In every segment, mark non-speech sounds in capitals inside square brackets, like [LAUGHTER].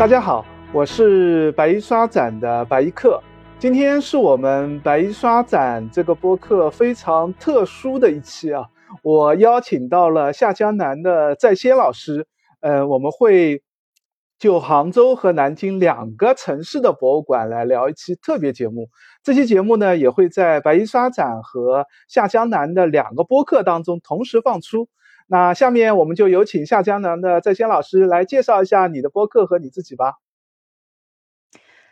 大家好，我是白衣刷展的白衣客。今天是我们白衣刷展这个播客非常特殊的一期啊，我邀请到了下江南的在先老师。呃，我们会就杭州和南京两个城市的博物馆来聊一期特别节目。这期节目呢，也会在白衣刷展和下江南的两个播客当中同时放出。那下面我们就有请下江南的在先老师来介绍一下你的播客和你自己吧。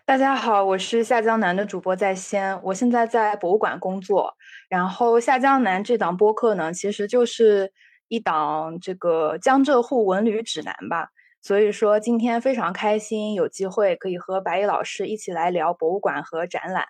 大家好，我是下江南的主播在先，我现在在博物馆工作。然后下江南这档播客呢，其实就是一档这个江浙沪文旅指南吧。所以说今天非常开心，有机会可以和白毅老师一起来聊博物馆和展览。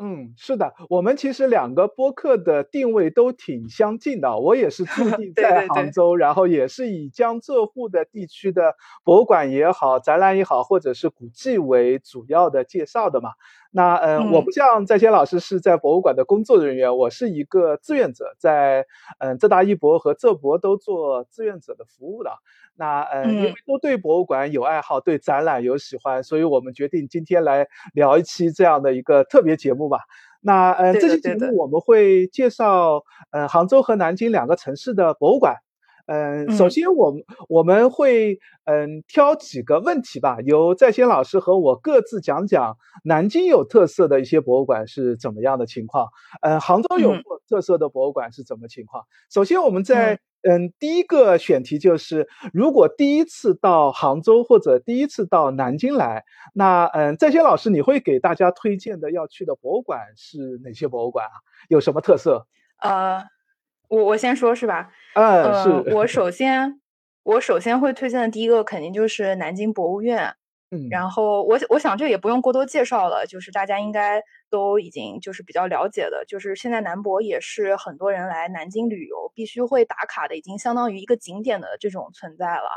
嗯，是的，我们其实两个播客的定位都挺相近的。我也是 [LAUGHS] 驻地在杭州，然后也是以江浙沪的地区的博物馆也好、展览也好，或者是古迹为主要的介绍的嘛。那嗯，我不像在先老师是在博物馆的工作人员，我是一个志愿者，在嗯浙大一博和浙博都做志愿者的服务的。那呃，因为都对博物馆有爱好，对展览有喜欢，所以我们决定今天来聊一期这样的一个特别节目吧。那呃，这期节目我们会介绍呃杭州和南京两个城市的博物馆。嗯，首先我们我们会嗯挑几个问题吧，由在先老师和我各自讲讲南京有特色的一些博物馆是怎么样的情况，嗯，杭州有特色的博物馆是怎么情况。首先我们在。嗯，第一个选题就是，如果第一次到杭州或者第一次到南京来，那嗯，在先老师，你会给大家推荐的要去的博物馆是哪些博物馆啊？有什么特色？呃，我我先说是吧？嗯，是我 [LAUGHS] 首先我首先会推荐的第一个肯定就是南京博物院。嗯，然后我我想这也不用过多介绍了，就是大家应该都已经就是比较了解的，就是现在南博也是很多人来南京旅游必须会打卡的，已经相当于一个景点的这种存在了。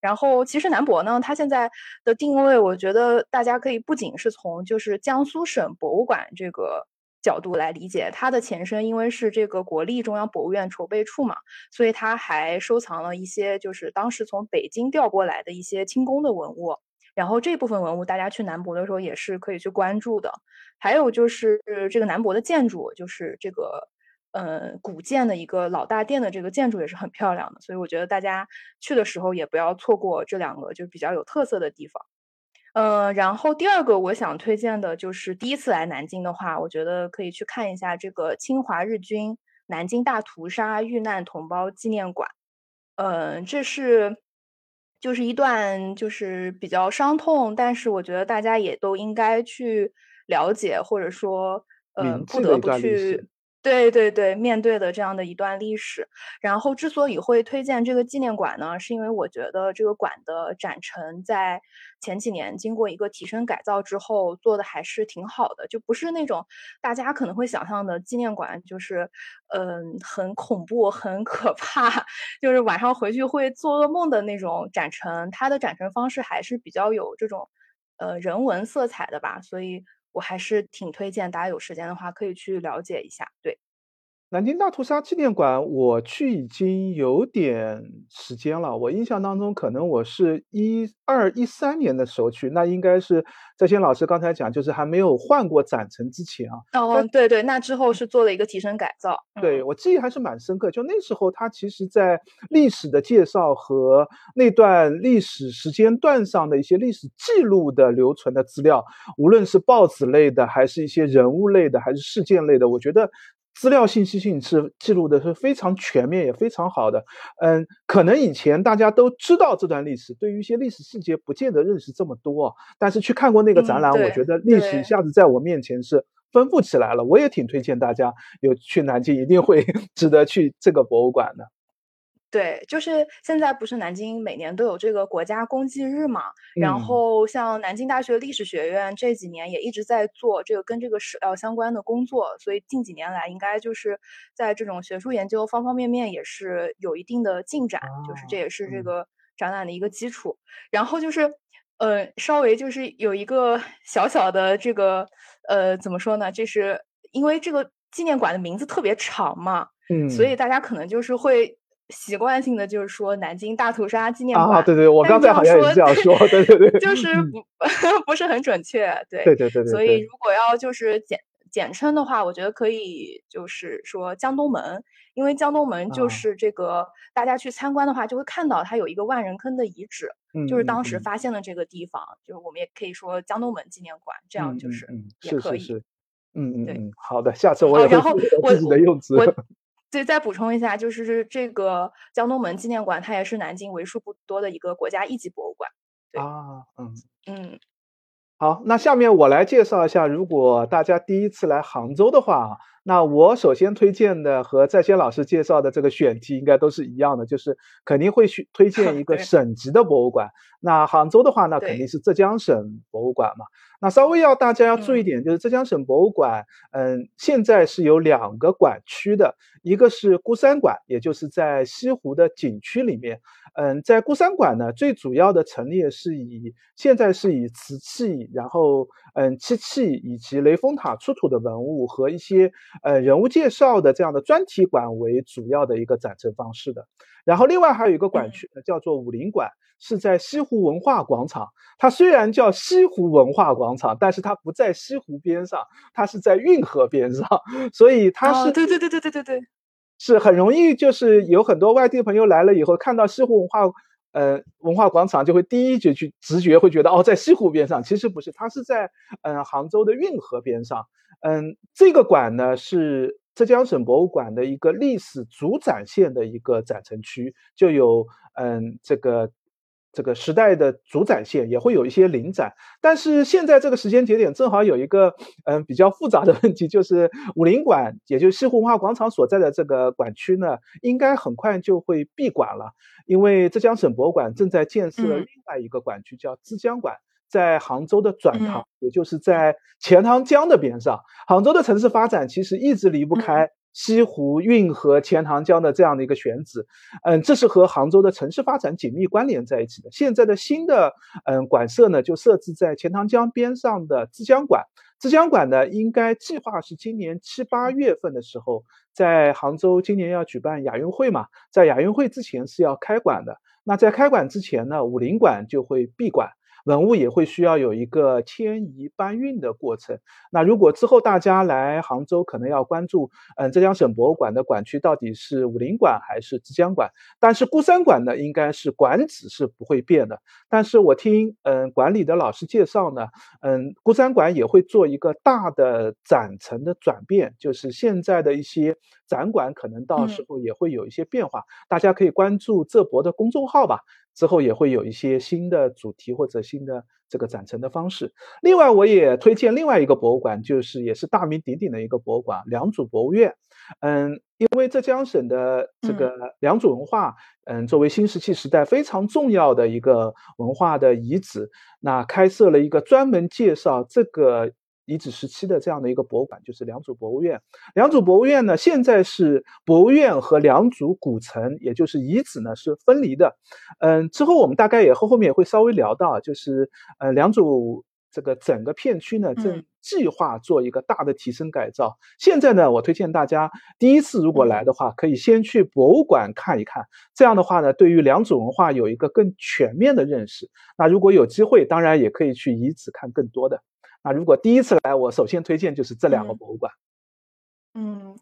然后其实南博呢，它现在的定位，我觉得大家可以不仅是从就是江苏省博物馆这个角度来理解，它的前身因为是这个国立中央博物院筹备处嘛，所以它还收藏了一些就是当时从北京调过来的一些清宫的文物。然后这部分文物，大家去南博的时候也是可以去关注的。还有就是这个南博的建筑，就是这个呃古建的一个老大殿的这个建筑也是很漂亮的。所以我觉得大家去的时候也不要错过这两个就比较有特色的地方。嗯，然后第二个我想推荐的就是第一次来南京的话，我觉得可以去看一下这个侵华日军南京大屠杀遇难同胞纪念馆。嗯，这是。就是一段就是比较伤痛，但是我觉得大家也都应该去了解，或者说，嗯，不得不去。对对对，面对的这样的一段历史。然后之所以会推荐这个纪念馆呢，是因为我觉得这个馆的展陈在前几年经过一个提升改造之后，做的还是挺好的，就不是那种大家可能会想象的纪念馆，就是嗯很恐怖、很可怕，就是晚上回去会做噩梦的那种展陈。它的展陈方式还是比较有这种呃人文色彩的吧，所以。我还是挺推荐大家有时间的话可以去了解一下，对。南京大屠杀纪念馆，我去已经有点时间了。我印象当中，可能我是一二一三年的时候去，那应该是在先老师刚才讲，就是还没有换过展陈之前啊。哦，对对，那之后是做了一个提升改造。对我记忆还是蛮深刻，就那时候他其实在历史的介绍和那段历史时间段上的一些历史记录的留存的资料，无论是报纸类的，还是一些人物类的，还是事件类的，我觉得。资料信息性是记录的是非常全面也非常好的，嗯，可能以前大家都知道这段历史，对于一些历史细节不见得认识这么多，但是去看过那个展览，我觉得历史一下子在我面前是丰富起来了。我也挺推荐大家有去南京，一定会 [LAUGHS] 值得去这个博物馆的。对，就是现在不是南京每年都有这个国家公祭日嘛？然后像南京大学历史学院这几年也一直在做这个跟这个史料相关的工作，所以近几年来应该就是在这种学术研究方方面面也是有一定的进展，就是这也是这个展览的一个基础。然后就是，呃，稍微就是有一个 [LAUGHS] 小小的这个，呃，怎么说呢？就是因为这个纪念馆的名字特别长嘛，嗯，所以大家可能就是会。习惯性的就是说南京大屠杀纪念馆。啊，对对，我刚才好像也是这样说，对对对，就是不 [LAUGHS] 不是很准确，对对对对对。所以如果要就是简简称的话，我觉得可以就是说江东门，因为江东门就是这个大家去参观的话，就会看到它有一个万人坑的遗址，就是当时发现的这个地方，就是我们也可以说江东门纪念馆，这样就是也可以。嗯嗯嗯，好的，下次我也会 [LAUGHS] 自己的用词。对，再补充一下，就是这个江东门纪念馆，它也是南京为数不多的一个国家一级博物馆。啊，嗯嗯。好，那下面我来介绍一下，如果大家第一次来杭州的话，那我首先推荐的和在先老师介绍的这个选题应该都是一样的，就是肯定会去推荐一个 [LAUGHS] 省级的博物馆。那杭州的话，那肯定是浙江省博物馆嘛。那稍微要大家要注意点，就是浙江省博物馆，嗯，现在是有两个馆区的，一个是孤山馆，也就是在西湖的景区里面。嗯，在孤山馆呢，最主要的陈列是以现在是以瓷器，然后嗯漆器以及雷峰塔出土的文物和一些呃人物介绍的这样的专题馆为主要的一个展陈方式的。然后另外还有一个馆区呢，叫做武林馆。是在西湖文化广场，它虽然叫西湖文化广场，但是它不在西湖边上，它是在运河边上，所以它是对对对对对对对，是很容易就是有很多外地朋友来了以后，看到西湖文化呃文化广场，就会第一觉去直觉会觉得哦，在西湖边上，其实不是，它是在嗯杭州的运河边上，嗯，这个馆呢是浙江省博物馆的一个历史主展现的一个展陈区，就有嗯这个。这个时代的主展现也会有一些临展，但是现在这个时间节点正好有一个嗯比较复杂的问题，就是武林馆，也就是西湖文化广场所在的这个馆区呢，应该很快就会闭馆了，因为浙江省博物馆正在建设另外一个馆区，叫之江馆，在杭州的转塘，也就是在钱塘江的边上。杭州的城市发展其实一直离不开。西湖、运河、钱塘江的这样的一个选址，嗯，这是和杭州的城市发展紧密关联在一起的。现在的新的嗯馆舍呢，就设置在钱塘江边上的之江馆。之江馆呢，应该计划是今年七八月份的时候，在杭州今年要举办亚运会嘛，在亚运会之前是要开馆的。那在开馆之前呢，武林馆就会闭馆。文物也会需要有一个迁移搬运的过程。那如果之后大家来杭州，可能要关注，嗯，浙江省博物馆的馆区到底是武林馆还是之江馆？但是孤山馆呢，应该是馆址是不会变的。但是我听，嗯，管理的老师介绍呢，嗯，孤山馆也会做一个大的展层的转变，就是现在的一些展馆可能到时候也会有一些变化。大家可以关注浙博的公众号吧。之后也会有一些新的主题或者新的这个展陈的方式。另外，我也推荐另外一个博物馆，就是也是大名鼎鼎的一个博物馆——良渚博物院。嗯，因为浙江省的这个良渚文化，嗯，作为新石器时代非常重要的一个文化的遗址，那开设了一个专门介绍这个。遗址时期的这样的一个博物馆，就是良渚博物院。良渚博物院呢，现在是博物院和良渚古城，也就是遗址呢是分离的。嗯，之后我们大概也后后面也会稍微聊到，就是呃良渚这个整个片区呢正计划做一个大的提升改造。现在呢，我推荐大家第一次如果来的话，可以先去博物馆看一看。这样的话呢，对于良渚文化有一个更全面的认识。那如果有机会，当然也可以去遗址看更多的。那如果第一次来，我首先推荐就是这两个博物馆。嗯，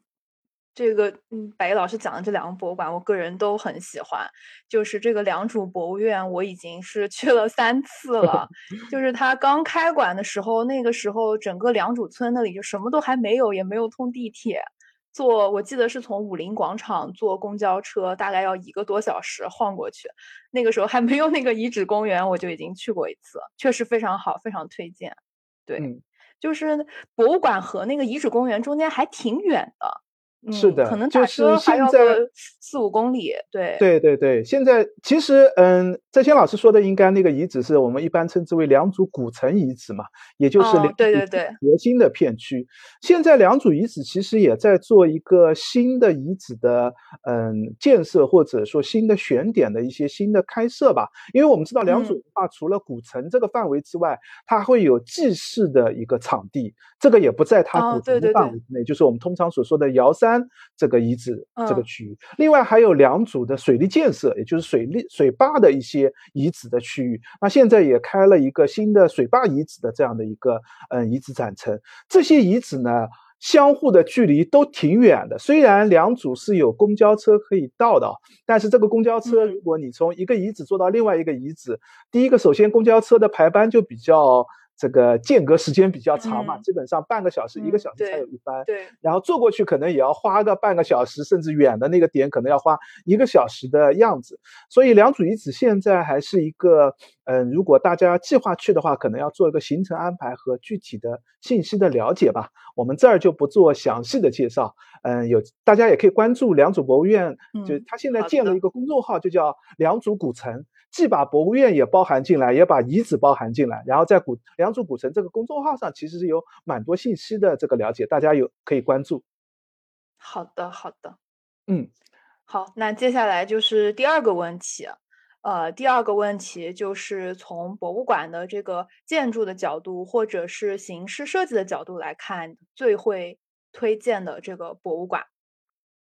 这个嗯，白毅老师讲的这两个博物馆，我个人都很喜欢。就是这个良渚博物院，我已经是去了三次了。[LAUGHS] 就是它刚开馆的时候，那个时候整个良渚村那里就什么都还没有，也没有通地铁。坐我记得是从武林广场坐公交车，大概要一个多小时晃过去。那个时候还没有那个遗址公园，我就已经去过一次，确实非常好，非常推荐。对，就是博物馆和那个遗址公园中间还挺远的。是的，可能打车还要个四五公里。对，对对对。现在其实，嗯，在先老师说的，应该那个遗址是我们一般称之为良渚古城遗址嘛，也就是对对对核心的片区。现在良渚遗址其实也在做一个新的遗址的嗯建设，或者说新的选点的一些新的开设吧。因为我们知道良渚文化除了古城这个范围之外，它会有祭祀的一个场地，这个也不在它古城的范围之内，就是我们通常所说的瑶山。山这个遗址这个区域。另外还有两组的水利建设，也就是水利水坝的一些遗址的区域。那现在也开了一个新的水坝遗址的这样的一个嗯遗址展陈。这些遗址呢？相互的距离都挺远的，虽然两组是有公交车可以到的，但是这个公交车，如果你从一个遗址坐到另外一个遗址，第一个首先公交车的排班就比较。这个间隔时间比较长嘛，基本上半个小时、一个小时才有一班。对，然后坐过去可能也要花个半个小时，甚至远的那个点可能要花一个小时的样子。所以良渚遗址现在还是一个，嗯，如果大家计划去的话，可能要做一个行程安排和具体的信息的了解吧。我们这儿就不做详细的介绍。嗯，有大家也可以关注良渚博物院，就他现在建了一个公众号，就叫良渚古城。既把博物院也包含进来，也把遗址包含进来，然后在古良渚古城这个公众号上，其实是有蛮多信息的这个了解，大家有可以关注。好的，好的，嗯，好，那接下来就是第二个问题，呃，第二个问题就是从博物馆的这个建筑的角度，或者是形式设计的角度来看，最会推荐的这个博物馆，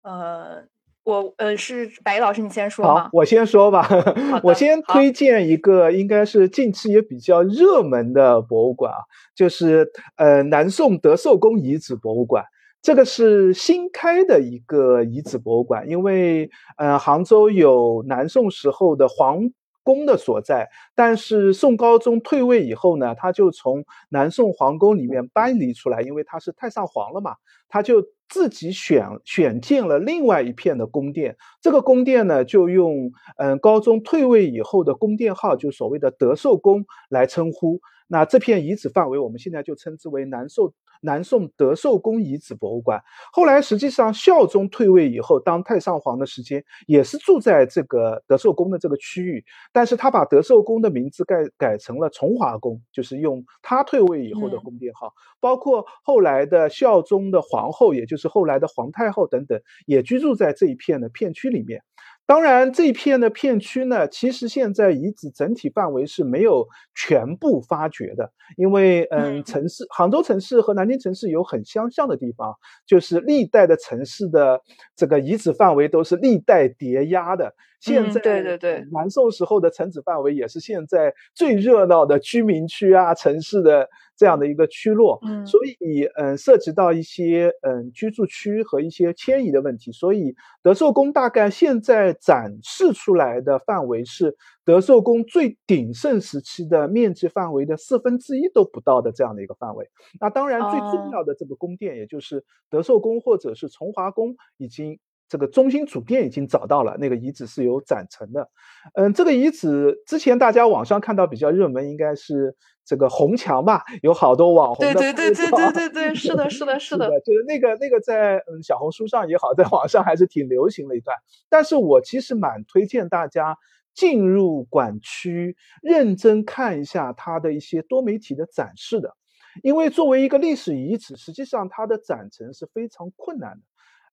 呃。我呃是白老师，你先说好，我先说吧。[LAUGHS] 我先推荐一个，应该是近期也比较热门的博物馆啊，就是呃南宋德寿宫遗址博物馆。这个是新开的一个遗址博物馆，因为呃杭州有南宋时候的皇宫的所在，但是宋高宗退位以后呢，他就从南宋皇宫里面搬离出来，因为他是太上皇了嘛，他就。自己选选建了另外一片的宫殿，这个宫殿呢，就用嗯高宗退位以后的宫殿号，就所谓的德寿宫来称呼。那这片遗址范围，我们现在就称之为南宋南宋德寿宫遗址博物馆。后来实际上孝宗退位以后，当太上皇的时间，也是住在这个德寿宫的这个区域，但是他把德寿宫的名字改改成了崇华宫，就是用他退位以后的宫殿号。包括后来的孝宗的皇后，也就是后来的皇太后等等，也居住在这一片的片区里面。当然，这一片的片区呢，其实现在遗址整体范围是没有全部发掘的，因为嗯，城市杭州城市和南京城市有很相像的地方，就是历代的城市的这个遗址范围都是历代叠压的。现在对对对，南宋时候的城址范围也是现在最热闹的居民区啊，城市的这样的一个区落。嗯，所以嗯，涉及到一些嗯居住区和一些迁移的问题，所以德寿宫大概现在展示出来的范围是德寿宫最鼎盛时期的面积范围的四分之一都不到的这样的一个范围。那当然最重要的这个宫殿，也就是德寿宫或者是崇华宫，已经。这个中心主殿已经找到了，那个遗址是有展陈的。嗯，这个遗址之前大家网上看到比较热门，应该是这个红墙吧，有好多网红的对对对对对对对，是的，是的，是的，就是那个那个在嗯小红书上也好，在网上还是挺流行的一段。但是我其实蛮推荐大家进入馆区，认真看一下它的一些多媒体的展示的，因为作为一个历史遗址，实际上它的展陈是非常困难的。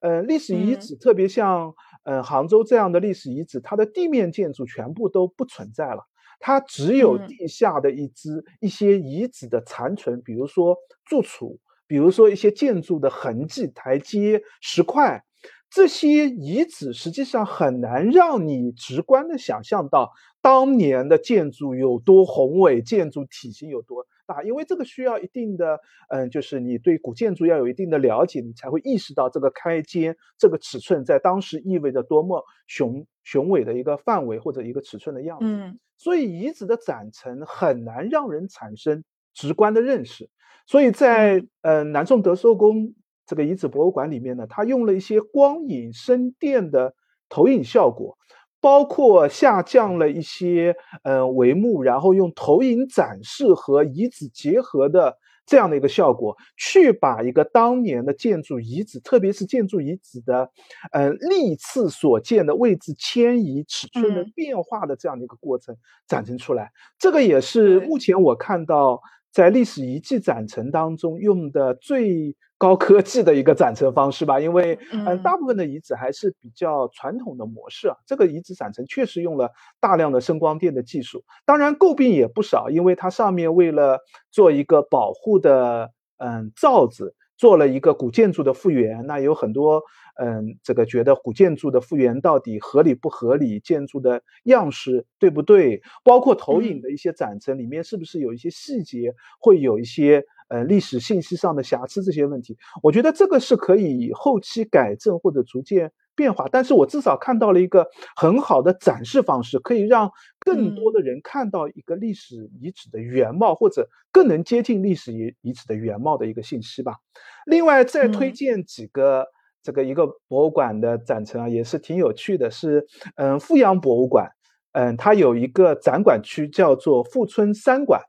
呃，历史遗址特别像，呃，杭州这样的历史遗址，它的地面建筑全部都不存在了，它只有地下的一支一些遗址的残存，比如说柱础，比如说一些建筑的痕迹、台阶、石块，这些遗址实际上很难让你直观的想象到当年的建筑有多宏伟，建筑体型有多。大，因为这个需要一定的，嗯，就是你对古建筑要有一定的了解，你才会意识到这个开间这个尺寸在当时意味着多么雄雄伟的一个范围或者一个尺寸的样子。嗯，所以遗址的展陈很难让人产生直观的认识。所以在呃南宋德寿宫这个遗址博物馆里面呢，它用了一些光影声电的投影效果。包括下降了一些呃帷幕，然后用投影展示和遗址结合的这样的一个效果，去把一个当年的建筑遗址，特别是建筑遗址的呃历次所见的位置迁移、尺寸的变化的这样的一个过程展现出来。这个也是目前我看到在历史遗迹展陈当中用的最。高科技的一个展陈方式吧，因为嗯，大部分的遗址还是比较传统的模式啊。这个遗址展陈确实用了大量的声光电的技术，当然诟病也不少，因为它上面为了做一个保护的嗯罩子，做了一个古建筑的复原，那有很多嗯，这个觉得古建筑的复原到底合理不合理，建筑的样式对不对，包括投影的一些展陈里面是不是有一些细节会有一些呃历史信息上的瑕疵这些问题，我觉得这个是可以后期改正或者逐渐。变化，但是我至少看到了一个很好的展示方式，可以让更多的人看到一个历史遗址的原貌，或者更能接近历史遗遗址的原貌的一个信息吧。另外，再推荐几个这个一个博物馆的展陈啊，也是挺有趣的，是嗯富阳博物馆，嗯它有一个展馆区叫做富春三馆，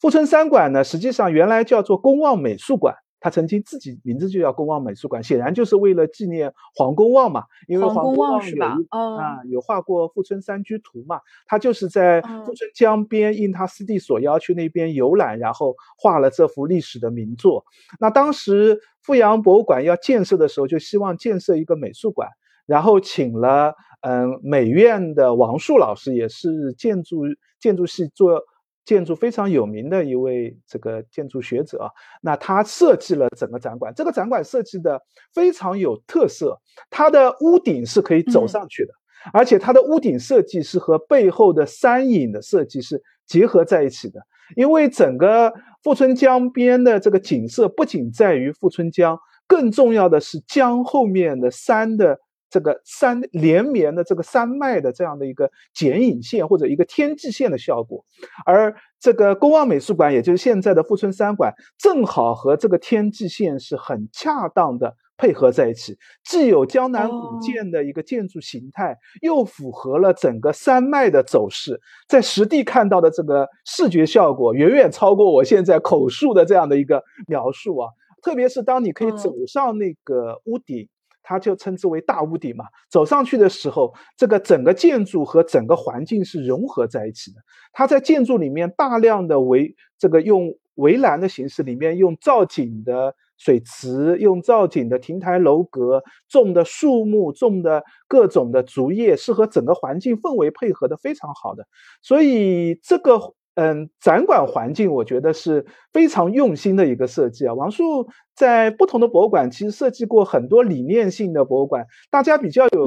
富春三馆呢实际上原来叫做公望美术馆。他曾经自己名字就叫公望美术馆，显然就是为了纪念黄公望嘛。因为黄公望是吧？啊，有画过《富春山居图》嘛。他就是在富春江边，应他师弟所邀去那边游览，然后画了这幅历史的名作。那当时富阳博物馆要建设的时候，就希望建设一个美术馆，然后请了嗯美院的王树老师，也是建筑建筑系做。建筑非常有名的一位这个建筑学者，那他设计了整个展馆。这个展馆设计的非常有特色，它的屋顶是可以走上去的，而且它的屋顶设计是和背后的山影的设计是结合在一起的。因为整个富春江边的这个景色不仅在于富春江，更重要的是江后面的山的。这个山连绵的这个山脉的这样的一个剪影线或者一个天际线的效果，而这个公望美术馆，也就是现在的富春山馆，正好和这个天际线是很恰当的配合在一起，既有江南古建的一个建筑形态，又符合了整个山脉的走势，在实地看到的这个视觉效果，远远超过我现在口述的这样的一个描述啊！特别是当你可以走上那个屋顶。它就称之为大屋顶嘛。走上去的时候，这个整个建筑和整个环境是融合在一起的。它在建筑里面大量的围这个用围栏的形式，里面用造景的水池，用造景的亭台楼阁，种的树木，种的各种的竹叶，是和整个环境氛围配合的非常好的。所以这个。嗯，展馆环境我觉得是非常用心的一个设计啊。王树在不同的博物馆其实设计过很多理念性的博物馆，大家比较有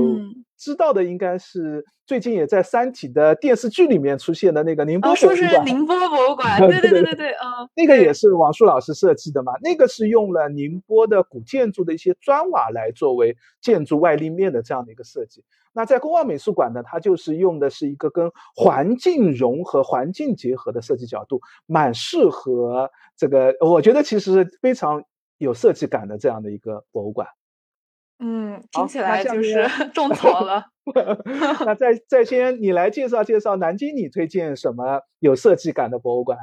知道的应该是。最近也在《三体》的电视剧里面出现的那个宁波博物馆，说是宁波博物馆，[LAUGHS] 对对对对对，啊，[LAUGHS] 那个也是王树老师设计的嘛？那个是用了宁波的古建筑的一些砖瓦来作为建筑外立面的这样的一个设计。那在公望美术馆呢，它就是用的是一个跟环境融合、环境结合的设计角度，蛮适合这个，我觉得其实非常有设计感的这样的一个博物馆。嗯，听起来就是 [LAUGHS] 种草了。[LAUGHS] 那再再先你来介绍介绍南京，你推荐什么有设计感的博物馆？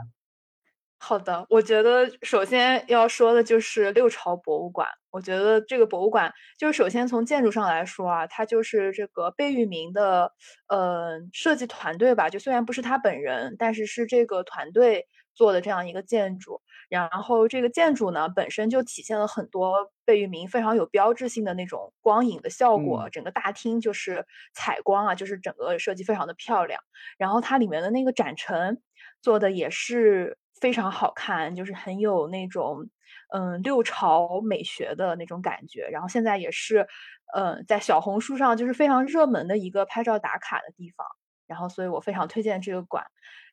好的，我觉得首先要说的就是六朝博物馆。我觉得这个博物馆，就是首先从建筑上来说啊，它就是这个贝聿铭的呃设计团队吧。就虽然不是他本人，但是是这个团队做的这样一个建筑。然后这个建筑呢，本身就体现了很多贝聿铭非常有标志性的那种光影的效果。整个大厅就是采光啊，就是整个设计非常的漂亮。然后它里面的那个展陈做的也是非常好看，就是很有那种嗯六朝美学的那种感觉。然后现在也是嗯在小红书上就是非常热门的一个拍照打卡的地方。然后所以我非常推荐这个馆。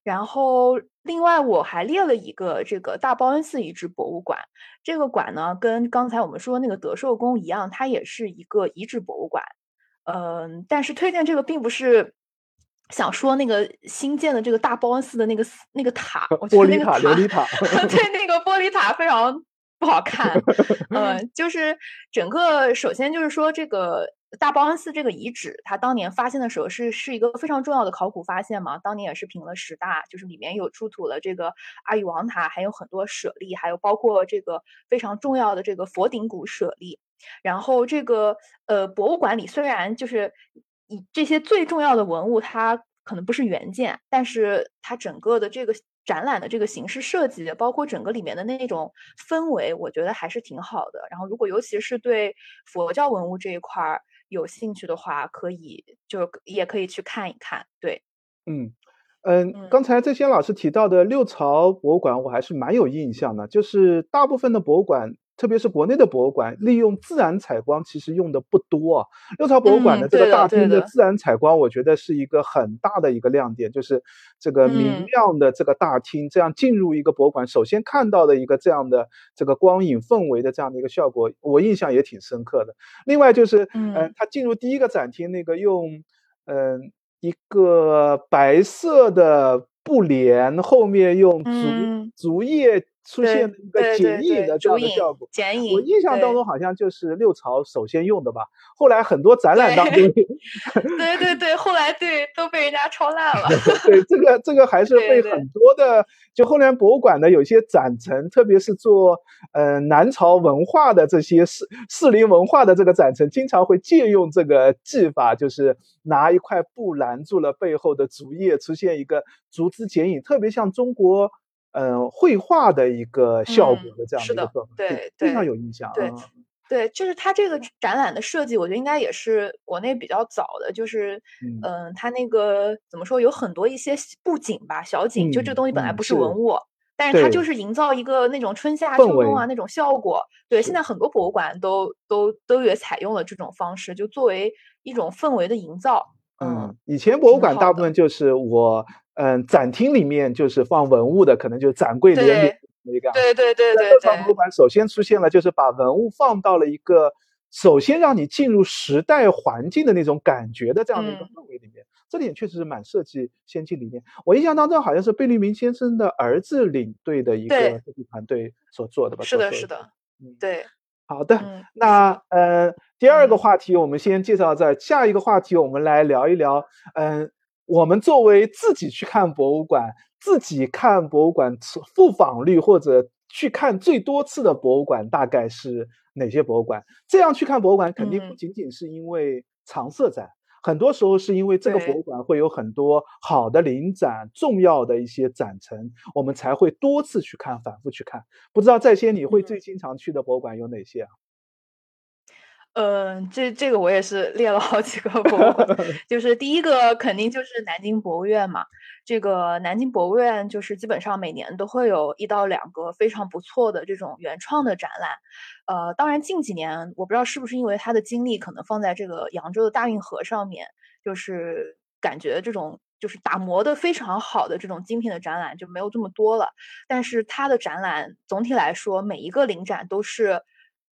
然后，另外我还列了一个这个大报恩寺遗址博物馆。这个馆呢，跟刚才我们说那个德寿宫一样，它也是一个遗址博物馆。嗯，但是推荐这个并不是想说那个新建的这个大报恩寺的那个那个塔，[LAUGHS] 玻璃塔、琉璃塔，对，那个玻璃塔非常不好看。[LAUGHS] 嗯，就是整个首先就是说这个。大报恩寺这个遗址，它当年发现的时候是是一个非常重要的考古发现嘛？当年也是评了十大，就是里面有出土了这个阿育王塔，还有很多舍利，还有包括这个非常重要的这个佛顶骨舍利。然后这个呃博物馆里虽然就是以这些最重要的文物，它可能不是原件，但是它整个的这个。展览的这个形式设计，包括整个里面的那种氛围，我觉得还是挺好的。然后，如果尤其是对佛教文物这一块儿有兴趣的话，可以就也可以去看一看。对，嗯嗯，刚才这些老师提到的六朝博物馆，我还是蛮有印象的。就是大部分的博物馆特别是国内的博物馆，利用自然采光其实用的不多啊。六朝博物馆的这个大厅的自然采光，我觉得是一个很大的一个亮点，就是这个明亮的这个大厅，这样进入一个博物馆，首先看到的一个这样的这个光影氛围的这样的一个效果，我印象也挺深刻的。另外就是，嗯，他进入第一个展厅，那个用，嗯，一个白色的布帘，后面用竹竹叶。出现一个剪影的这样的效果，剪影。我印象当中好像就是六朝首先用的吧，后来很多展览当中，对对对，后来对都被人家抄烂了。[LAUGHS] 对，这个这个还是被很多的，就后来博物馆的有些展陈，特别是做呃南朝文化的这些士士林文化的这个展陈，经常会借用这个技法，就是拿一块布拦住了背后的竹叶，出现一个竹枝剪影，特别像中国。嗯，绘画的一个效果的这样的一个对，非常有印象。对，对，就是它这个展览的设计，我觉得应该也是国内比较早的。就是，嗯，它那个怎么说，有很多一些布景吧，小景，就这东西本来不是文物，但是它就是营造一个那种春夏秋冬啊那种效果。对，现在很多博物馆都都都也采用了这种方式，就作为一种氛围的营造。嗯，以前博物馆大部分就是我。嗯，展厅里面就是放文物的，可能就展柜连连那个。对对对对。六朝博物馆首先出现了，就是把文物放到了一个首先让你进入时代环境的那种感觉的这样的一个氛围里面，这点确实是蛮设计先进理念。我印象当中好像是贝聿铭先生的儿子领队的一个设计团队所做的吧？是的，是的。嗯，对。好的，那呃，第二个话题我们先介绍在，下一个话题我们来聊一聊，嗯。我们作为自己去看博物馆，自己看博物馆复访率或者去看最多次的博物馆，大概是哪些博物馆？这样去看博物馆，肯定不仅仅是因为常设展，很多时候是因为这个博物馆会有很多好的临展、重要的一些展陈，我们才会多次去看、反复去看。不知道在先你会最经常去的博物馆有哪些啊？嗯，这这个我也是列了好几个博物馆，[LAUGHS] 就是第一个肯定就是南京博物院嘛。这个南京博物院就是基本上每年都会有一到两个非常不错的这种原创的展览。呃，当然近几年我不知道是不是因为他的精力可能放在这个扬州的大运河上面，就是感觉这种就是打磨的非常好的这种精品的展览就没有这么多了。但是他的展览总体来说每一个临展都是。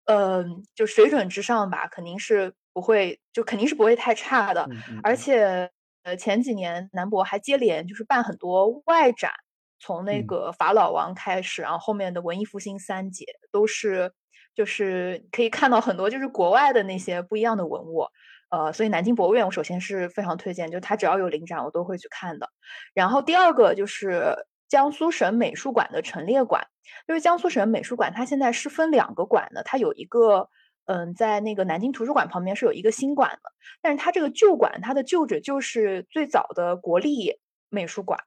嗯，就水准之上吧，肯定是不会，就肯定是不会太差的。而且，呃，前几年南博还接连就是办很多外展，从那个法老王开始，然后后面的文艺复兴三杰都是，就是可以看到很多就是国外的那些不一样的文物。呃，所以南京博物院我首先是非常推荐，就它只要有临展我都会去看的。然后第二个就是。江苏省美术馆的陈列馆，就是江苏省美术馆，它现在是分两个馆的。它有一个，嗯，在那个南京图书馆旁边是有一个新馆的，但是它这个旧馆，它的旧址就是最早的国立美术馆，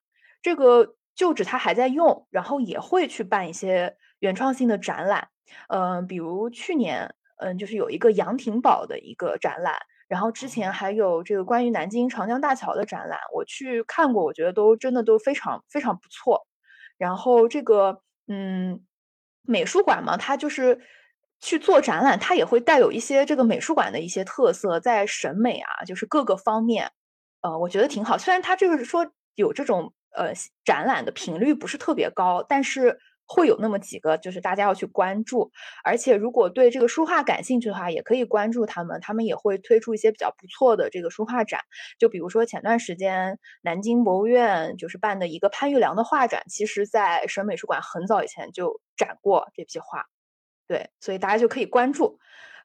这个旧址它还在用，然后也会去办一些原创性的展览，嗯，比如去年，嗯，就是有一个杨廷宝的一个展览。然后之前还有这个关于南京长江大桥的展览，我去看过，我觉得都真的都非常非常不错。然后这个嗯，美术馆嘛，它就是去做展览，它也会带有一些这个美术馆的一些特色，在审美啊，就是各个方面，呃，我觉得挺好。虽然它就是说有这种呃展览的频率不是特别高，但是。会有那么几个，就是大家要去关注，而且如果对这个书画感兴趣的话，也可以关注他们，他们也会推出一些比较不错的这个书画展。就比如说前段时间南京博物院就是办的一个潘玉良的画展，其实在省美术馆很早以前就展过这批画，对，所以大家就可以关注。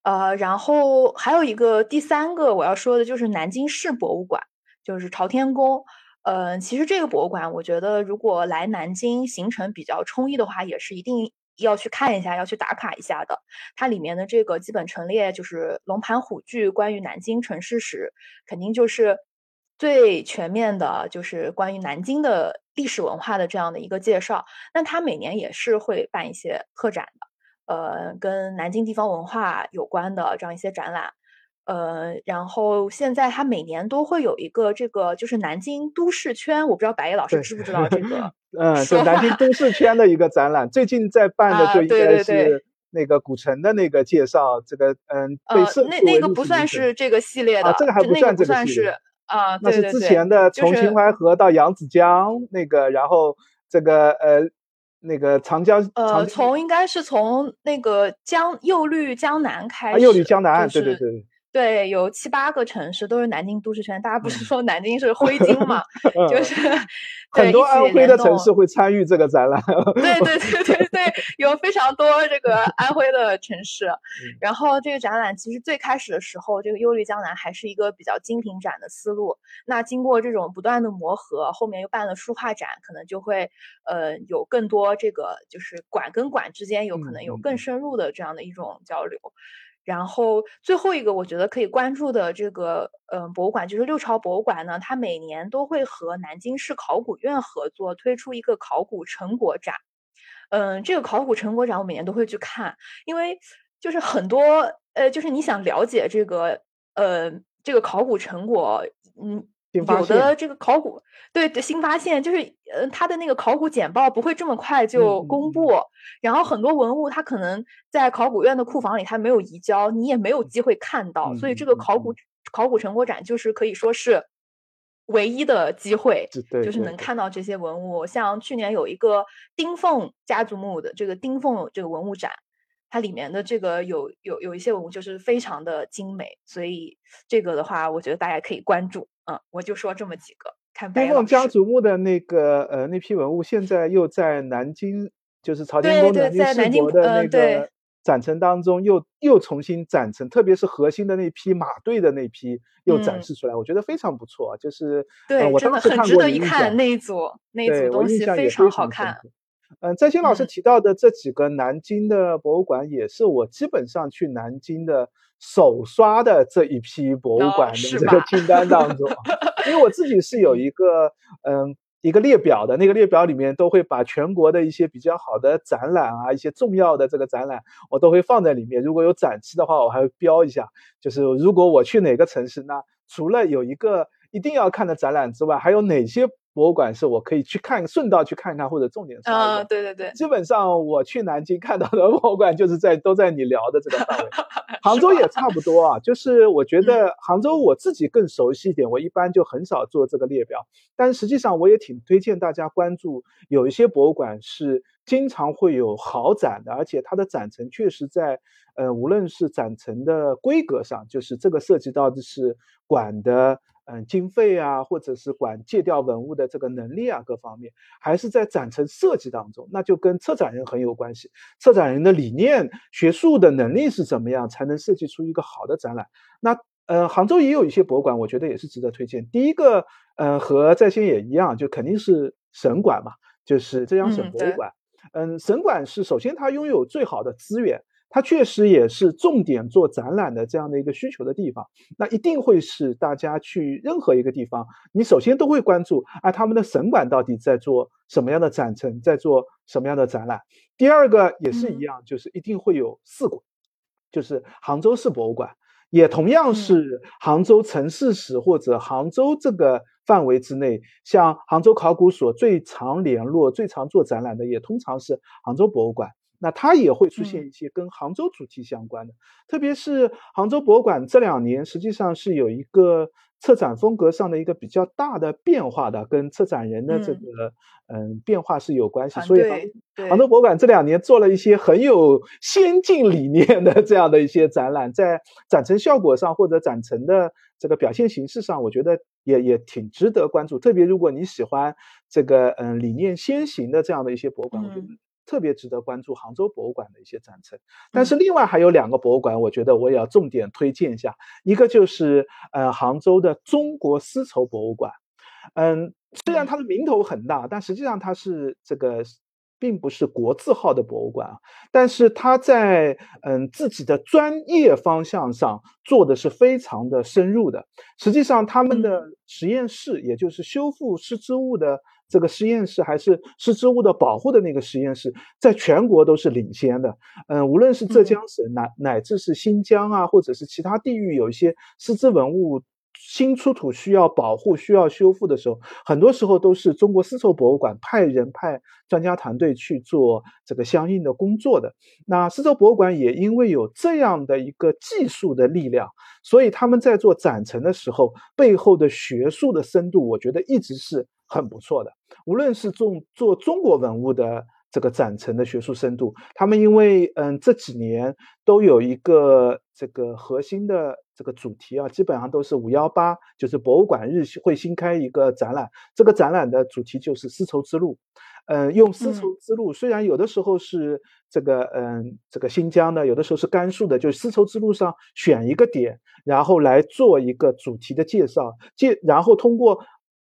呃，然后还有一个第三个我要说的就是南京市博物馆，就是朝天宫。呃，其实这个博物馆，我觉得如果来南京行程比较充裕的话，也是一定要去看一下，要去打卡一下的。它里面的这个基本陈列就是龙盘虎踞，关于南京城市史，肯定就是最全面的，就是关于南京的历史文化的这样的一个介绍。那它每年也是会办一些特展的，呃，跟南京地方文化有关的这样一些展览。呃，然后现在它每年都会有一个这个，就是南京都市圈，我不知道白夜老师知不知道这个？[LAUGHS] 嗯，就南京都市圈的一个展览，最近在办的就应该是那个古城的那个介绍，这个嗯，呃，那那个不算是这个系列的，这个还不算这个系列啊，那是之前的从秦淮河到扬子江那个，然后这个呃那个长江呃，从应该是从那个江右绿江南开始，右绿江南，对对对。对，有七八个城市都是南京都市圈。大家不是说南京是徽金嘛？[LAUGHS] 就是 [LAUGHS] 很多安徽的城市会参与这个展览。对对对对对，[LAUGHS] 有非常多这个安徽的城市。然后这个展览其实最开始的时候，这个忧虑江南还是一个比较精品展的思路。那经过这种不断的磨合，后面又办了书画展，可能就会呃有更多这个就是馆跟馆之间有可能有更深入的这样的一种交流。然后最后一个我觉得可以关注的这个嗯博物馆就是六朝博物馆呢，它每年都会和南京市考古院合作推出一个考古成果展。嗯，这个考古成果展我每年都会去看，因为就是很多呃，就是你想了解这个呃这个考古成果，嗯。有的这个考古对的新发现，就是呃，它的那个考古简报不会这么快就公布，然后很多文物它可能在考古院的库房里，它没有移交，你也没有机会看到，所以这个考古考古成果展就是可以说是唯一的机会，就是能看到这些文物。像去年有一个丁凤家族墓的这个丁凤这个文物展。它里面的这个有有有一些文物就是非常的精美，所以这个的话，我觉得大家可以关注。嗯，我就说这么几个。看丁凤家族墓的那个呃那批文物，现在又在南京，就是朝天宫南京世博的那个展陈当中，又又重新展陈，特别是核心的那批马队的那批又展示出来，我觉得非常不错。就是对，我真的很值得一看那一组那一组东西非常好看。嗯，在新老师提到的这几个南京的博物馆，也是我基本上去南京的首刷的这一批博物馆的这个清单当中，因为我自己是有一个嗯一个列表的，那个列表里面都会把全国的一些比较好的展览啊，一些重要的这个展览，我都会放在里面。如果有展期的话，我还会标一下，就是如果我去哪个城市，那除了有一个一定要看的展览之外，还有哪些？博物馆是我可以去看，顺道去看看，或者重点刷啊，对对对，基本上我去南京看到的博物馆，就是在都在你聊的这个范围。[LAUGHS] 杭州也差不多啊，就是我觉得杭州我自己更熟悉一点，我一般就很少做这个列表。但实际上我也挺推荐大家关注，有一些博物馆是经常会有好展的，而且它的展陈确实在，呃，无论是展陈的规格上，就是这个涉及到的是馆的。嗯，经费啊，或者是管借调文物的这个能力啊，各方面，还是在展陈设计当中，那就跟策展人很有关系。策展人的理念、学术的能力是怎么样，才能设计出一个好的展览？那呃，杭州也有一些博物馆，我觉得也是值得推荐。第一个，呃，和在线也一样，就肯定是省馆嘛，就是浙江省博物馆。嗯，省馆是首先它拥有最好的资源。它确实也是重点做展览的这样的一个需求的地方，那一定会是大家去任何一个地方，你首先都会关注啊，他们的省馆到底在做什么样的展陈，在做什么样的展览。第二个也是一样，就是一定会有四馆，就是杭州市博物馆，也同样是杭州城市史或者杭州这个范围之内，像杭州考古所最常联络、最常做展览的，也通常是杭州博物馆。那它也会出现一些跟杭州主题相关的，特别是杭州博物馆这两年实际上是有一个策展风格上的一个比较大的变化的，跟策展人的这个嗯变化是有关系。所以杭杭州博物馆这两年做了一些很有先进理念的这样的一些展览，在展陈效果上或者展陈的这个表现形式上，我觉得也也挺值得关注。特别如果你喜欢这个嗯理念先行的这样的一些博物馆，我觉得。特别值得关注杭州博物馆的一些展陈，但是另外还有两个博物馆，我觉得我也要重点推荐一下。一个就是呃杭州的中国丝绸博物馆，嗯，虽然它的名头很大，但实际上它是这个并不是国字号的博物馆啊。但是它在嗯自己的专业方向上做的是非常的深入的。实际上他们的实验室，也就是修复失之物的。这个实验室还是失之物的保护的那个实验室，在全国都是领先的。嗯，无论是浙江省乃乃至是新疆啊，或者是其他地域，有一些丝织文物新出土需要保护、需要修复的时候，很多时候都是中国丝绸博物馆派人派专家团队去做这个相应的工作的。那丝绸博物馆也因为有这样的一个技术的力量，所以他们在做展陈的时候，背后的学术的深度，我觉得一直是很不错的。无论是做做中国文物的。这个展陈的学术深度，他们因为嗯这几年都有一个这个核心的这个主题啊，基本上都是五幺八，就是博物馆日会新开一个展览，这个展览的主题就是丝绸之路，嗯，用丝绸之路，虽然有的时候是这个嗯这个新疆的，有的时候是甘肃的，就是丝绸之路上选一个点，然后来做一个主题的介绍，介然后通过。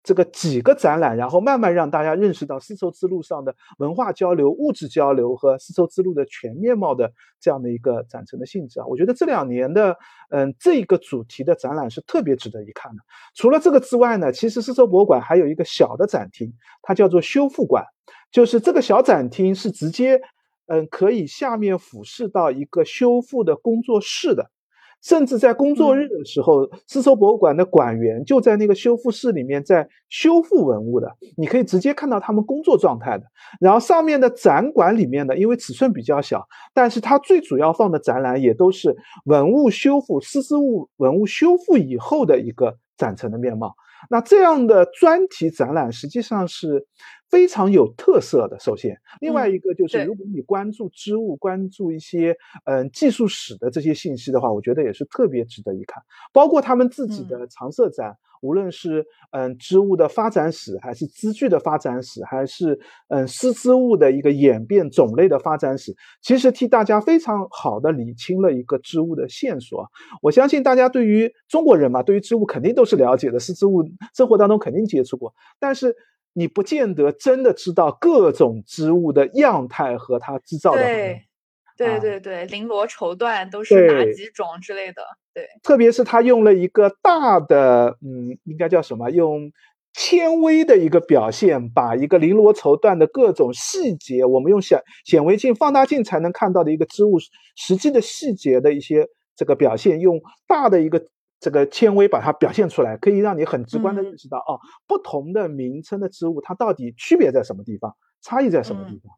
这个几个展览，然后慢慢让大家认识到丝绸之路上的文化交流、物质交流和丝绸之路的全面貌的这样的一个展陈的性质啊，我觉得这两年的嗯这个主题的展览是特别值得一看的。除了这个之外呢，其实丝绸博物馆还有一个小的展厅，它叫做修复馆，就是这个小展厅是直接嗯可以下面俯视到一个修复的工作室的。甚至在工作日的时候，丝绸博物馆的馆员就在那个修复室里面在修复文物的，你可以直接看到他们工作状态的。然后上面的展馆里面的，因为尺寸比较小，但是它最主要放的展览也都是文物修复、丝织物文物修复以后的一个展陈的面貌。那这样的专题展览实际上是非常有特色的。首先，另外一个就是，如果你关注织物、关注一些嗯技术史的这些信息的话，我觉得也是特别值得一看。包括他们自己的常设展。无论是嗯织物的发展史，还是织具的发展史，还是嗯丝织物的一个演变种类的发展史，其实替大家非常好的理清了一个织物的线索。我相信大家对于中国人嘛，对于织物肯定都是了解的，丝织物生活当中肯定接触过，但是你不见得真的知道各种织物的样态和它制造的。对对对，绫罗绸缎都是哪几种之类的？对，特别是他用了一个大的，嗯，应该叫什么？用纤维的一个表现，把一个绫罗绸缎的各种细节，我们用显显微镜、放大镜才能看到的一个织物实际的细节的一些这个表现，用大的一个这个纤维把它表现出来，可以让你很直观的认识到，哦，不同的名称的织物它到底区别在什么地方，差异在什么地方。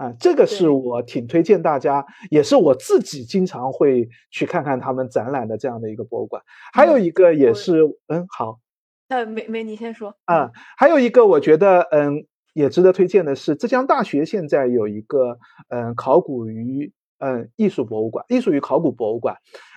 啊，这个是我挺推荐大家，也是我自己经常会去看看他们展览的这样的一个博物馆。还有一个也是，嗯，好，呃，没没你先说。啊，还有一个我觉得，嗯，也值得推荐的是，浙江大学现在有一个，嗯，考古与嗯艺术博物馆，艺术与考古博物馆。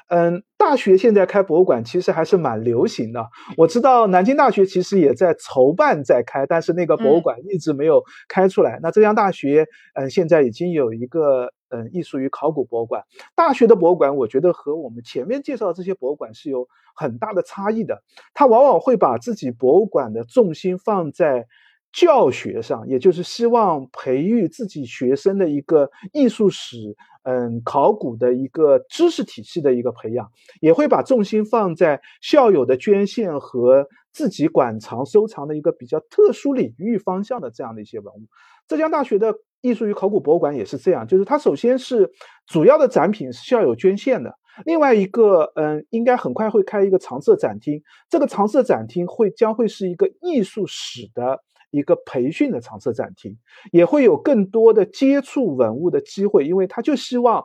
嗯，大学现在开博物馆其实还是蛮流行的。我知道南京大学其实也在筹办在开，但是那个博物馆一直没有开出来。那浙江大学，嗯，现在已经有一个嗯艺术与考古博物馆。大学的博物馆，我觉得和我们前面介绍的这些博物馆是有很大的差异的。它往往会把自己博物馆的重心放在教学上，也就是希望培育自己学生的一个艺术史。嗯，考古的一个知识体系的一个培养，也会把重心放在校友的捐献和自己馆藏收藏的一个比较特殊领域方向的这样的一些文物。浙江大学的艺术与考古博物馆也是这样，就是它首先是主要的展品是校友捐献的，另外一个，嗯，应该很快会开一个常设展厅，这个常设展厅会将会是一个艺术史的。一个培训的常设展厅，也会有更多的接触文物的机会，因为他就希望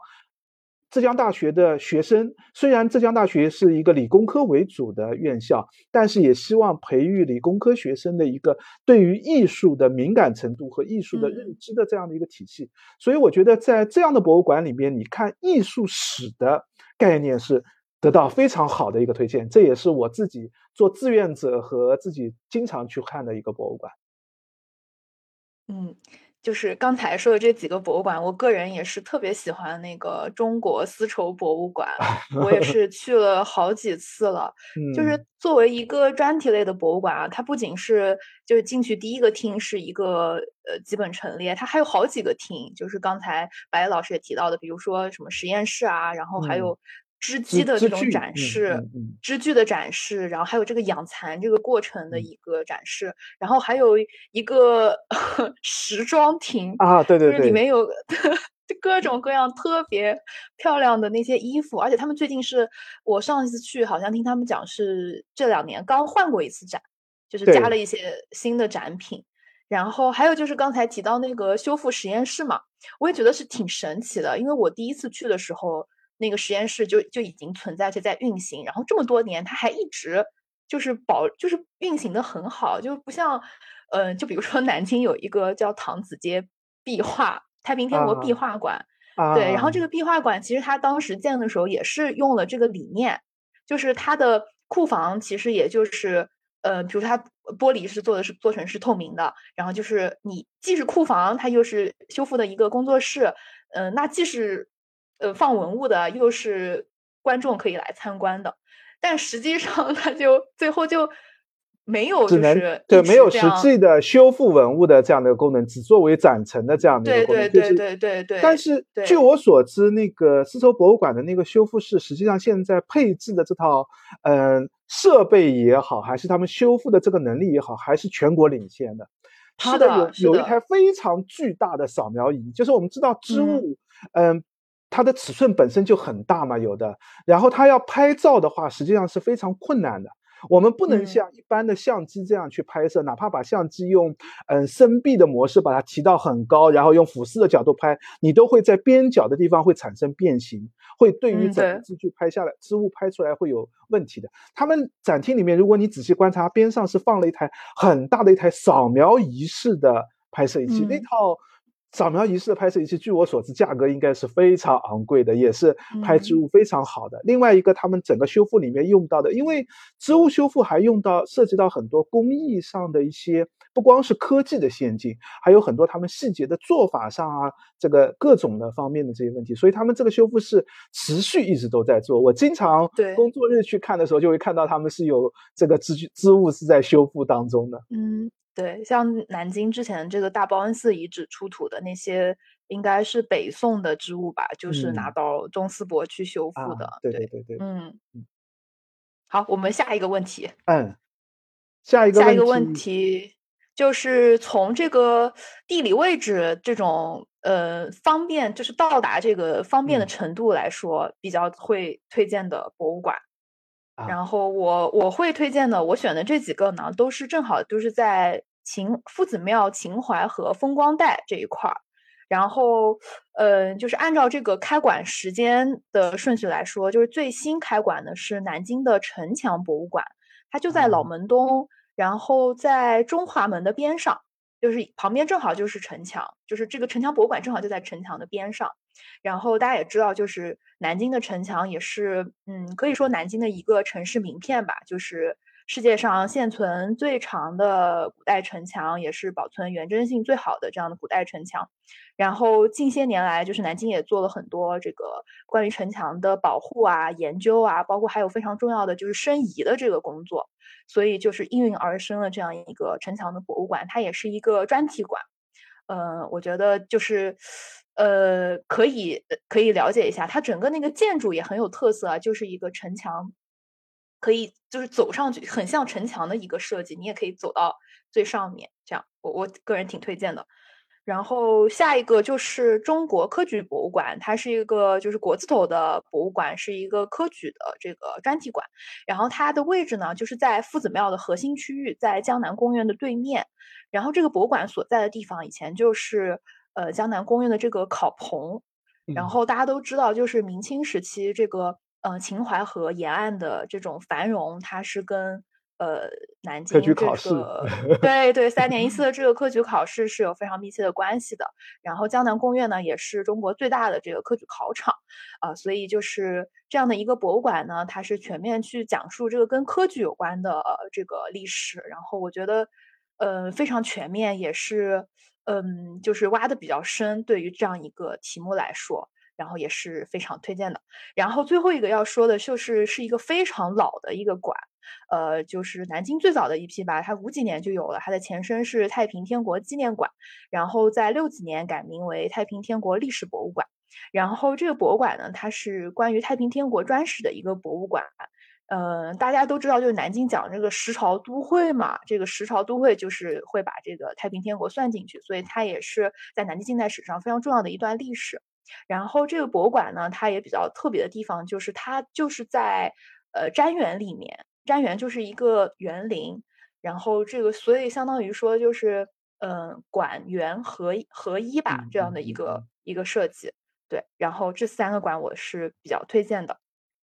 浙江大学的学生，虽然浙江大学是一个理工科为主的院校，但是也希望培育理工科学生的一个对于艺术的敏感程度和艺术的认知的这样的一个体系。所以，我觉得在这样的博物馆里面，你看艺术史的概念是得到非常好的一个推荐。这也是我自己做志愿者和自己经常去看的一个博物馆。嗯，就是刚才说的这几个博物馆，我个人也是特别喜欢那个中国丝绸博物馆，[LAUGHS] 我也是去了好几次了。[LAUGHS] 就是作为一个专题类的博物馆啊，它不仅是就是进去第一个厅是一个呃基本陈列，它还有好几个厅，就是刚才白老师也提到的，比如说什么实验室啊，然后还有。织机的这种展示，织具的展示，然后还有这个养蚕这个过程的一个展示，然后还有一个 [LAUGHS] 时装亭啊，对对对，里面有 [LAUGHS] 就各种各样特别漂亮的那些衣服，而且他们最近是我上一次去，好像听他们讲是这两年刚换过一次展，就是加了一些新的展品。然后还有就是刚才提到那个修复实验室嘛，我也觉得是挺神奇的，因为我第一次去的时候，那个实验室就就已经存在且在运行，然后这么多年它还一直就是保就是运行的很好，就不像，嗯，就比如说南京有一个叫唐子街壁画太平天国壁画馆，对，然后这个壁画馆其实它当时建的时候也是用了这个理念，就是它的库房其实也就是。呃，比如它玻璃是做的是做成是透明的，然后就是你既是库房，它又是修复的一个工作室，嗯，那既是呃放文物的，又是观众可以来参观的，但实际上 [LAUGHS] 它就最后就没有就是对没有实际的修复文物的这样的功能，只作为展陈的这样的一个功能，对对对对对。但是据我所知，那个丝绸博物馆的那个修复室，实际上现在配置的这套嗯。设备也好，还是他们修复的这个能力也好，还是全国领先的。它的有有一台非常巨大的扫描仪，就是我们知道织物，嗯，它的尺寸本身就很大嘛，有的。然后它要拍照的话，实际上是非常困难的。我们不能像一般的相机这样去拍摄，哪怕把相机用嗯深闭的模式把它提到很高，然后用俯视的角度拍，你都会在边角的地方会产生变形，会对于整个织具拍下来织物拍出来会有问题的。他们展厅里面，如果你仔细观察，边上是放了一台很大的一台扫描仪式的拍摄仪器，那套。扫描仪式的拍摄仪器，据我所知，价格应该是非常昂贵的，也是拍植物非常好的。另外一个，他们整个修复里面用到的，因为植物修复还用到涉及到很多工艺上的一些，不光是科技的先进，还有很多他们细节的做法上啊，这个各种的方面的这些问题。所以他们这个修复是持续一直都在做。我经常工作日去看的时候，就会看到他们是有这个植具织物是在修复当中的。嗯。对，像南京之前这个大报恩寺遗址出土的那些，应该是北宋的织物吧，就是拿到中丝博去修复的。对对对对，嗯嗯。好，我们下一个问题。嗯，下一个下一个问题就是从这个地理位置这种呃方便，就是到达这个方便的程度来说，比较会推荐的博物馆。然后我我会推荐的，我选的这几个呢，都是正好就是在。秦夫子庙、秦淮和风光带这一块儿，然后，呃，就是按照这个开馆时间的顺序来说，就是最新开馆的是南京的城墙博物馆，它就在老门东，然后在中华门的边上，就是旁边正好就是城墙，就是这个城墙博物馆正好就在城墙的边上。然后大家也知道，就是南京的城墙也是，嗯，可以说南京的一个城市名片吧，就是。世界上现存最长的古代城墙，也是保存原真性最好的这样的古代城墙。然后近些年来，就是南京也做了很多这个关于城墙的保护啊、研究啊，包括还有非常重要的就是申遗的这个工作。所以就是应运而生了这样一个城墙的博物馆，它也是一个专题馆。呃，我觉得就是呃可以可以了解一下，它整个那个建筑也很有特色啊，就是一个城墙。可以就是走上去，很像城墙的一个设计，你也可以走到最上面，这样我我个人挺推荐的。然后下一个就是中国科举博物馆，它是一个就是国字头的博物馆，是一个科举的这个专题馆。然后它的位置呢，就是在夫子庙的核心区域，在江南公园的对面。然后这个博物馆所在的地方以前就是呃江南公园的这个考棚。然后大家都知道，就是明清时期这个。呃，秦淮河沿岸的这种繁荣，它是跟呃南京这个 [LAUGHS] 对对三年一次的这个科举考试是有非常密切的关系的。然后江南贡院呢，也是中国最大的这个科举考场啊，所以就是这样的一个博物馆呢，它是全面去讲述这个跟科举有关的这个历史。然后我觉得呃非常全面，也是嗯就是挖的比较深，对于这样一个题目来说。然后也是非常推荐的。然后最后一个要说的就是是一个非常老的一个馆，呃，就是南京最早的一批吧，它五几年就有了，它的前身是太平天国纪念馆，然后在六几年改名为太平天国历史博物馆。然后这个博物馆呢，它是关于太平天国专史的一个博物馆。嗯，大家都知道，就是南京讲这个十朝都会嘛，这个十朝都会就是会把这个太平天国算进去，所以它也是在南京近代史上非常重要的一段历史。然后这个博物馆呢，它也比较特别的地方，就是它就是在呃瞻园里面，瞻园就是一个园林，然后这个所以相当于说就是嗯馆园合合一吧这样的一个一个设计。对，然后这三个馆我是比较推荐的。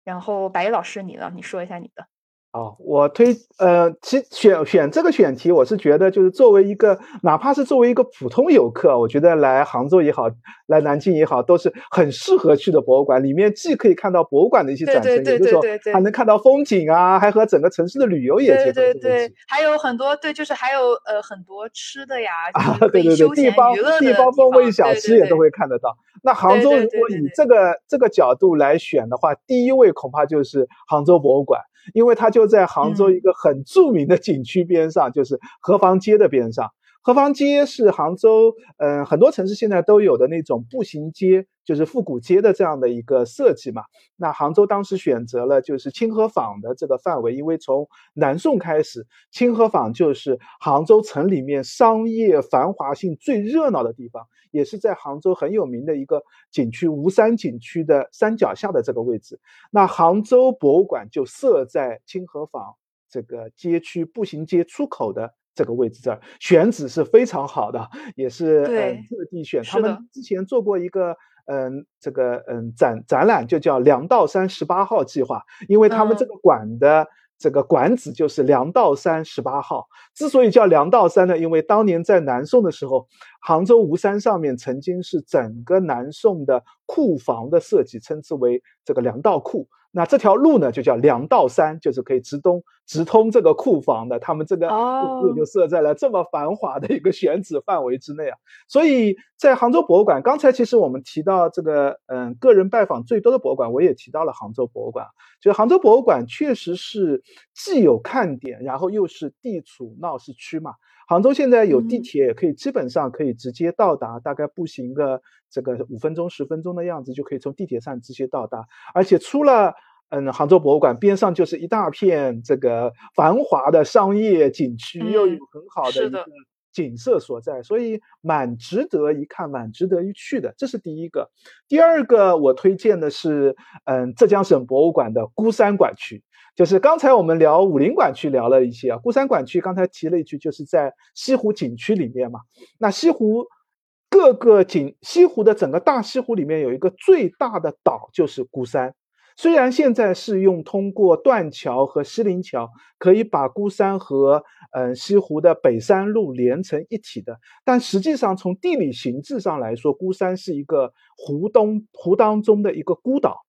然后白衣老师你呢？你说一下你的。哦，我推呃，其选选这个选题，我是觉得就是作为一个，哪怕是作为一个普通游客，我觉得来杭州也好，来南京也好，都是很适合去的博物馆。里面既可以看到博物馆的一些展示，有的时候还能看到风景啊，还和整个城市的旅游也结合对对对，还有很多对，就是还有呃很多吃的呀，啊对对对，地方地方风味小吃也都会看得到。那杭州如果以这个这个角度来选的话，第一位恐怕就是杭州博物馆。因为它就在杭州一个很著名的景区边上，就是河坊街的边上。河坊街是杭州，嗯，很多城市现在都有的那种步行街，就是复古街的这样的一个设计嘛。那杭州当时选择了就是清河坊的这个范围，因为从南宋开始，清河坊就是杭州城里面商业繁华性最热闹的地方，也是在杭州很有名的一个景区——吴山景区的山脚下的这个位置。那杭州博物馆就设在清河坊这个街区步行街出口的。这个位置这儿选址是非常好的，也是嗯特地选。他们之前做过一个嗯这个嗯展展览，就叫梁道山十八号计划，因为他们这个馆的这个馆址就是梁道山十八号。之所以叫梁道山呢，因为当年在南宋的时候，杭州吴山上面曾经是整个南宋的库房的设计，称之为这个梁道库。那这条路呢，就叫梁道山，就是可以直东直通这个库房的。他们这个库就设在了这么繁华的一个选址范围之内啊。所以在杭州博物馆，刚才其实我们提到这个，嗯，个人拜访最多的博物馆，我也提到了杭州博物馆。就杭州博物馆确实是既有看点，然后又是地处闹市区嘛。杭州现在有地铁，也可以基本上可以直接到达，大概步行个这个五分钟、十分钟的样子，就可以从地铁上直接到达。而且出了嗯杭州博物馆边上就是一大片这个繁华的商业景区，又有很好的一个景色所在，所以蛮值得一看、蛮值得一去的。这是第一个。第二个我推荐的是嗯浙江省博物馆的孤山馆区。就是刚才我们聊武林馆区聊了一些啊，孤山馆区刚才提了一句，就是在西湖景区里面嘛。那西湖各个景，西湖的整个大西湖里面有一个最大的岛，就是孤山。虽然现在是用通过断桥和西泠桥可以把孤山和嗯西湖的北山路连成一体的，但实际上从地理形制上来说，孤山是一个湖东湖当中的一个孤岛。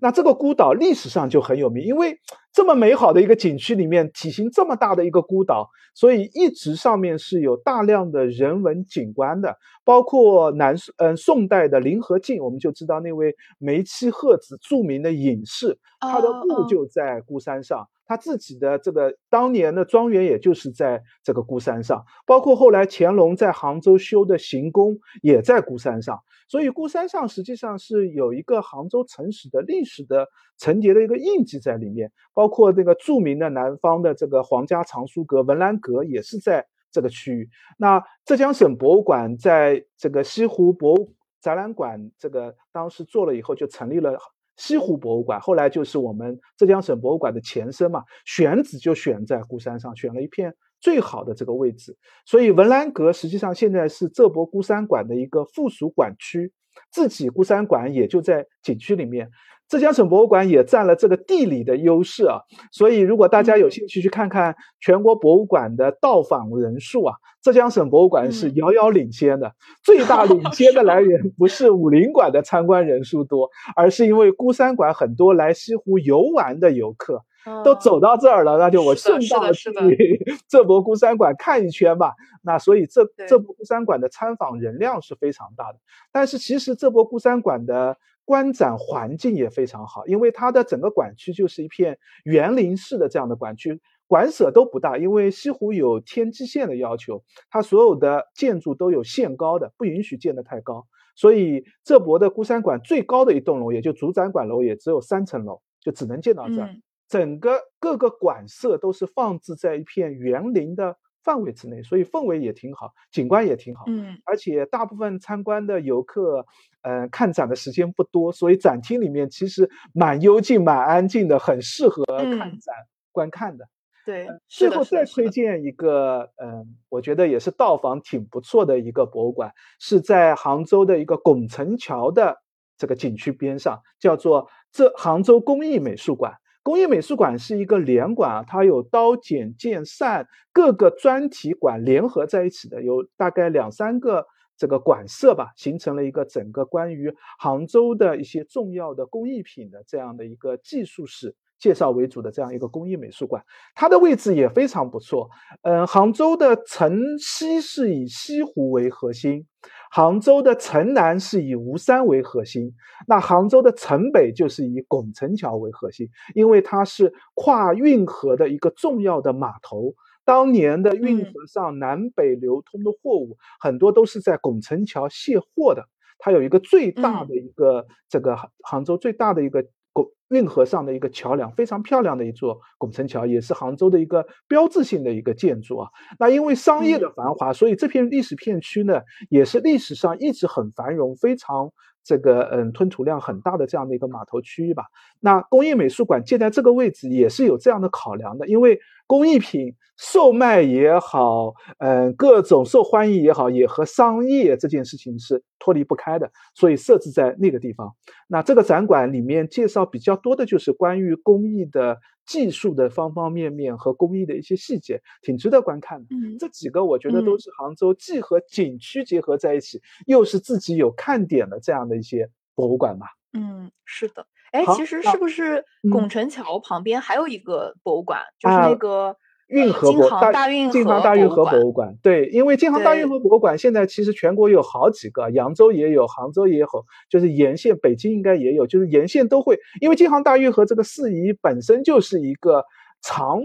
那这个孤岛历史上就很有名，因为这么美好的一个景区里面，体型这么大的一个孤岛，所以一直上面是有大量的人文景观的，包括南嗯宋代的林和靖，我们就知道那位梅妻鹤子著名的隐士，他的墓就在孤山上。他自己的这个当年的庄园，也就是在这个孤山上，包括后来乾隆在杭州修的行宫，也在孤山上。所以孤山上实际上是有一个杭州城史的历史的层叠的一个印记在里面，包括这个著名的南方的这个皇家藏书阁文澜阁也是在这个区域。那浙江省博物馆在这个西湖博物展览馆这个当时做了以后，就成立了。西湖博物馆后来就是我们浙江省博物馆的前身嘛，选址就选在孤山上，选了一片最好的这个位置。所以文澜阁实际上现在是浙博孤山馆的一个附属馆区，自己孤山馆也就在景区里面。浙江省博物馆也占了这个地理的优势啊，所以如果大家有兴趣去看看全国博物馆的到访人数啊，浙江省博物馆是遥遥领先的。最大领先的来源不是武林馆的参观人数多，[LAUGHS] 而是因为孤山馆很多来西湖游玩的游客都走到这儿了，那就我顺道去 [LAUGHS] 浙博孤山馆看一圈吧。那所以这浙博孤山馆的参访人量是非常大的。但是其实浙博孤山馆的。观展环境也非常好，因为它的整个馆区就是一片园林式的这样的馆区，馆舍都不大，因为西湖有天际线的要求，它所有的建筑都有限高的，不允许建得太高，所以浙博的孤山馆最高的一栋楼，也就主展馆楼，也只有三层楼，就只能建到这儿。整个各个馆舍都是放置在一片园林的范围之内，所以氛围也挺好，景观也挺好。嗯，而且大部分参观的游客，呃，看展的时间不多，所以展厅里面其实蛮幽静、蛮安静的，很适合看展观看的。对，最后再推荐一个，嗯，我觉得也是到访挺不错的一个博物馆，是在杭州的一个拱宸桥的这个景区边上，叫做这杭州工艺美术馆。工艺美术馆是一个连馆啊，它有刀剪剑扇各个专题馆联合在一起的，有大概两三个这个馆舍吧，形成了一个整个关于杭州的一些重要的工艺品的这样的一个技术史。介绍为主的这样一个工艺美术馆，它的位置也非常不错。嗯，杭州的城西是以西湖为核心，杭州的城南是以吴山为核心，那杭州的城北就是以拱宸桥为核心，因为它是跨运河的一个重要的码头。当年的运河上南北流通的货物很多都是在拱宸桥卸货的，它有一个最大的一个这个杭州最大的一个。拱运河上的一个桥梁，非常漂亮的一座拱辰桥，也是杭州的一个标志性的一个建筑啊。那因为商业的繁华，所以这片历史片区呢，也是历史上一直很繁荣，非常这个嗯吞吐量很大的这样的一个码头区域吧。那工艺美术馆建在这个位置，也是有这样的考量的，因为工艺品。售卖也好，嗯，各种受欢迎也好，也和商业这件事情是脱离不开的，所以设置在那个地方。那这个展馆里面介绍比较多的就是关于工艺的技术的方方面面和工艺的一些细节，挺值得观看的。嗯，这几个我觉得都是杭州既和景区结合在一起，又是自己有看点的这样的一些博物馆吧。嗯，是的。哎，其实是不是拱宸桥旁边还有一个博物馆，就是那个？运河博大京杭大运河博物馆，对，因为京杭大运河博物馆现在其实全国有好几个，扬州也有，杭州也有，就是沿线，北京应该也有，就是沿线都会。因为京杭大运河这个事宜本身就是一个长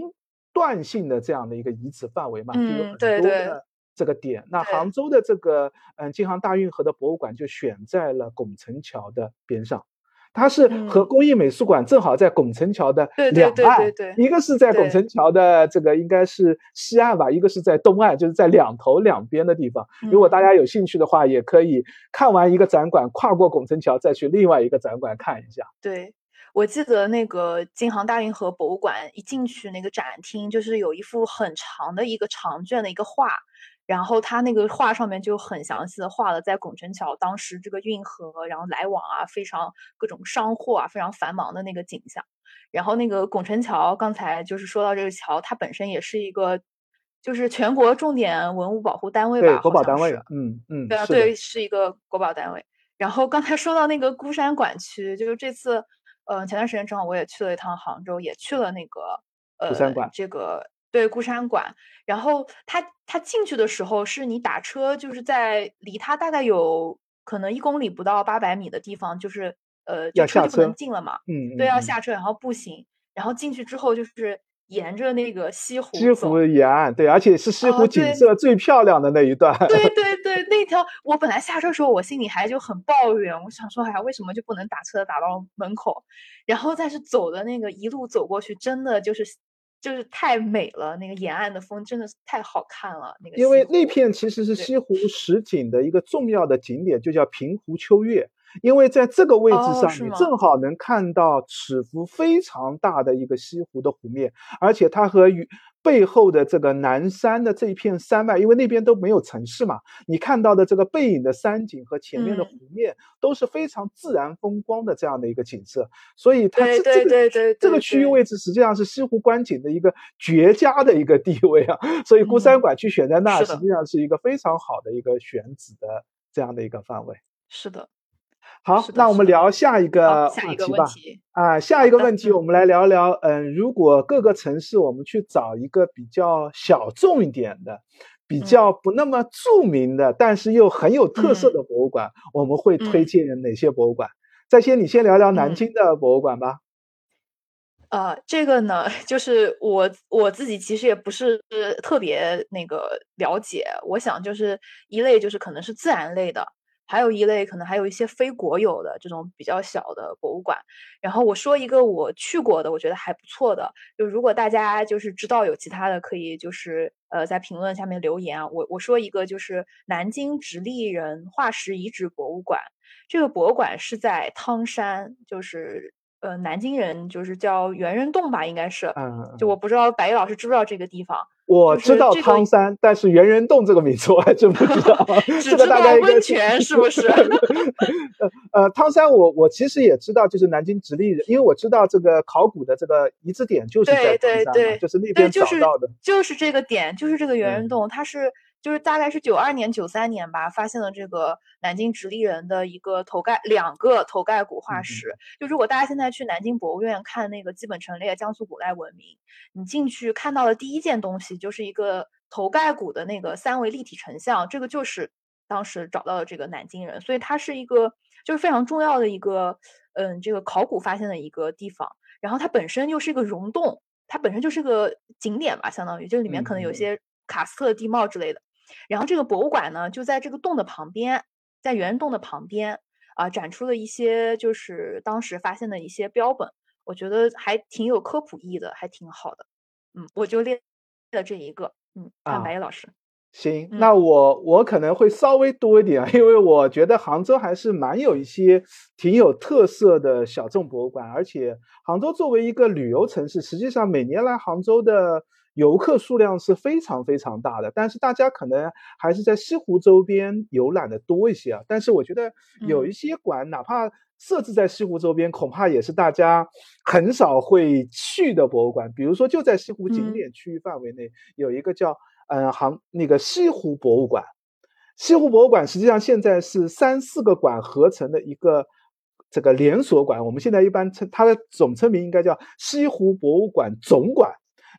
段性的这样的一个遗址范围嘛，就有很多的这个点。那杭州的这个嗯京杭大运河的博物馆就选在了拱宸桥的边上。它是和工艺美术馆正好在拱辰桥的两岸，一个是在拱辰桥的这个应该是西岸吧，一个是在东岸，就是在两头两边的地方。如果大家有兴趣的话，也可以看完一个展馆，跨过拱辰桥再去另外一个展馆看一下。对，我记得那个京杭大运河博物馆一进去那个展厅，就是有一幅很长的一个长卷的一个画。然后他那个画上面就很详细的画了在拱辰桥当时这个运河，然后来往啊，非常各种商货啊，非常繁忙的那个景象。然后那个拱辰桥，刚才就是说到这个桥，它本身也是一个，就是全国重点文物保护单位吧，国保单位。嗯嗯，对啊，对，是一个国保单位。然后刚才说到那个孤山馆区，就是这次，呃，前段时间正好我也去了一趟杭州，也去了那个呃这个。对，孤山馆，然后他他进去的时候，是你打车，就是在离他大概有可能一公里不到八百米的地方，就是呃，就车就不能进了嘛，嗯，对，要下车，然后步行，然后进去之后就是沿着那个西湖，西湖沿岸，对，而且是西湖景色最漂亮的那一段，对。[LAUGHS] 对对，那条我本来下车的时候，我心里还就很抱怨，我想说，哎呀，为什么就不能打车打到门口？然后但是走的那个一路走过去，真的就是。就是太美了，那个沿岸的风真的是太好看了。那个因为那片其实是西湖实景的一个重要的景点，就叫平湖秋月。因为在这个位置上，你正好能看到尺幅非常大的一个西湖的湖面，而且它和与背后的这个南山的这一片山脉，因为那边都没有城市嘛，你看到的这个背影的山景和前面的湖面都是非常自然风光的这样的一个景色，所以它这这个这个区域位置实际上是西湖观景的一个绝佳的一个地位啊，所以孤山馆区选在那，实际上是一个非常好的一个选址的这样的一个范围。是的。好，那我们聊下一个话题吧。啊，下一个问题，我们来聊聊，嗯，如果各个城市我们去找一个比较小众一点的、比较不那么著名的，但是又很有特色的博物馆，我们会推荐哪些博物馆？再先，你先聊聊南京的博物馆吧。呃，这个呢，[LAUGHS] 就是我我自己其实也不是特别那个了解，我想就是一类就是可能是自然类的。还有一类可能还有一些非国有的这种比较小的博物馆，然后我说一个我去过的，我觉得还不错的，就如果大家就是知道有其他的，可以就是呃在评论下面留言啊，我我说一个就是南京直立人化石遗址博物馆，这个博物馆是在汤山，就是呃南京人就是叫猿人洞吧，应该是，嗯，就我不知道白玉老师知不知道这个地方。我知道汤山，但是猿人洞这个名字我还真不知道。[LAUGHS] 只知道温泉是不是？[LAUGHS] 呃，汤山我我其实也知道，就是南京直隶人，因为我知道这个考古的这个遗址点就是在汤山，就是那边找到的。就是这个点，就是这个猿人洞，它是。就是大概是九二年、九三年吧，发现了这个南京直立人的一个头盖两个头盖骨化石。就如果大家现在去南京博物院看那个基本陈列江苏古代文明，你进去看到的第一件东西就是一个头盖骨的那个三维立体成像，这个就是当时找到的这个南京人，所以它是一个就是非常重要的一个嗯这个考古发现的一个地方。然后它本身又是一个溶洞，它本身就是个景点吧，相当于就里面可能有些喀斯特地貌之类的。然后这个博物馆呢，就在这个洞的旁边，在圆洞的旁边啊，展出了一些就是当时发现的一些标本，我觉得还挺有科普意义的，还挺好的。嗯，我就列了这一个。嗯，看白老师。行，那我我可能会稍微多一点啊，因为我觉得杭州还是蛮有一些挺有特色的小众博物馆，而且杭州作为一个旅游城市，实际上每年来杭州的。游客数量是非常非常大的，但是大家可能还是在西湖周边游览的多一些啊。但是我觉得有一些馆，哪怕设置在西湖周边，恐怕也是大家很少会去的博物馆。比如说，就在西湖景点区域范围内，有一个叫嗯杭那个西湖博物馆。西湖博物馆实际上现在是三四个馆合成的一个这个连锁馆。我们现在一般称它的总称名应该叫西湖博物馆总馆。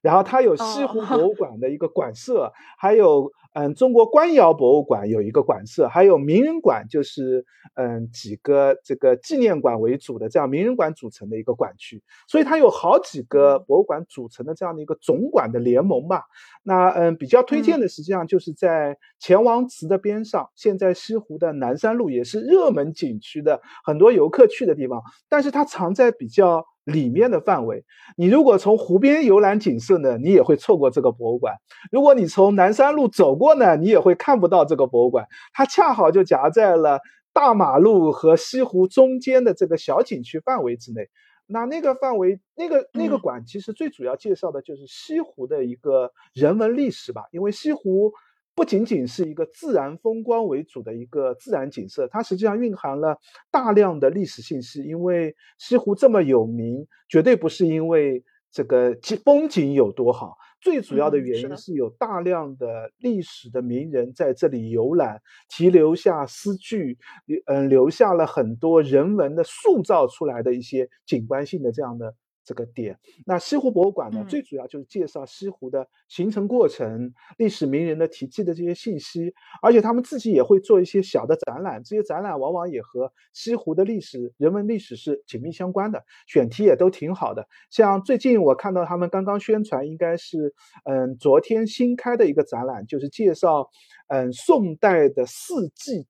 然后它有西湖 [LAUGHS] 博物馆的一个馆舍，还有嗯中国官窑博物馆有一个馆舍，还有名人馆，就是嗯几个这个纪念馆为主的这样名人馆组成的一个馆区，所以它有好几个博物馆组成的这样的一个总馆的联盟吧。那嗯比较推荐的实际上就是在钱王祠的边上，现在西湖的南山路也是热门景区的很多游客去的地方，但是它藏在比较。里面的范围，你如果从湖边游览景色呢，你也会错过这个博物馆；如果你从南山路走过呢，你也会看不到这个博物馆。它恰好就夹在了大马路和西湖中间的这个小景区范围之内。那那个范围，那个那个馆其实最主要介绍的就是西湖的一个人文历史吧，因为西湖。不仅仅是一个自然风光为主的一个自然景色，它实际上蕴含了大量的历史信息。因为西湖这么有名，绝对不是因为这个景风景有多好，最主要的原因是有大量的历史的名人在这里游览，提留下诗句，嗯，留下了很多人文的塑造出来的一些景观性的这样的。这个点，那西湖博物馆呢，最主要就是介绍西湖的形成过程、历史名人的题记的这些信息，而且他们自己也会做一些小的展览，这些展览往往也和西湖的历史、人文历史是紧密相关的，选题也都挺好的。像最近我看到他们刚刚宣传，应该是嗯昨天新开的一个展览，就是介绍嗯宋代的四季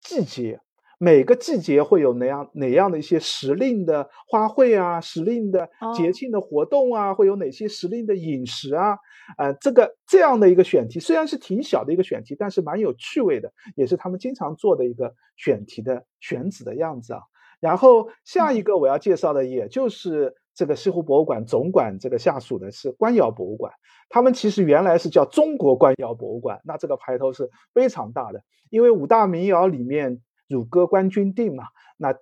季节。每个季节会有哪样哪样的一些时令的花卉啊，时令的节庆的活动啊，会有哪些时令的饮食啊？呃，这个这样的一个选题虽然是挺小的一个选题，但是蛮有趣味的，也是他们经常做的一个选题的选址的样子啊。然后下一个我要介绍的，也就是这个西湖博物馆总馆这个下属的是官窑博物馆，他们其实原来是叫中国官窑博物馆，那这个牌头是非常大的，因为五大名窑里面。汝歌官军定嘛，那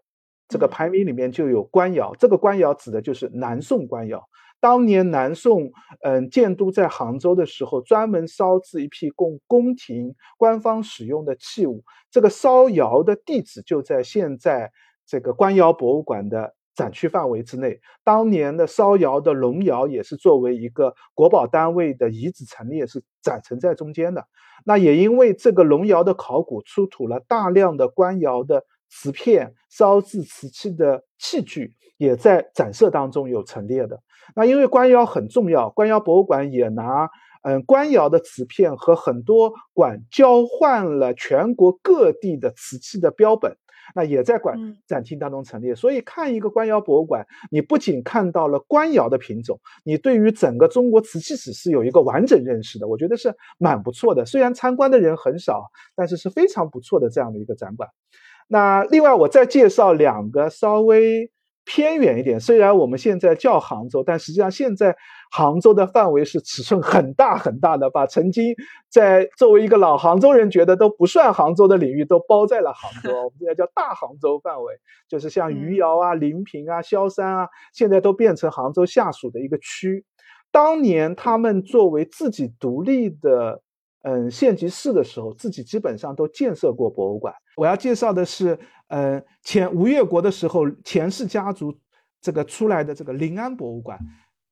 这个排名里面就有官窑，这个官窑指的就是南宋官窑。当年南宋，嗯，建都在杭州的时候，专门烧制一批供宫廷官方使用的器物。这个烧窑的地址就在现在这个官窑博物馆的展区范围之内。当年的烧窑的龙窑也是作为一个国宝单位的遗址陈列，是展陈在中间的。那也因为这个龙窑的考古出土了大量的官窑的瓷片、烧制瓷器的器具，也在展示当中有陈列的。那因为官窑很重要，官窑博物馆也拿嗯官窑的瓷片和很多馆交换了全国各地的瓷器的标本。那也在馆展厅当中陈列。所以看一个官窑博物馆，你不仅看到了官窑的品种，你对于整个中国瓷器史是有一个完整认识的。我觉得是蛮不错的。虽然参观的人很少，但是是非常不错的这样的一个展馆。那另外我再介绍两个稍微。偏远一点，虽然我们现在叫杭州，但实际上现在杭州的范围是尺寸很大很大的，把曾经在作为一个老杭州人觉得都不算杭州的领域都包在了杭州。[LAUGHS] 我们现在叫大杭州范围，就是像余姚啊、临平啊、萧山啊，现在都变成杭州下属的一个区。当年他们作为自己独立的。嗯，县级市的时候，自己基本上都建设过博物馆。我要介绍的是，嗯，前吴越国的时候，钱氏家族这个出来的这个临安博物馆。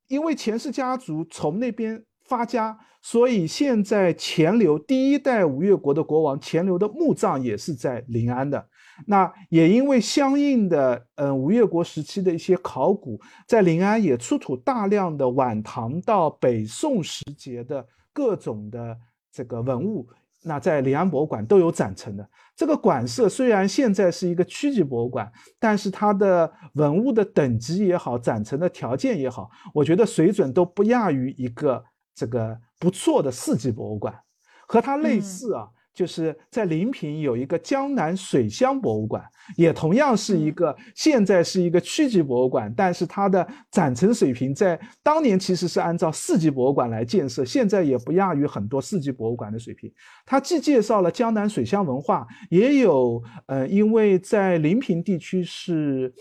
因为钱氏家族从那边发家，所以现在钱镠第一代吴越国的国王钱镠的墓葬也是在临安的。那也因为相应的，嗯，吴越国时期的一些考古，在临安也出土大量的晚唐到北宋时节的各种的。这个文物，那在临安博物馆都有展陈的。这个馆舍虽然现在是一个区级博物馆，但是它的文物的等级也好，展陈的条件也好，我觉得水准都不亚于一个这个不错的四级博物馆，和它类似啊。就是在临平有一个江南水乡博物馆，也同样是一个现在是一个区级博物馆，但是它的展陈水平在当年其实是按照四级博物馆来建设，现在也不亚于很多四级博物馆的水平。它既介绍了江南水乡文化，也有呃，因为在临平地区是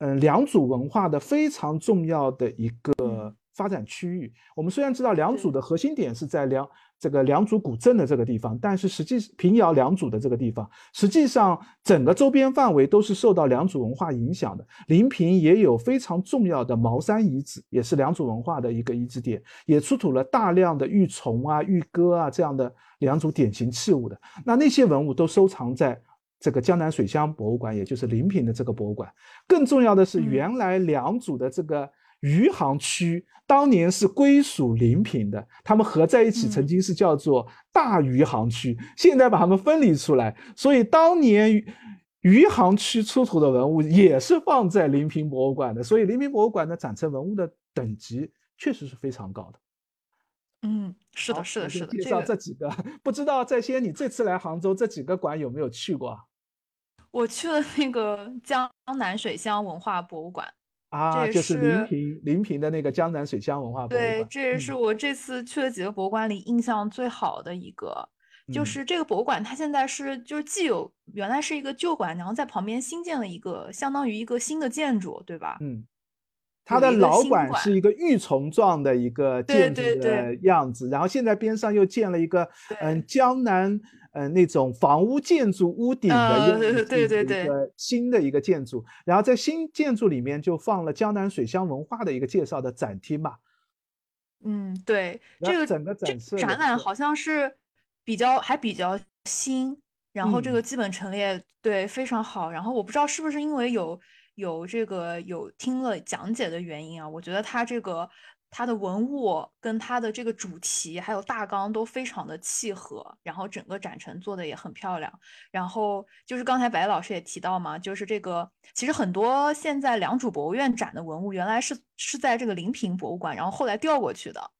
嗯良渚文化的非常重要的一个发展区域。我们虽然知道良渚的核心点是在良。这个良渚古镇的这个地方，但是实际平遥良渚的这个地方，实际上整个周边范围都是受到良渚文化影响的。临平也有非常重要的茅山遗址，也是良渚文化的一个遗址点，也出土了大量的玉琮啊、玉戈啊这样的良渚典型器物的。那那些文物都收藏在这个江南水乡博物馆，也就是临平的这个博物馆。更重要的是，原来良渚的这个。余杭区当年是归属临平的，他们合在一起曾经是叫做大余杭区，现在把他们分离出来，所以当年余杭区出土的文物也是放在临平博物馆的，所以临平博物馆的展陈文物的等级确实是非常高的。嗯，是的，是的，是的。介绍这几个，[LAUGHS] 不知道在先，你这次来杭州这几个馆有没有去过？我去了那个江南水乡文化博物馆。啊，就是临平临平的那个江南水乡文化博物馆。对，这也是我这次去了几个博物馆里印象最好的一个。就是这个博物馆，它现在是就是既有原来是一个旧馆，然后在旁边新建了一个相当于一个新的建筑，对吧？嗯，它的老馆是一个玉琮状的一个建筑的样子，然后现在边上又建了一个嗯江南。嗯，那种房屋建筑屋顶的对对对新的一个建筑，然后在新建筑里面就放了江南水乡文化的一个介绍的展厅嘛。嗯，对，这个整个展示展览好像是比较还比较新，然后这个基本陈列对非常好，然后我不知道是不是因为有有这个有听了讲解的原因啊，我觉得他这个。它的文物跟它的这个主题还有大纲都非常的契合，然后整个展陈做的也很漂亮。然后就是刚才白老师也提到嘛，就是这个其实很多现在良渚博物院展的文物原来是是在这个临平博物馆，然后后来调过去的。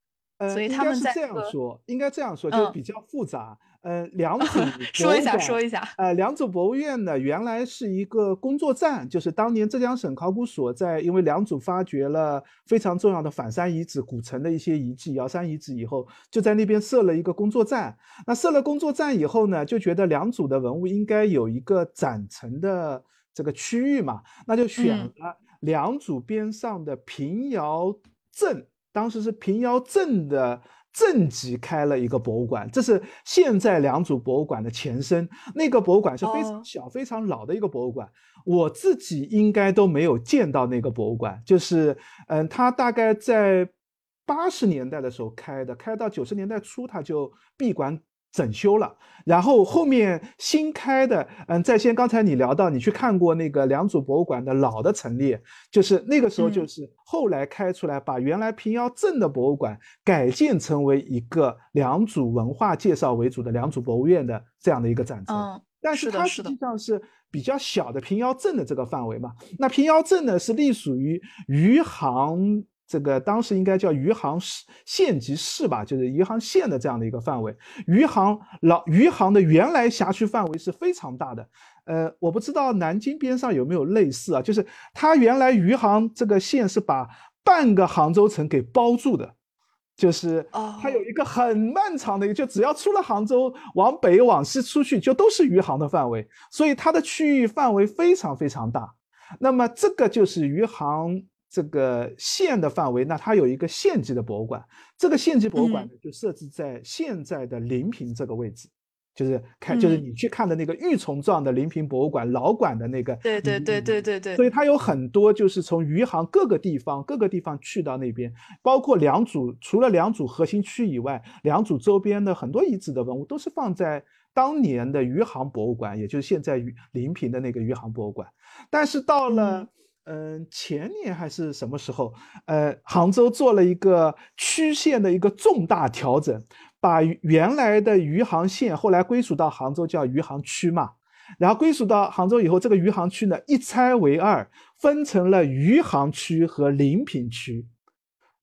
呃，所以他们这样说，应该这样说，就比较复杂。呃，[LAUGHS] 良渚说一下，说一下。呃，良渚博物院呢，原来是一个工作站，就是当年浙江省考古所在，因为良渚发掘了非常重要的反山遗址、古城的一些遗迹、瑶山遗址以后，就在那边设了一个工作站。那设了工作站以后呢，就觉得良渚的文物应该有一个展陈的这个区域嘛，那就选了良渚边上的平遥镇，当时是平遥镇的。镇级开了一个博物馆，这是现在两组博物馆的前身。那个博物馆是非常小、非常老的一个博物馆，我自己应该都没有见到那个博物馆。就是，嗯，它大概在八十年代的时候开的，开到九十年代初，它就闭馆。整修了，然后后面新开的，嗯，在先刚才你聊到，你去看过那个良渚博物馆的老的陈列，就是那个时候就是后来开出来，把原来平遥镇的博物馆改建成为一个良渚文化介绍为主的良渚博物院的这样的一个展陈。但是它实际上是比较小的平遥镇的这个范围嘛。那平遥镇呢是隶属于余杭。这个当时应该叫余杭市县级市吧，就是余杭县的这样的一个范围。余杭老余杭的原来辖区范围是非常大的。呃，我不知道南京边上有没有类似啊，就是它原来余杭这个县是把半个杭州城给包住的，就是它有一个很漫长的一个，就只要出了杭州往北往西出去就都是余杭的范围，所以它的区域范围非常非常大。那么这个就是余杭。这个县的范围，那它有一个县级的博物馆。这个县级博物馆呢，就设置在现在的临平这个位置，就是看，就是你去看的那个玉琮状的临平博物馆老馆的那个。对对对对对对。所以它有很多，就是从余杭各个地方、各个地方去到那边，包括两组，除了两组核心区以外，两组周边的很多遗址的文物都是放在当年的余杭博物馆，也就是现在余临平的那个余杭博物馆。但是到了。嗯，前年还是什么时候？呃，杭州做了一个区县的一个重大调整，把原来的余杭县后来归属到杭州叫余杭区嘛，然后归属到杭州以后，这个余杭区呢一拆为二，分成了余杭区和临平区，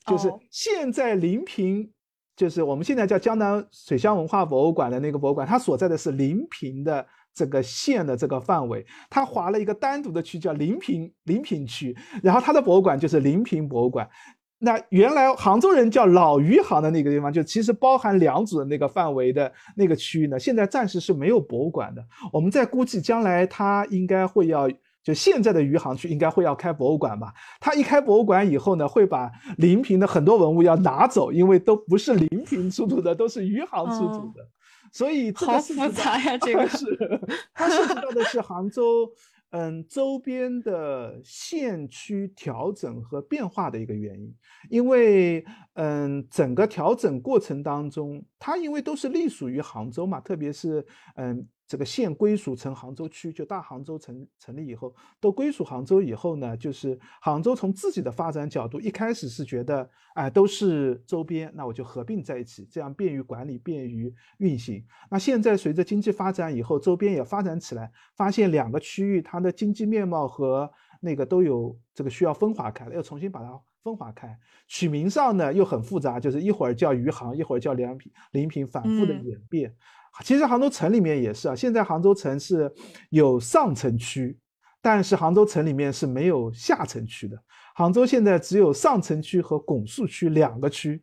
就是现在临平，就是我们现在叫江南水乡文化博物馆的那个博物馆，它所在的是临平的。这个县的这个范围，它划了一个单独的区，叫临平临平区，然后它的博物馆就是临平博物馆。那原来杭州人叫老余杭的那个地方，就其实包含良渚的那个范围的那个区域呢，现在暂时是没有博物馆的。我们在估计将来它应该会要，就现在的余杭区应该会要开博物馆吧。它一开博物馆以后呢，会把临平的很多文物要拿走，因为都不是临平出土的，都是余杭出土的。所以好复杂呀，这个 [LAUGHS] 是它涉及到的是杭州，嗯，周边的县区调整和变化的一个原因，因为嗯，整个调整过程当中，它因为都是隶属于杭州嘛，特别是嗯。这个县归属成杭州区，就大杭州成成立以后，都归属杭州以后呢，就是杭州从自己的发展角度，一开始是觉得，哎，都是周边，那我就合并在一起，这样便于管理，便于运行。那现在随着经济发展以后，周边也发展起来，发现两个区域它的经济面貌和那个都有这个需要分化开了，要重新把它分化开。取名上呢又很复杂，就是一会儿叫余杭，一会儿叫梁平、临平，反复的演变。其实杭州城里面也是啊，现在杭州城是有上城区，但是杭州城里面是没有下城区的。杭州现在只有上城区和拱墅区两个区。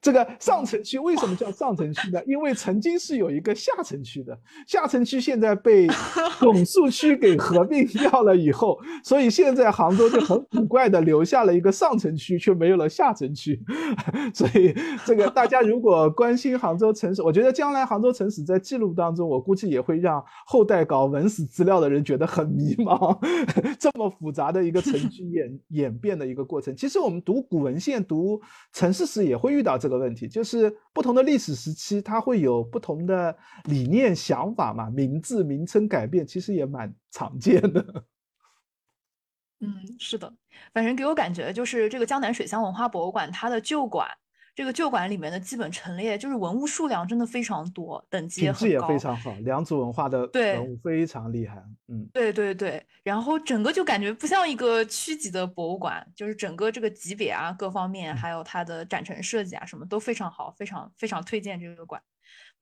这个上城区为什么叫上城区呢？因为曾经是有一个下城区的，下城区现在被 [LAUGHS] 拱墅区给合并掉了以后，所以现在杭州就很古怪的留下了一个上城区，却没有了下城区。[LAUGHS] 所以这个大家如果关心杭州城史，我觉得将来杭州城史在记录当中，我估计也会让后代搞文史资料的人觉得很迷茫。[LAUGHS] 这么复杂的一个城区演演变的一个过程，其实我们读古文献、读城市史也会遇到这。这个问题就是不同的历史时期，它会有不同的理念想法嘛？名字名称改变其实也蛮常见的。嗯，是的，反正给我感觉就是这个江南水乡文化博物馆，它的旧馆。这个旧馆里面的基本陈列，就是文物数量真的非常多，等级也很高，也非常好。良渚文化的文物非常厉害，嗯，对对对。然后整个就感觉不像一个区级的博物馆，就是整个这个级别啊，各方面还有它的展陈设计啊，什么都非常好，非常非常推荐这个馆。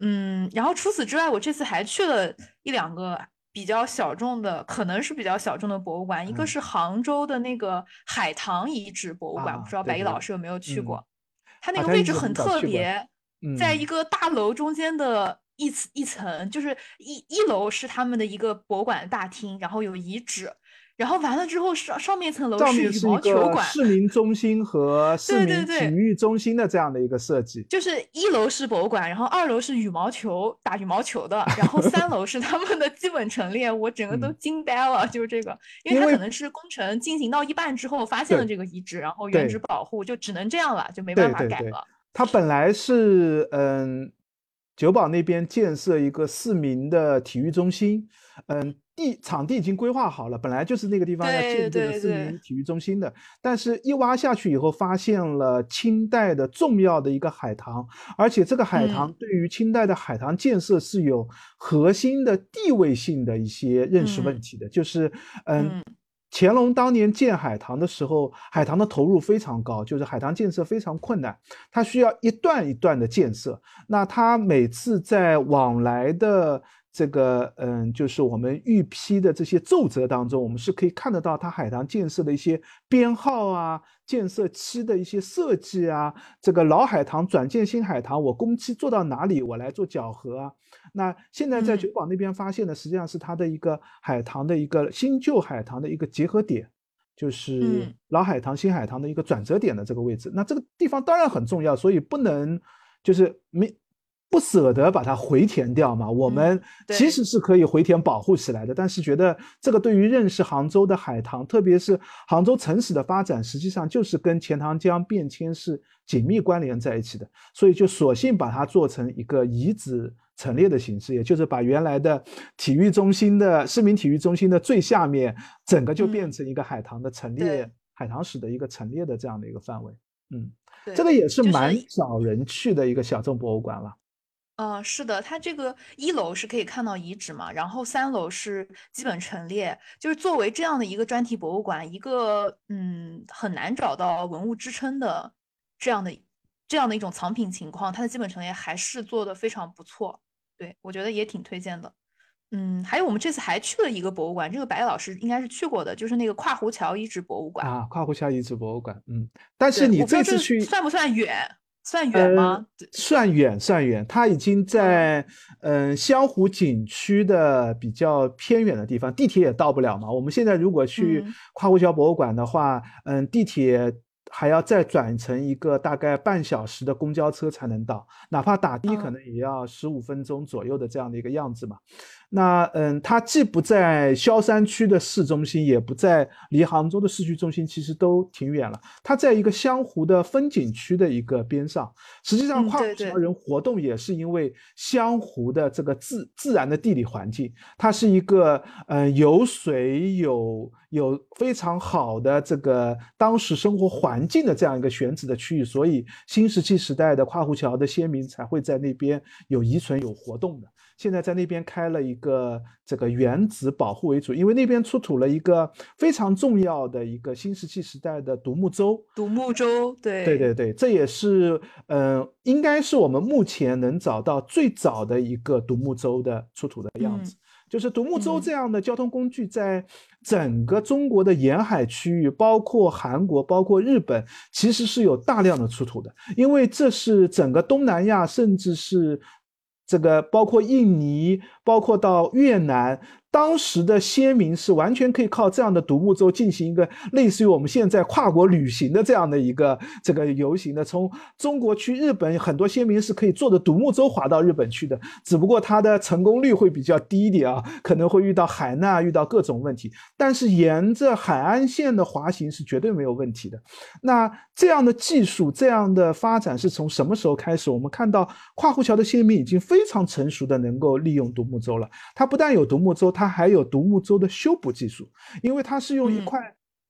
嗯，然后除此之外，我这次还去了一两个比较小众的，可能是比较小众的博物馆，一个是杭州的那个海棠遗址博物馆，不知道白毅老师有没有去过。它那个位置很特别，在一个大楼中间的一层一层，就是一一楼是他们的一个博物馆大厅，然后有遗址。然后完了之后，上上面一层楼是羽毛球馆、市民中心和市民体育中心的这样的一个设计。就是一楼是博物馆，然后二楼是羽毛球打羽毛球的，然后三楼是他们的基本陈列。我整个都惊呆了，就是这个，因为它可能是工程进行到一半之后发现了这个遗址，然后原址保护就只能这样了，就没办法改了。它本来是嗯。九堡那边建设一个市民的体育中心，嗯，地场地已经规划好了，本来就是那个地方要建这个市民体育中心的，但是一挖下去以后，发现了清代的重要的一个海棠，而且这个海棠对于清代的海棠建设是有核心的地位性的一些认识问题的，就是嗯。乾隆当年建海棠的时候，海棠的投入非常高，就是海棠建设非常困难，它需要一段一段的建设。那它每次在往来的这个，嗯，就是我们预批的这些奏折当中，我们是可以看得到它海棠建设的一些编号啊。建设期的一些设计啊，这个老海棠转建新海棠，我工期做到哪里，我来做搅和啊。那现在在九堡那边发现的，实际上是它的一个海棠的一个新旧海棠的一个结合点，就是老海棠新海棠的一个转折点的这个位置。那这个地方当然很重要，所以不能就是没。不舍得把它回填掉嘛？我们其实是可以回填保护起来的，但是觉得这个对于认识杭州的海棠，特别是杭州城市的发展，实际上就是跟钱塘江变迁是紧密关联在一起的，所以就索性把它做成一个遗址陈列的形式，也就是把原来的体育中心的市民体育中心的最下面，整个就变成一个海棠的陈列，海棠史的一个陈列的这样的一个范围。嗯，这个也是蛮少人去的一个小众博物馆了。呃，是的，它这个一楼是可以看到遗址嘛，然后三楼是基本陈列，就是作为这样的一个专题博物馆，一个嗯很难找到文物支撑的这样的这样的一种藏品情况，它的基本陈列还是做的非常不错，对我觉得也挺推荐的。嗯，还有我们这次还去了一个博物馆，这个白老师应该是去过的，就是那个跨湖桥遗址博物馆啊，跨湖桥遗址博物馆，嗯，但是你这次去算不算远？算远吗？算远，算远。它已经在嗯湘湖景区的比较偏远的地方，地铁也到不了嘛。我们现在如果去跨湖桥博物馆的话，嗯，地铁还要再转乘一个大概半小时的公交车才能到，哪怕打的可能也要十五分钟左右的这样的一个样子嘛。那嗯，它既不在萧山区的市中心，也不在离杭州的市区中心，其实都挺远了。它在一个湘湖的风景区的一个边上。实际上，跨湖桥人活动也是因为湘湖的这个自自然的地理环境，它是一个嗯有水有有非常好的这个当时生活环境的这样一个选址的区域，所以新石器时代的跨湖桥的先民才会在那边有遗存有活动的。现在在那边开了一个这个原子保护为主，因为那边出土了一个非常重要的一个新石器时代的独木舟。独木舟，对对对对，这也是嗯，应该是我们目前能找到最早的一个独木舟的出土的样子。就是独木舟这样的交通工具，在整个中国的沿海区域，包括韩国、包括日本，其实是有大量的出土的，因为这是整个东南亚，甚至是。这个包括印尼，包括到越南。当时的先民是完全可以靠这样的独木舟进行一个类似于我们现在跨国旅行的这样的一个这个游行的。从中国去日本，很多先民是可以坐着独木舟划到日本去的，只不过它的成功率会比较低一点啊，可能会遇到海难，遇到各种问题。但是沿着海岸线的滑行是绝对没有问题的。那这样的技术，这样的发展是从什么时候开始？我们看到跨湖桥的先民已经非常成熟的能够利用独木舟了。它不但有独木舟，它它还有独木舟的修补技术，因为它是用一块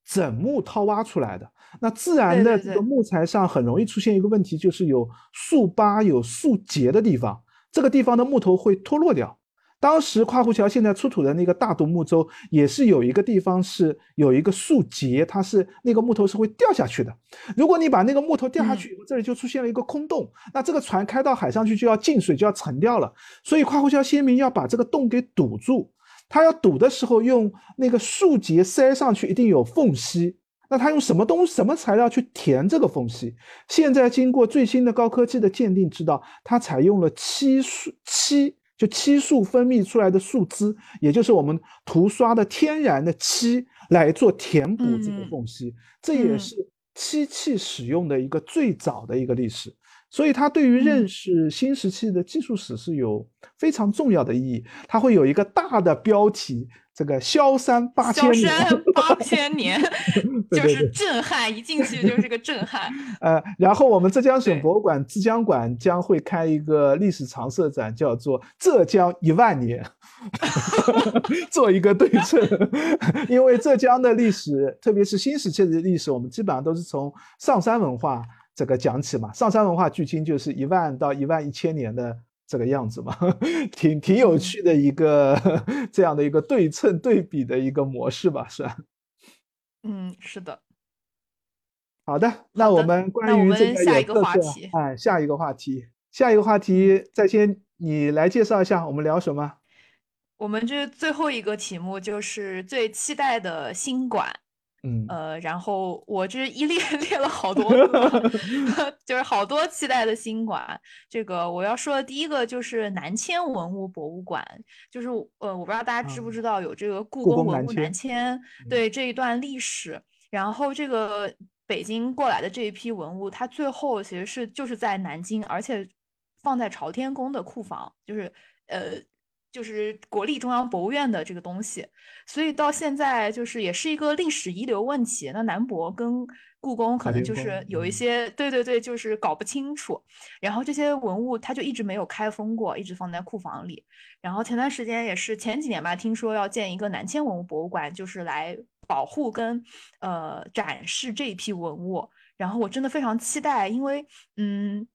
整木掏挖出来的。那自然的这个木材上很容易出现一个问题，就是有树疤、有树节的地方，这个地方的木头会脱落掉。当时跨湖桥现在出土的那个大独木舟，也是有一个地方是有一个树节，它是那个木头是会掉下去的。如果你把那个木头掉下去以后，这里就出现了一个空洞，那这个船开到海上去就要进水，就要沉掉了。所以跨湖桥先民要把这个洞给堵住。他要堵的时候，用那个树节塞上去，一定有缝隙。那他用什么东西、什么材料去填这个缝隙？现在经过最新的高科技的鉴定，知道它采用了漆树漆，就漆树分泌出来的树脂，也就是我们涂刷的天然的漆来做填补这个缝隙。这也是漆器使用的一个最早的一个历史。所以它对于认识新石器的技术史是有非常重要的意义。它会有一个大的标题，这个“萧山八千年”，萧山八千年，[LAUGHS] 就是震撼，一进去 [LAUGHS] 就是个震撼。呃，然后我们浙江省博物馆浙江馆将会开一个历史常设展，叫做“浙江一万年”，[LAUGHS] 做一个对称。因为浙江的历史，特别是新石器的历史，我们基本上都是从上山文化。这个讲起嘛，上山文化距今就是一万到一万一千年的这个样子嘛，[LAUGHS] 挺挺有趣的一个 [LAUGHS] 这样的一个对称对比的一个模式吧，是吧？嗯，是的。好的，那我们关于这个下一个话题，哎，下一个话题，下一个话题，再先你来介绍一下，我们聊什么？我们这最后一个题目就是最期待的新馆。嗯呃，然后我这一列 [LAUGHS] 列了好多，[LAUGHS] [LAUGHS] 就是好多期待的新馆。这个我要说的第一个就是南迁文物博物馆，就是呃，我不知道大家知不知道有这个故宫文物南迁，对这一段历史。然后这个北京过来的这一批文物，它最后其实是就是在南京，而且放在朝天宫的库房，就是呃。就是国立中央博物院的这个东西，所以到现在就是也是一个历史遗留问题。那南博跟故宫可能就是有一些，对对对，就是搞不清楚。然后这些文物它就一直没有开封过，一直放在库房里。然后前段时间也是前几年吧，听说要建一个南迁文物博物馆，就是来保护跟呃展示这一批文物。然后我真的非常期待，因为嗯。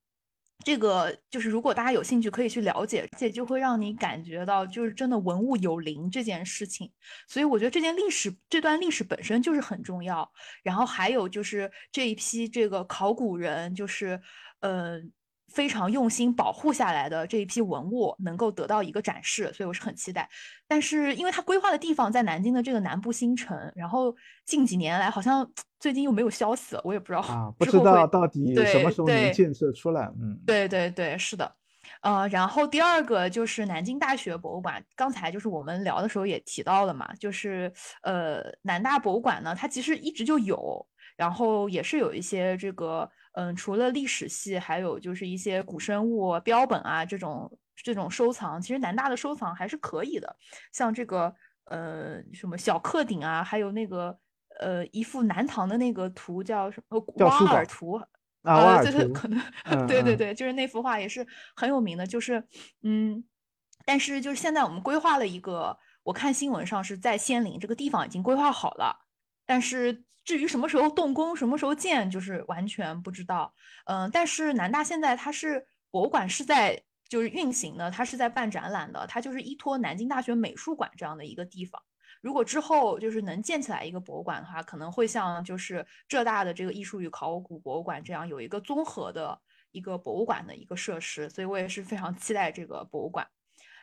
这个就是，如果大家有兴趣，可以去了解，而且就会让你感觉到，就是真的文物有灵这件事情。所以我觉得这件历史，这段历史本身就是很重要。然后还有就是这一批这个考古人，就是，嗯。非常用心保护下来的这一批文物能够得到一个展示，所以我是很期待。但是因为它规划的地方在南京的这个南部新城，然后近几年来好像 [TSK] 最近又没有消息了，我也不知道啊，[LAUGHS] 不知道到底什么时候能建设出来。嗯，对对对，是的。呃，然后第二个就是南京大学博物馆，刚才就是我们聊的时候也提到了嘛，就是呃南大博物馆呢，它其实一直就有，然后也是有一些这个。嗯，除了历史系，还有就是一些古生物标本啊，这种这种收藏，其实南大的收藏还是可以的。像这个呃什么小刻鼎啊，还有那个呃一幅南唐的那个图叫什么瓦尔图 [LAUGHS] 啊，瓦尔图，可能 [LAUGHS] 对对对，就是那幅画也是很有名的。就是嗯，但是就是现在我们规划了一个，我看新闻上是在仙林这个地方已经规划好了，但是。至于什么时候动工，什么时候建，就是完全不知道。嗯，但是南大现在它是博物馆是在就是运行的，它是在办展览的，它就是依托南京大学美术馆这样的一个地方。如果之后就是能建起来一个博物馆的话，可能会像就是浙大的这个艺术与考古博物馆这样有一个综合的一个博物馆的一个设施。所以我也是非常期待这个博物馆。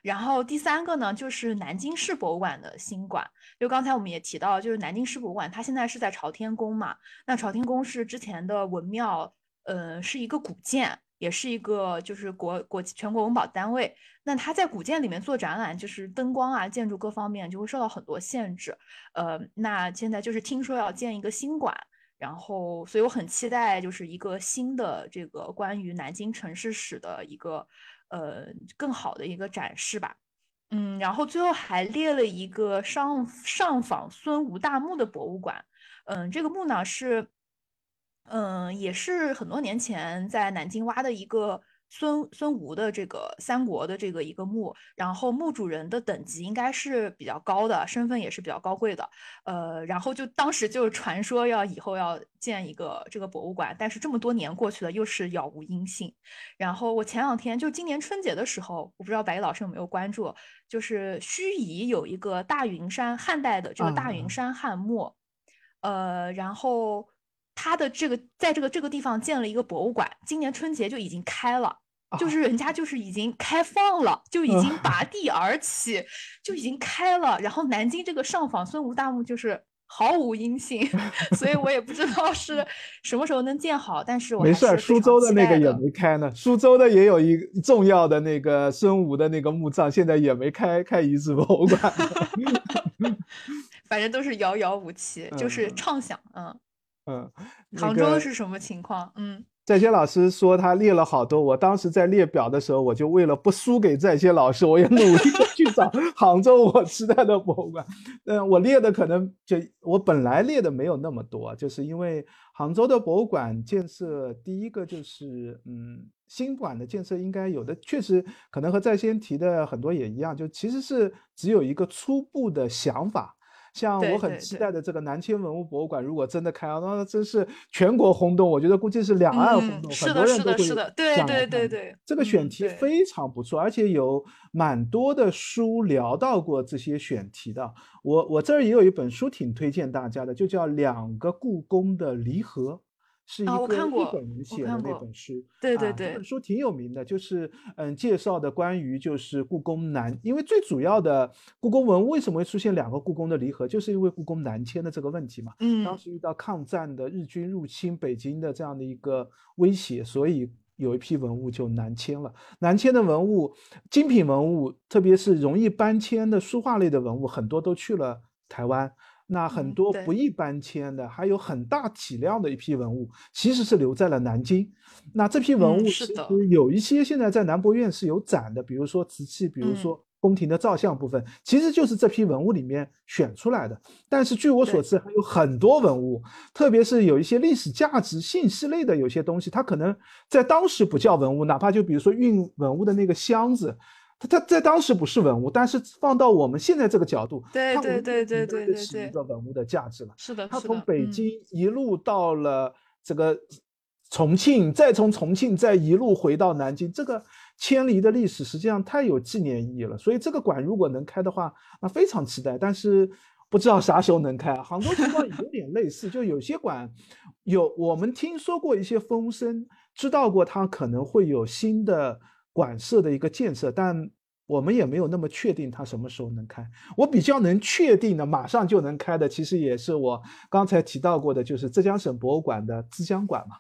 然后第三个呢，就是南京市博物馆的新馆。就刚才我们也提到，就是南京市博物馆，它现在是在朝天宫嘛。那朝天宫是之前的文庙，呃，是一个古建，也是一个就是国国全国文保单位。那它在古建里面做展览，就是灯光啊、建筑各方面就会受到很多限制。呃，那现在就是听说要建一个新馆，然后所以我很期待，就是一个新的这个关于南京城市史的一个。呃，更好的一个展示吧，嗯，然后最后还列了一个上上访孙吴大墓的博物馆，嗯，这个墓呢是，嗯，也是很多年前在南京挖的一个。孙孙吴的这个三国的这个一个墓，然后墓主人的等级应该是比较高的，身份也是比较高贵的，呃，然后就当时就传说要以后要建一个这个博物馆，但是这么多年过去了，又是杳无音信。然后我前两天就今年春节的时候，我不知道白毅老师有没有关注，就是盱眙有一个大云山汉代的这个大云山汉墓，呃，然后。他的这个在这个这个地方建了一个博物馆，今年春节就已经开了，就是人家就是已经开放了，就已经拔地而起，就已经开了。然后南京这个上访孙吴大墓就是毫无音信，[LAUGHS] 所以我也不知道是什么时候能建好。但是我没事，苏州的那个也没开呢，苏州的也有一重要的那个孙吴的那个墓葬，现在也没开开遗址博物馆。[LAUGHS] 反正都是遥遥无期，就是畅想，嗯。嗯，杭州是什么情况？嗯，在先老师说他列了好多，我当时在列表的时候，我就为了不输给在先老师，我也努力的去找杭州我期待的博物馆。嗯，[LAUGHS] 我列的可能就我本来列的没有那么多，就是因为杭州的博物馆建设，第一个就是嗯，新馆的建设应该有的确实可能和在先提的很多也一样，就其实是只有一个初步的想法。像我很期待的这个南迁文物博物馆，如果真的开啊，那真是全国轰动。我觉得估计是两岸轰动，很多人都会是的，对对对对。这个选题非常不错，而且有蛮多的书聊到过这些选题的。我我这儿也有一本书挺推荐大家的，就叫《两个故宫的离合》。是一个日本人写的那本书，对对对，这本书挺有名的，就是嗯，介绍的关于就是故宫南，因为最主要的故宫文物为什么会出现两个故宫的离合，就是因为故宫南迁的这个问题嘛。嗯，当时遇到抗战的日军入侵北京的这样的一个威胁，所以有一批文物就南迁了。南迁的文物，精品文物，特别是容易搬迁的书画类的文物，很多都去了台湾。那很多不易搬迁的，还有很大体量的一批文物，其实是留在了南京。那这批文物其实有一些现在在南博院是有展的，比如说瓷器，比如说宫廷的造像部分，其实就是这批文物里面选出来的。但是据我所知，还有很多文物，特别是有一些历史价值、信息类的有些东西，它可能在当时不叫文物，哪怕就比如说运文物的那个箱子。它它在当时不是文物，但是放到我们现在这个角度，对对对对对对，是一个文物的价值了。是的，它从北京一路到了这个重庆，再从重庆再一路回到南京，这个千里的历史实际上太有纪念意义了。所以这个馆如果能开的话，那非常期待。但是不知道啥时候能开。杭州情况有点类似，就有些馆有我们听说过一些风声，知道过它可能会有新的。馆舍的一个建设，但我们也没有那么确定它什么时候能开。我比较能确定的，马上就能开的，其实也是我刚才提到过的，就是浙江省博物馆的资江馆嘛。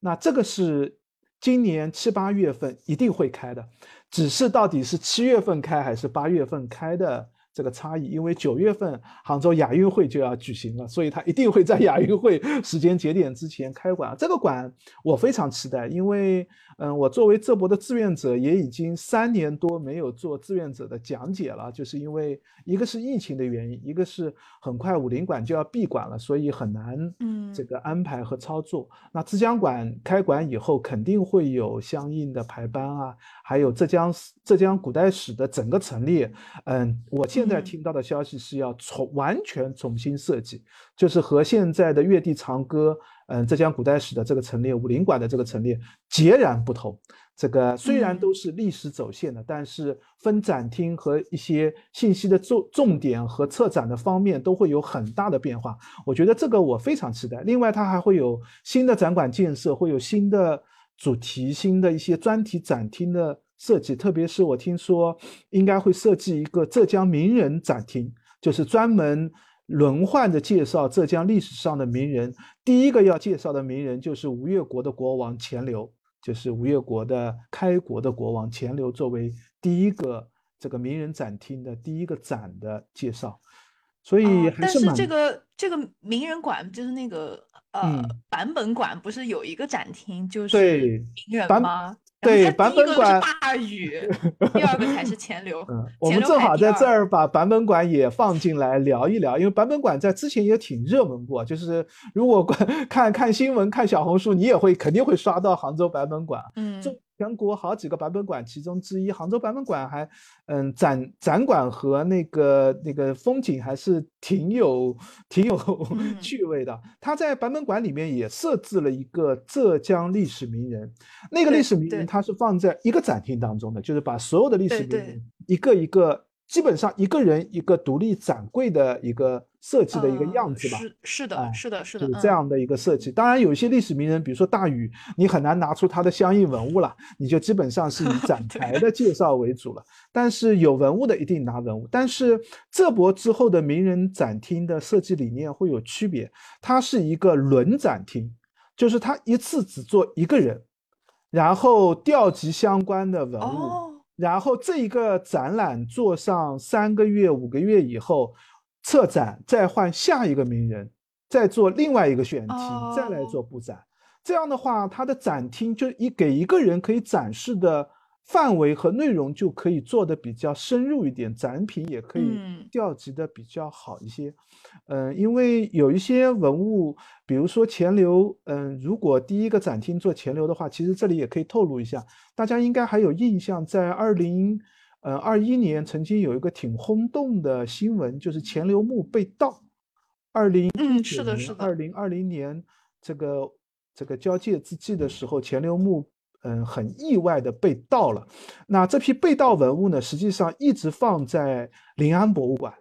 那这个是今年七八月份一定会开的，只是到底是七月份开还是八月份开的。这个差异，因为九月份杭州亚运会就要举行了，所以他一定会在亚运会时间节点之前开馆。这个馆我非常期待，因为嗯，我作为浙博的志愿者，也已经三年多没有做志愿者的讲解了，就是因为一个是疫情的原因，一个是很快武林馆就要闭馆了，所以很难嗯这个安排和操作。那之江馆开馆以后，肯定会有相应的排班啊，还有浙江浙江古代史的整个陈列，嗯，我现现在听到的消息是要重完全重新设计，就是和现在的粤地长歌，嗯，浙江古代史的这个陈列，武林馆的这个陈列截然不同。这个虽然都是历史走线的，但是分展厅和一些信息的重重点和策展的方面都会有很大的变化。我觉得这个我非常期待。另外，它还会有新的展馆建设，会有新的主题、性的一些专题展厅的。设计，特别是我听说应该会设计一个浙江名人展厅，就是专门轮换着介绍浙江历史上的名人。第一个要介绍的名人就是吴越国的国王钱镠，就是吴越国的开国的国王钱镠作为第一个这个名人展厅的第一个展的介绍。所以还是，但是这个这个名人馆就是那个呃版本馆，不是有一个展厅就是名人吗？对版本馆是大禹，第二个才是钱流。嗯，我们正好在这儿把版本馆也放进来聊一聊，因为版本馆在之前也挺热门过，就是如果 [LAUGHS] 看看新闻、看小红书，你也会肯定会刷到杭州版本馆。嗯。全国好几个版本馆其中之一，杭州版本馆还，嗯，展展馆和那个那个风景还是挺有挺有趣味的。他在版本馆里面也设置了一个浙江历史名人，那个历史名人他是放在一个展厅当中的，就是把所有的历史名人一个一个。基本上一个人一个独立展柜的一个设计的一个样子吧，是是的，是的，是的，就是这样的一个设计。当然，有一些历史名人，比如说大禹，你很难拿出他的相应文物了，你就基本上是以展 [LAUGHS] 台的介绍为主了。但是有文物的一定拿文物。但是这博之后的名人展厅的设计理念会有区别，它是一个轮展厅，就是它一次只做一个人，然后调集相关的文物。然后这一个展览做上三个月、五个月以后，撤展再换下一个名人，再做另外一个选题，再来做布展。这样的话，它的展厅就一给一个人可以展示的范围和内容就可以做的比较深入一点，展品也可以调集的比较好一些。嗯，因为有一些文物，比如说钱流，嗯，如果第一个展厅做钱流的话，其实这里也可以透露一下，大家应该还有印象，在二零。呃，二一年曾经有一个挺轰动的新闻，就是钱流墓被盗。二零嗯，是的，是的。二零二零年这个这个交界之际的时候，钱流墓嗯很意外的被盗了。那这批被盗文物呢，实际上一直放在临安博物馆。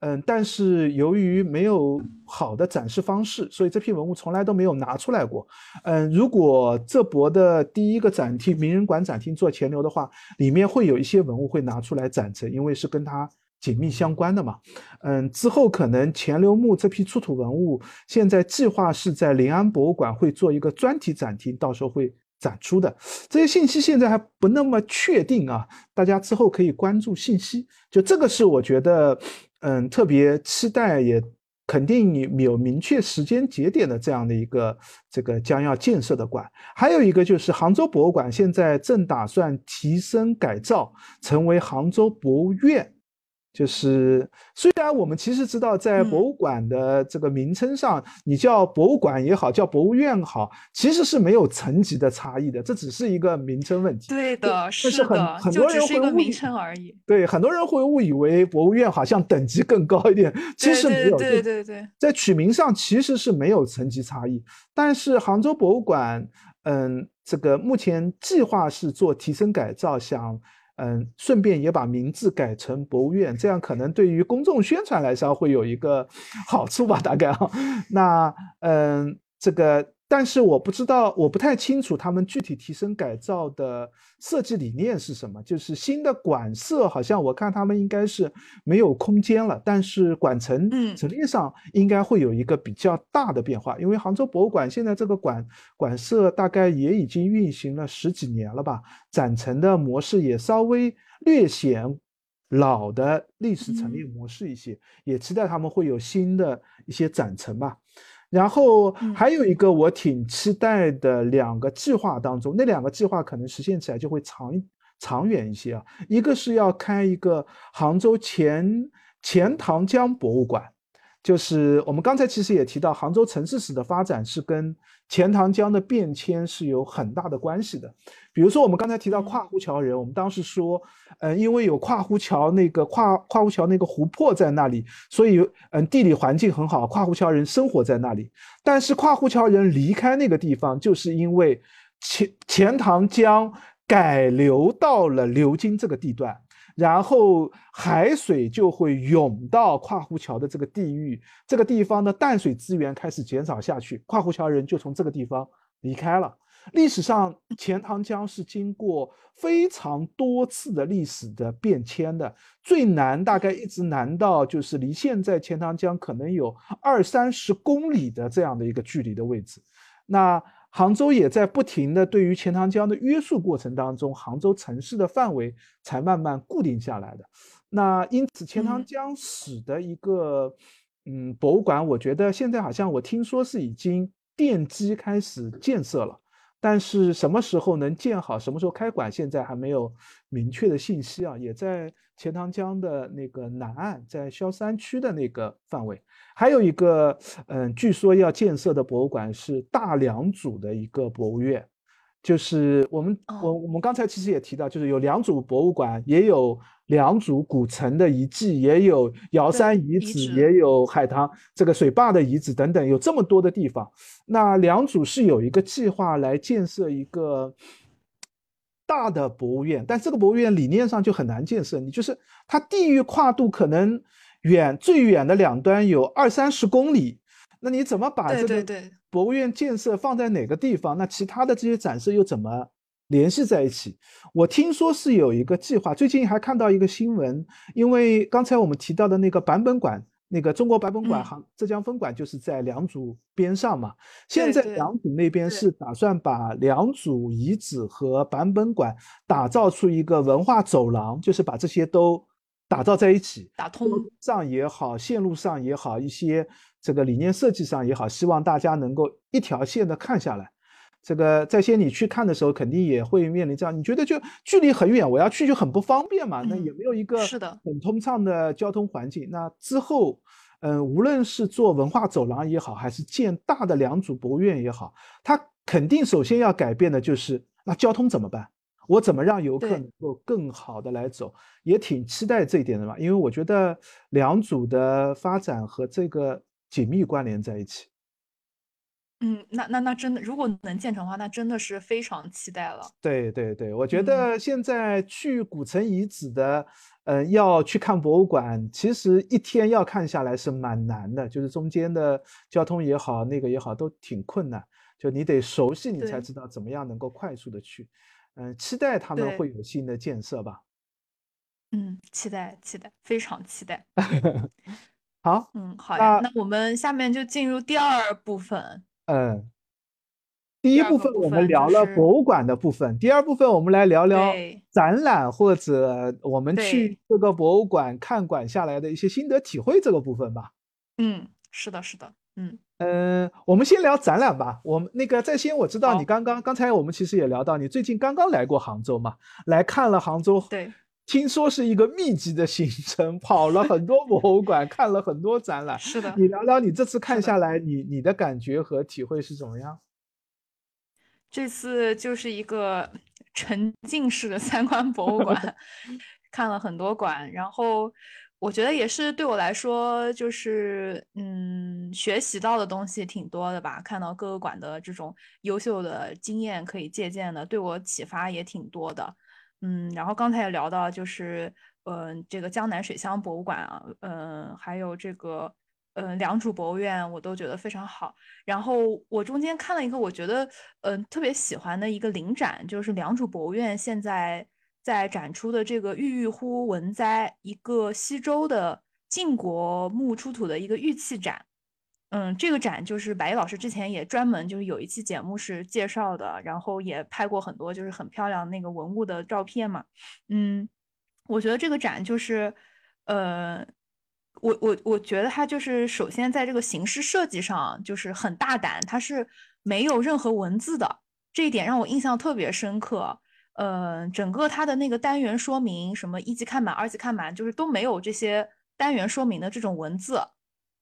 嗯，但是由于没有好的展示方式，所以这批文物从来都没有拿出来过。嗯，如果浙博的第一个展厅名人馆展厅做钱流的话，里面会有一些文物会拿出来展陈，因为是跟它紧密相关的嘛。嗯，之后可能钱流墓这批出土文物，现在计划是在临安博物馆会做一个专题展厅，到时候会展出的。这些信息现在还不那么确定啊，大家之后可以关注信息。就这个是我觉得。嗯，特别期待，也肯定有明确时间节点的这样的一个这个将要建设的馆。还有一个就是杭州博物馆现在正打算提升改造，成为杭州博物院。就是虽然我们其实知道，在博物馆的这个名称上，你叫博物馆也好，叫博物院好，其实是没有层级的差异的，这只是一个名称问题。对的，是的，很多人会误名称而已。对，很多人会误以为博物院好像等级更高一点，其实没有。对对对，在取名上其实是没有层级差异。但是杭州博物馆，嗯，这个目前计划是做提升改造，想。嗯，顺便也把名字改成博物院，这样可能对于公众宣传来说会有一个 [LAUGHS] 好处吧，大概啊。那嗯，这个。但是我不知道，我不太清楚他们具体提升改造的设计理念是什么。就是新的馆舍，好像我看他们应该是没有空间了，但是馆层陈列上应该会有一个比较大的变化。因为杭州博物馆现在这个馆馆舍大概也已经运行了十几年了吧，展陈的模式也稍微略显老的历史陈列模式一些，也期待他们会有新的一些展陈吧。然后还有一个我挺期待的两个计划当中，那两个计划可能实现起来就会长长远一些啊。一个是要开一个杭州钱钱塘江博物馆。就是我们刚才其实也提到，杭州城市史的发展是跟钱塘江的变迁是有很大的关系的。比如说，我们刚才提到跨湖桥人，我们当时说，嗯，因为有跨湖桥那个跨跨湖桥那个湖泊在那里，所以嗯，地理环境很好，跨湖桥人生活在那里。但是跨湖桥人离开那个地方，就是因为钱钱塘江改流到了流经这个地段。然后海水就会涌到跨湖桥的这个地域，这个地方的淡水资源开始减少下去，跨湖桥人就从这个地方离开了。历史上，钱塘江是经过非常多次的历史的变迁的，最南大概一直南到就是离现在钱塘江可能有二三十公里的这样的一个距离的位置。那杭州也在不停的对于钱塘江的约束过程当中，杭州城市的范围才慢慢固定下来的。那因此，钱塘江史的一个嗯博物馆，我觉得现在好像我听说是已经奠基开始建设了。但是什么时候能建好，什么时候开馆，现在还没有明确的信息啊。也在钱塘江的那个南岸，在萧山区的那个范围，还有一个嗯，据说要建设的博物馆是大良渚的一个博物院。就是我们我我们刚才其实也提到，就是有两组博物馆，也有两组古城的遗迹，也有瑶山遗址，也有海棠这个水坝的遗址等等，有这么多的地方。那两组是有一个计划来建设一个大的博物院，但这个博物院理念上就很难建设。你就是它地域跨度可能远，最远的两端有二三十公里。那你怎么把这个博物院建设放在哪个地方？那其他的这些展示又怎么联系在一起？我听说是有一个计划，最近还看到一个新闻，因为刚才我们提到的那个版本馆，那个中国版本馆杭浙江分馆就是在良渚边上嘛。现在良渚那边是打算把良渚遗址和版本馆打造出一个文化走廊，就是把这些都打造在一起，打通上也好，线路上也好，一些。这个理念设计上也好，希望大家能够一条线的看下来。这个在先你去看的时候，肯定也会面临这样，你觉得就距离很远，我要去就很不方便嘛？那也没有一个是的很通畅的交通环境。那之后，嗯，无论是做文化走廊也好，还是建大的良渚博物院也好，它肯定首先要改变的就是那交通怎么办？我怎么让游客能够更好的来走？也挺期待这一点的嘛，因为我觉得两组的发展和这个紧密关联在一起。嗯，那那那真的，如果能建成的话，那真的是非常期待了。对对对，我觉得现在去古城遗址的，呃，要去看博物馆，其实一天要看下来是蛮难的，就是中间的交通也好，那个也好，都挺困难。就你得熟悉，你才知道怎么样能够快速的去。嗯，期待他们会有新的建设吧。嗯，期待期待，非常期待。[LAUGHS] 好，嗯，好呀，那我们下面就进入第二部分。嗯，第一部分我们聊了博物馆的部分，第二部分我们来聊聊展览或者我们去各个博物馆看馆下来的一些心得体会这个部分吧。嗯，是的，是的，嗯嗯，我们先聊展览吧。我们那个在先，我知道你刚刚刚才我们其实也聊到，你最近刚刚来过杭州嘛，来看了杭州。对。听说是一个密集的行程，跑了很多博物馆，看了很多展览。是的，你聊聊你这次看下来，你你的感觉和体会是怎么样？这次就是一个沉浸式的参观博物馆，[LAUGHS] 看了很多馆，然后我觉得也是对我来说，就是嗯，学习到的东西挺多的吧。看到各个馆的这种优秀的经验可以借鉴的，对我启发也挺多的。嗯，然后刚才也聊到，就是嗯，这个江南水乡博物馆啊，嗯，还有这个嗯良渚博物院，我都觉得非常好。然后我中间看了一个，我觉得嗯特别喜欢的一个临展，就是良渚博物院现在在展出的这个郁郁乎文哉，一个西周的晋国墓出土的一个玉器展。嗯，这个展就是白毅老师之前也专门就是有一期节目是介绍的，然后也拍过很多就是很漂亮那个文物的照片嘛。嗯，我觉得这个展就是，呃，我我我觉得它就是首先在这个形式设计上就是很大胆，它是没有任何文字的，这一点让我印象特别深刻。呃，整个它的那个单元说明，什么一级看板、二级看板，就是都没有这些单元说明的这种文字。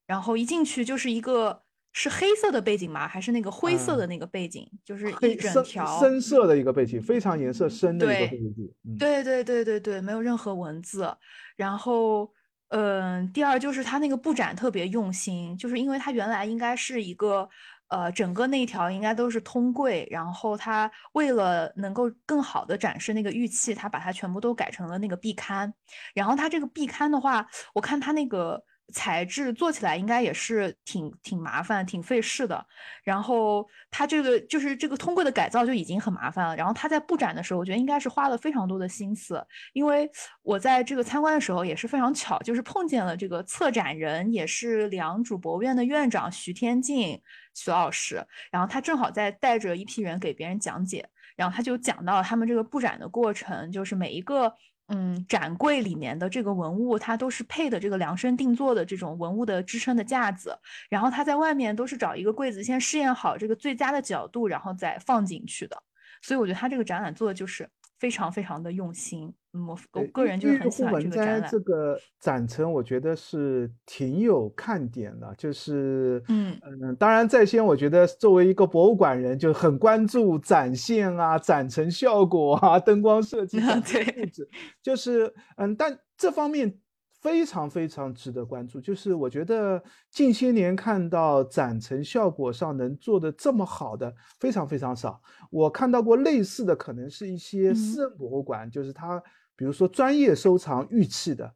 然后一进去就是一个是黑色的背景吗？还是那个灰色的那个背景？就是一整条深色的一个背景，非常颜色深的一个背景。对对对对对，没有任何文字。然后，嗯，第二就是它那个布展特别用心，就是因为它原来应该是一个呃，整个那一条应该都是通柜，然后他为了能够更好的展示那个玉器，他把它全部都改成了那个壁龛。然后他这个壁龛的话，我看他那个。材质做起来应该也是挺挺麻烦、挺费事的。然后它这个就是这个通柜的改造就已经很麻烦了。然后它在布展的时候，我觉得应该是花了非常多的心思。因为我在这个参观的时候也是非常巧，就是碰见了这个策展人，也是良渚博物院的院长徐天进徐老师。然后他正好在带着一批人给别人讲解，然后他就讲到他们这个布展的过程，就是每一个。嗯，展柜里面的这个文物，它都是配的这个量身定做的这种文物的支撑的架子，然后它在外面都是找一个柜子，先试验好这个最佳的角度，然后再放进去的。所以我觉得他这个展览做的就是非常非常的用心。我我个人就是很喜欢这个展览。这个展陈，我觉得是挺有看点的。就是嗯嗯，当然在先，我觉得作为一个博物馆人，就很关注展现啊、展陈效果啊、灯光设计、[LAUGHS] 啊、布置。就是嗯，但这方面非常非常值得关注。就是我觉得近些年看到展陈效果上能做的这么好的，非常非常少。我看到过类似的，可能是一些私人博物馆，就是它。比如说专业收藏玉器的，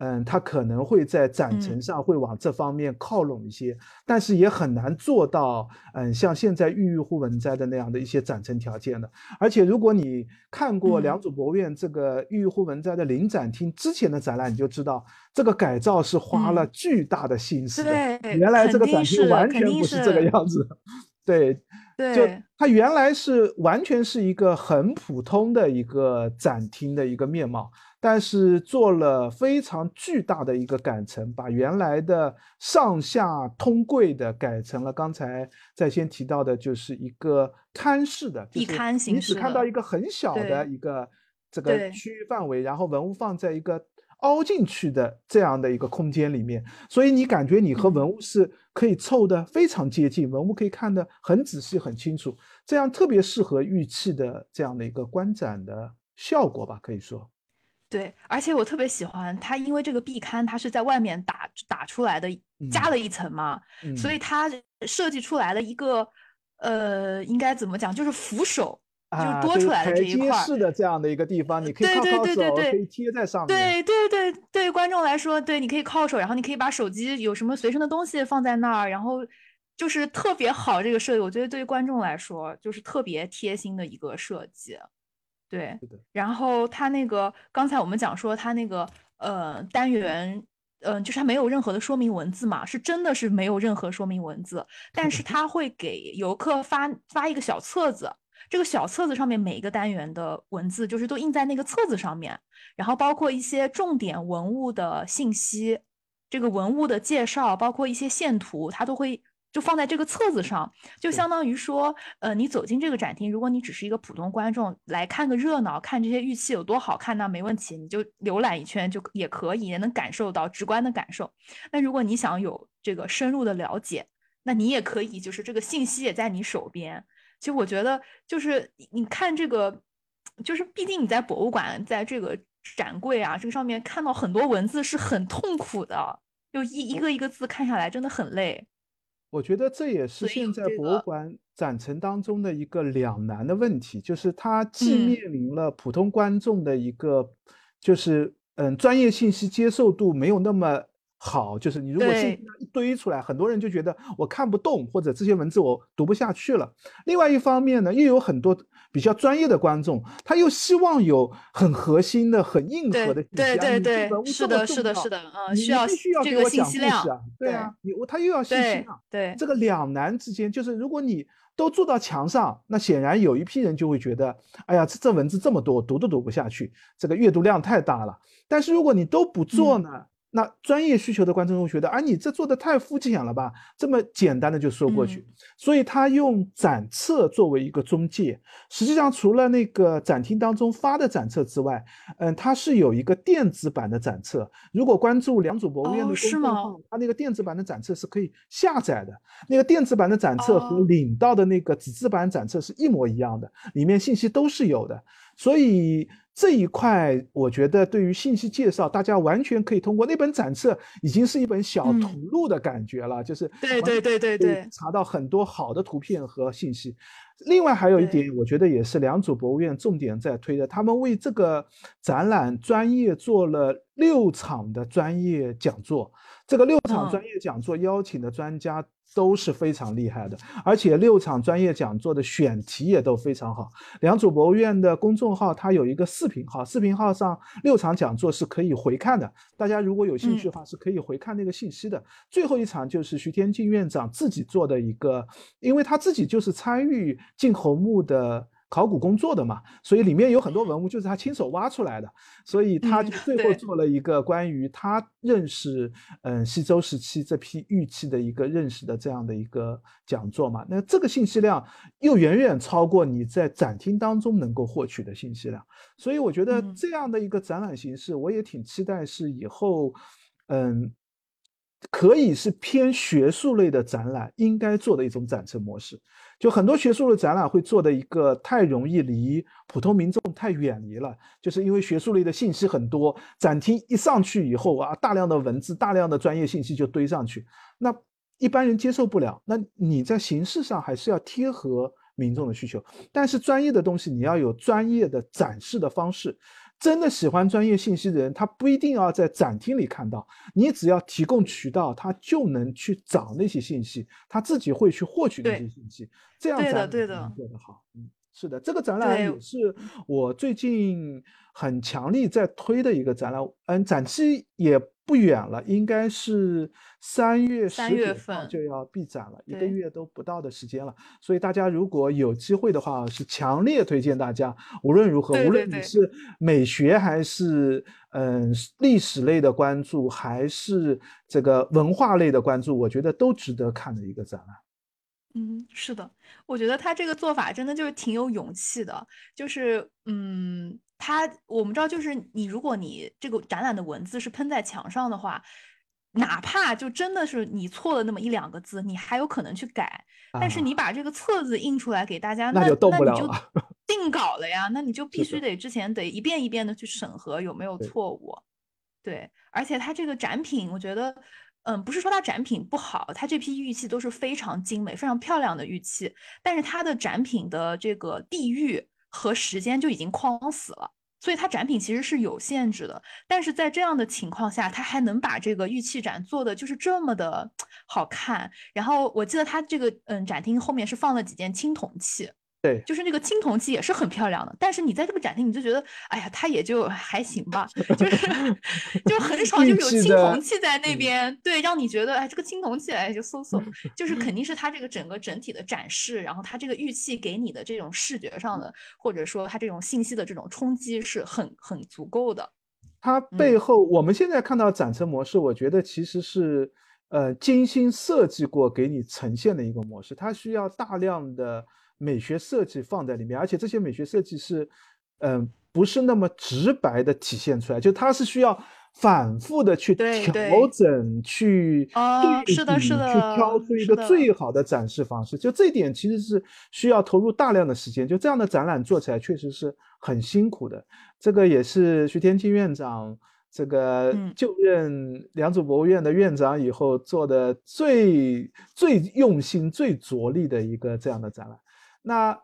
嗯，他可能会在展陈上会往这方面靠拢一些，但是也很难做到，嗯，像现在郁郁乎文斋的那样的一些展陈条件的。而且如果你看过良渚博物院这个郁郁乎文斋的临展厅之前的展览，你就知道这个改造是花了巨大的心思的。原来这个展厅完全不是这个样子。对。就它原来是完全是一个很普通的一个展厅的一个面貌，但是做了非常巨大的一个改成，把原来的上下通柜的改成了刚才在先提到的，就是一个龛式的，地龛形式，你只看到一个很小的一个这个区域范围，然后文物放在一个。凹进去的这样的一个空间里面，所以你感觉你和文物是可以凑的非常接近，文物可以看得很仔细、很清楚，这样特别适合玉器的这样的一个观展的效果吧，可以说。对，而且我特别喜欢它，因为这个壁龛它是在外面打打出来的，加了一层嘛，所以它设计出来的一个，呃，应该怎么讲，就是扶手。就多出来的这一块式的这样的一个地方，你可以靠靠手，可以贴在上面。对对对，对于观众来说，对，你可以靠手，然后你可以把手机有什么随身的东西放在那儿，然后就是特别好这个设计，我觉得对于观众来说就是特别贴心的一个设计。对，然后它那个刚才我们讲说它那个呃单元，嗯，就是它没有任何的说明文字嘛，是真的是没有任何说明文字，但是 [LAUGHS] 它会给游客发发一个小册子。这个小册子上面每一个单元的文字就是都印在那个册子上面，然后包括一些重点文物的信息，这个文物的介绍，包括一些线图，它都会就放在这个册子上，就相当于说，呃，你走进这个展厅，如果你只是一个普通观众来看个热闹，看这些玉器有多好看，那没问题，你就浏览一圈就也可以，也能感受到直观的感受。那如果你想有这个深入的了解，那你也可以，就是这个信息也在你手边。其实我觉得，就是你看这个，就是毕竟你在博物馆，在这个展柜啊，这个上面看到很多文字是很痛苦的，就一一个一个字看下来真的很累。我觉得这也是现在博物馆展陈当中的一个两难的问题，就是它既面临了普通观众的一个，就是嗯，专业信息接受度没有那么。好，就是你如果信息一堆出来，很多人就觉得我看不懂，或者这些文字我读不下去了。另外一方面呢，又有很多比较专业的观众，他又希望有很核心的、很硬核的信息。对对对，是的，是的，是的，嗯，需要这个信息量。对啊，你他又要信息量。对，这个两难之间，就是如果你都做到墙上，那显然有一批人就会觉得，哎呀，这这文字这么多，读都读不下去，这个阅读量太大了。但是如果你都不做呢？那专业需求的观众会觉得，啊，你这做的太肤浅了吧？这么简单的就说过去，所以他用展册作为一个中介。实际上，除了那个展厅当中发的展册之外，嗯，它是有一个电子版的展册。如果关注良渚博物院的公众号，它那个电子版的展册是可以下载的。那个电子版的展册和领到的那个纸质版展册是一模一样的，里面信息都是有的。所以。这一块，我觉得对于信息介绍，大家完全可以通过那本展册，已经是一本小图录的感觉了，就是对对对对对，查到很多好的图片和信息。另外还有一点，我觉得也是良渚博物院重点在推的，他们为这个展览专业做了六场的专业讲座，这个六场专业讲座邀请的专家。都是非常厉害的，而且六场专业讲座的选题也都非常好。良渚博物院的公众号它有一个视频号，视频号上六场讲座是可以回看的，大家如果有兴趣的话是可以回看那个信息的。最后一场就是徐天进院长自己做的一个，因为他自己就是参与晋侯墓的。考古工作的嘛，所以里面有很多文物就是他亲手挖出来的，所以他就最后做了一个关于他认识嗯西周时期这批玉器的一个认识的这样的一个讲座嘛。那这个信息量又远远超过你在展厅当中能够获取的信息量，所以我觉得这样的一个展览形式，我也挺期待是以后嗯可以是偏学术类的展览应该做的一种展陈模式。就很多学术的展览会做的一个太容易离普通民众太远离了，就是因为学术类的信息很多，展厅一上去以后啊，大量的文字、大量的专业信息就堆上去，那一般人接受不了。那你在形式上还是要贴合民众的需求，但是专业的东西你要有专业的展示的方式。真的喜欢专业信息的人，他不一定要在展厅里看到，你只要提供渠道，他就能去找那些信息，他自己会去获取那些信息。这样对的，对的，做得好。嗯，是的，这个展览也是我最近很强力在推的一个展览。嗯，展期也不远了，应该是三月十九号就要闭展了，一个月都不到的时间了。所以大家如果有机会的话，是强烈推荐大家，无论如何，无论你是美学还是嗯历史类的关注，还是这个文化类的关注，我觉得都值得看的一个展览。嗯，是的，我觉得他这个做法真的就是挺有勇气的。就是，嗯，他我们知道，就是你如果你这个展览的文字是喷在墙上的话，哪怕就真的是你错了那么一两个字，你还有可能去改。但是你把这个册子印出来给大家，那就动不了了，[LAUGHS] 定稿了呀。那你就必须得之前得一遍一遍的去审核有没有错误。对，而且他这个展品，我觉得。嗯，不是说它展品不好，它这批玉器都是非常精美、非常漂亮的玉器，但是它的展品的这个地域和时间就已经框死了，所以它展品其实是有限制的。但是在这样的情况下，它还能把这个玉器展做的就是这么的好看。然后我记得它这个嗯展厅后面是放了几件青铜器。对，就是那个青铜器也是很漂亮的，但是你在这个展厅你就觉得，哎呀，它也就还行吧，[LAUGHS] 就是就很少就有青铜器在那边，对，让你觉得哎，这个青铜器哎就嗖嗖，[LAUGHS] 就是肯定是它这个整个整体的展示，然后它这个玉器给你的这种视觉上的，或者说它这种信息的这种冲击是很很足够的。它背后我们现在看到展陈模式，我觉得其实是呃精心设计过给你呈现的一个模式，它需要大量的。美学设计放在里面，而且这些美学设计是，嗯，不是那么直白的体现出来，就它是需要反复的去调整、去对比、去挑出一个最好的展示方式。就这一点其实是需要投入大量的时间。就这样的展览做起来确实是很辛苦的。这个也是徐天庆院长这个就任良渚博物院的院长以后做的最最用心、最着力的一个这样的展览。那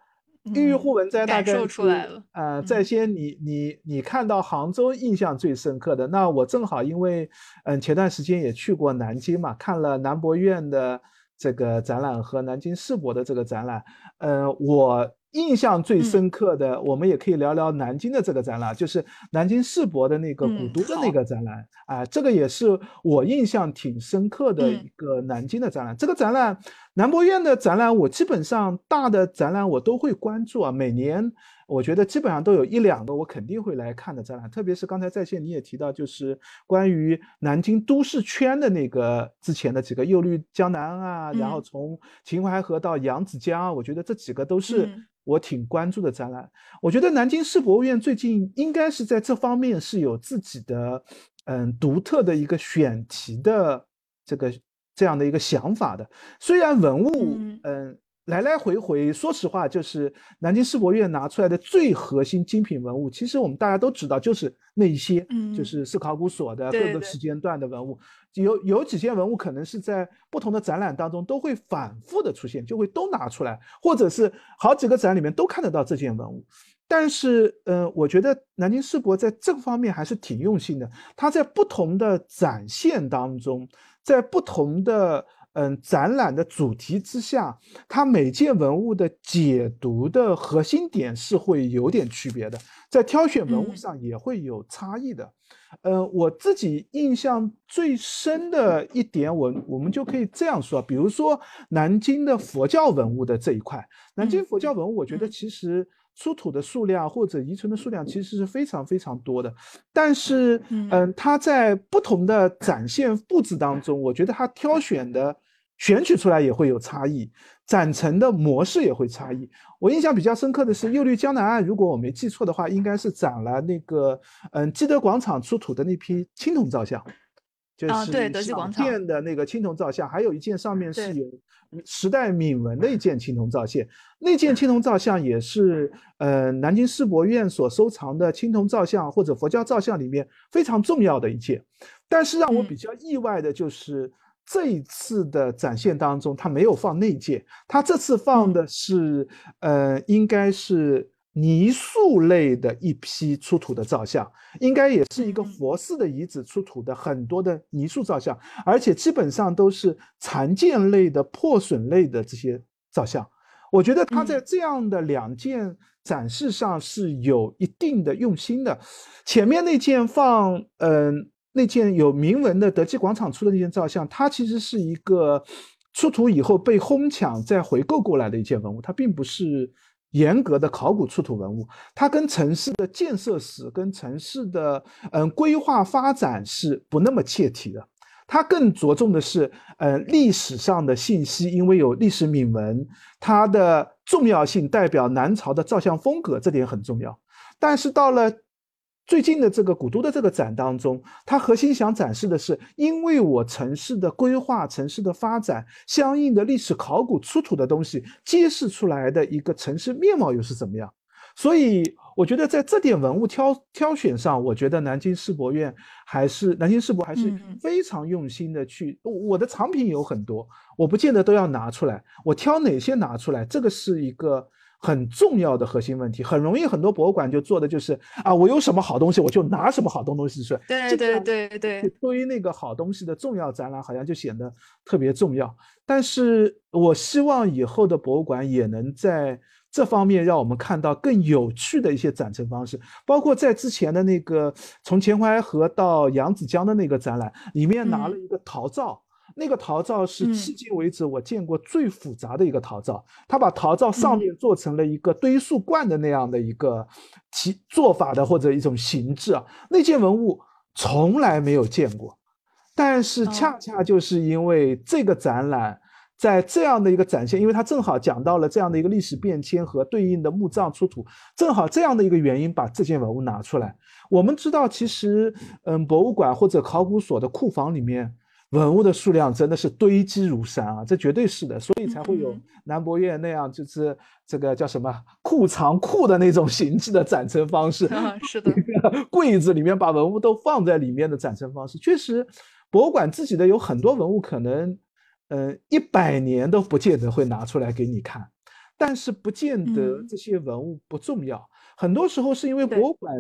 郁郁互文斋大概出来了。呃，在先你你你看到杭州印象最深刻的，那我正好因为嗯前段时间也去过南京嘛，看了南博院的这个展览和南京世博的这个展览，呃，我。印象最深刻的，我们也可以聊聊南京的这个展览，就是南京世博的那个古都的那个展览。啊，这个也是我印象挺深刻的一个南京的展览。这个展览，南博院的展览，我基本上大的展览我都会关注啊，每年我觉得基本上都有一两个我肯定会来看的展览，特别是刚才在线你也提到，就是关于南京都市圈的那个之前的几个右绿江南啊，然后从秦淮河到扬子江，我觉得这几个都是。我挺关注的展览，我觉得南京市博物院最近应该是在这方面是有自己的，嗯，独特的一个选题的这个这样的一个想法的。虽然文物，嗯。来来回回，说实话，就是南京世博院拿出来的最核心精品文物，其实我们大家都知道，就是那一些，嗯，就是市考古所的各个时间段的文物，有有几件文物可能是在不同的展览当中都会反复的出现，就会都拿出来，或者是好几个展里面都看得到这件文物。但是，呃，我觉得南京世博在这方面还是挺用心的，它在不同的展现当中，在不同的。嗯，展览的主题之下，它每件文物的解读的核心点是会有点区别的，在挑选文物上也会有差异的。呃，我自己印象最深的一点，我我们就可以这样说，比如说南京的佛教文物的这一块，南京佛教文物，我觉得其实出土的数量或者遗存的数量其实是非常非常多的，但是，嗯，它在不同的展现布置当中，我觉得它挑选的。选取出来也会有差异，展陈的模式也会差异。我印象比较深刻的是右绿江南岸，如果我没记错的话，应该是展了那个嗯基德广场出土的那批青铜造像，就是小店的那个青铜造像，还有一件上面是有时代铭文的一件青铜造像，那件青铜造像也是呃南京世博院所收藏的青铜造像或者佛教造像里面非常重要的一件。但是让我比较意外的就是。这一次的展现当中，他没有放那件，他这次放的是，呃，应该是泥塑类的一批出土的造像，应该也是一个佛寺的遗址出土的很多的泥塑造像，而且基本上都是残件类的、破损类的这些造像。我觉得他在这样的两件展示上是有一定的用心的。前面那件放，嗯，那件有铭文的德基广场出的那件照相，它其实是一个出土以后被哄抢再回购过来的一件文物，它并不是严格的考古出土文物，它跟城市的建设史、跟城市的嗯规划发展是不那么切题的。它更着重的是，呃，历史上的信息，因为有历史铭文，它的重要性代表南朝的照相风格，这点很重要。但是到了最近的这个古都的这个展当中，它核心想展示的是，因为我城市的规划、城市的发展，相应的历史考古出土的东西，揭示出来的一个城市面貌又是怎么样？所以。我觉得在这点文物挑挑选上，我觉得南京世博院还是南京世博还是非常用心的去。我的藏品有很多，我不见得都要拿出来，我挑哪些拿出来，这个是一个很重要的核心问题。很容易很多博物馆就做的就是啊，我有什么好东西我就拿什么好东东西出来。对对对对，堆那个好东西的重要展览好像就显得特别重要。但是我希望以后的博物馆也能在。这方面让我们看到更有趣的一些展陈方式，包括在之前的那个从秦淮河到扬子江的那个展览，里面拿了一个陶灶，那个陶灶是迄今为止我见过最复杂的一个陶灶，他把陶灶上面做成了一个堆塑罐的那样的一个其做法的或者一种形制啊，那件文物从来没有见过，但是恰恰就是因为这个展览。在这样的一个展现，因为它正好讲到了这样的一个历史变迁和对应的墓葬出土，正好这样的一个原因把这件文物拿出来。我们知道，其实，嗯，博物馆或者考古所的库房里面文物的数量真的是堆积如山啊，这绝对是的，所以才会有南博院那样就是这个叫什么库藏库的那种形制的展陈方式。[LAUGHS] 是的，柜子里面把文物都放在里面的展陈方式，确实，博物馆自己的有很多文物可能。嗯，一百年都不见得会拿出来给你看，但是不见得这些文物不重要。很多时候是因为博物馆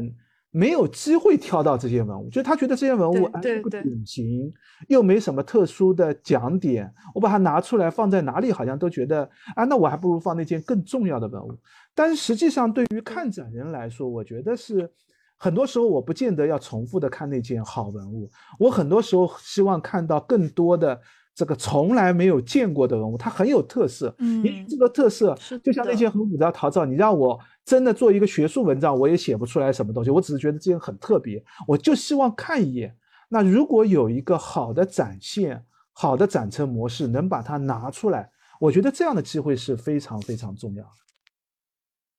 没有机会挑到这些文物，就是他觉得这些文物不典型，又没什么特殊的讲点，我把它拿出来放在哪里，好像都觉得啊，那我还不如放那件更重要的文物。但是实际上，对于看展人来说，我觉得是很多时候我不见得要重复的看那件好文物，我很多时候希望看到更多的。这个从来没有见过的文物，它很有特色。嗯，这个特色就像那些很古的陶造，你让我真的做一个学术文章，我也写不出来什么东西。我只是觉得这件很特别，我就希望看一眼。那如果有一个好的展现、好的展陈模式，能把它拿出来，我觉得这样的机会是非常非常重要的。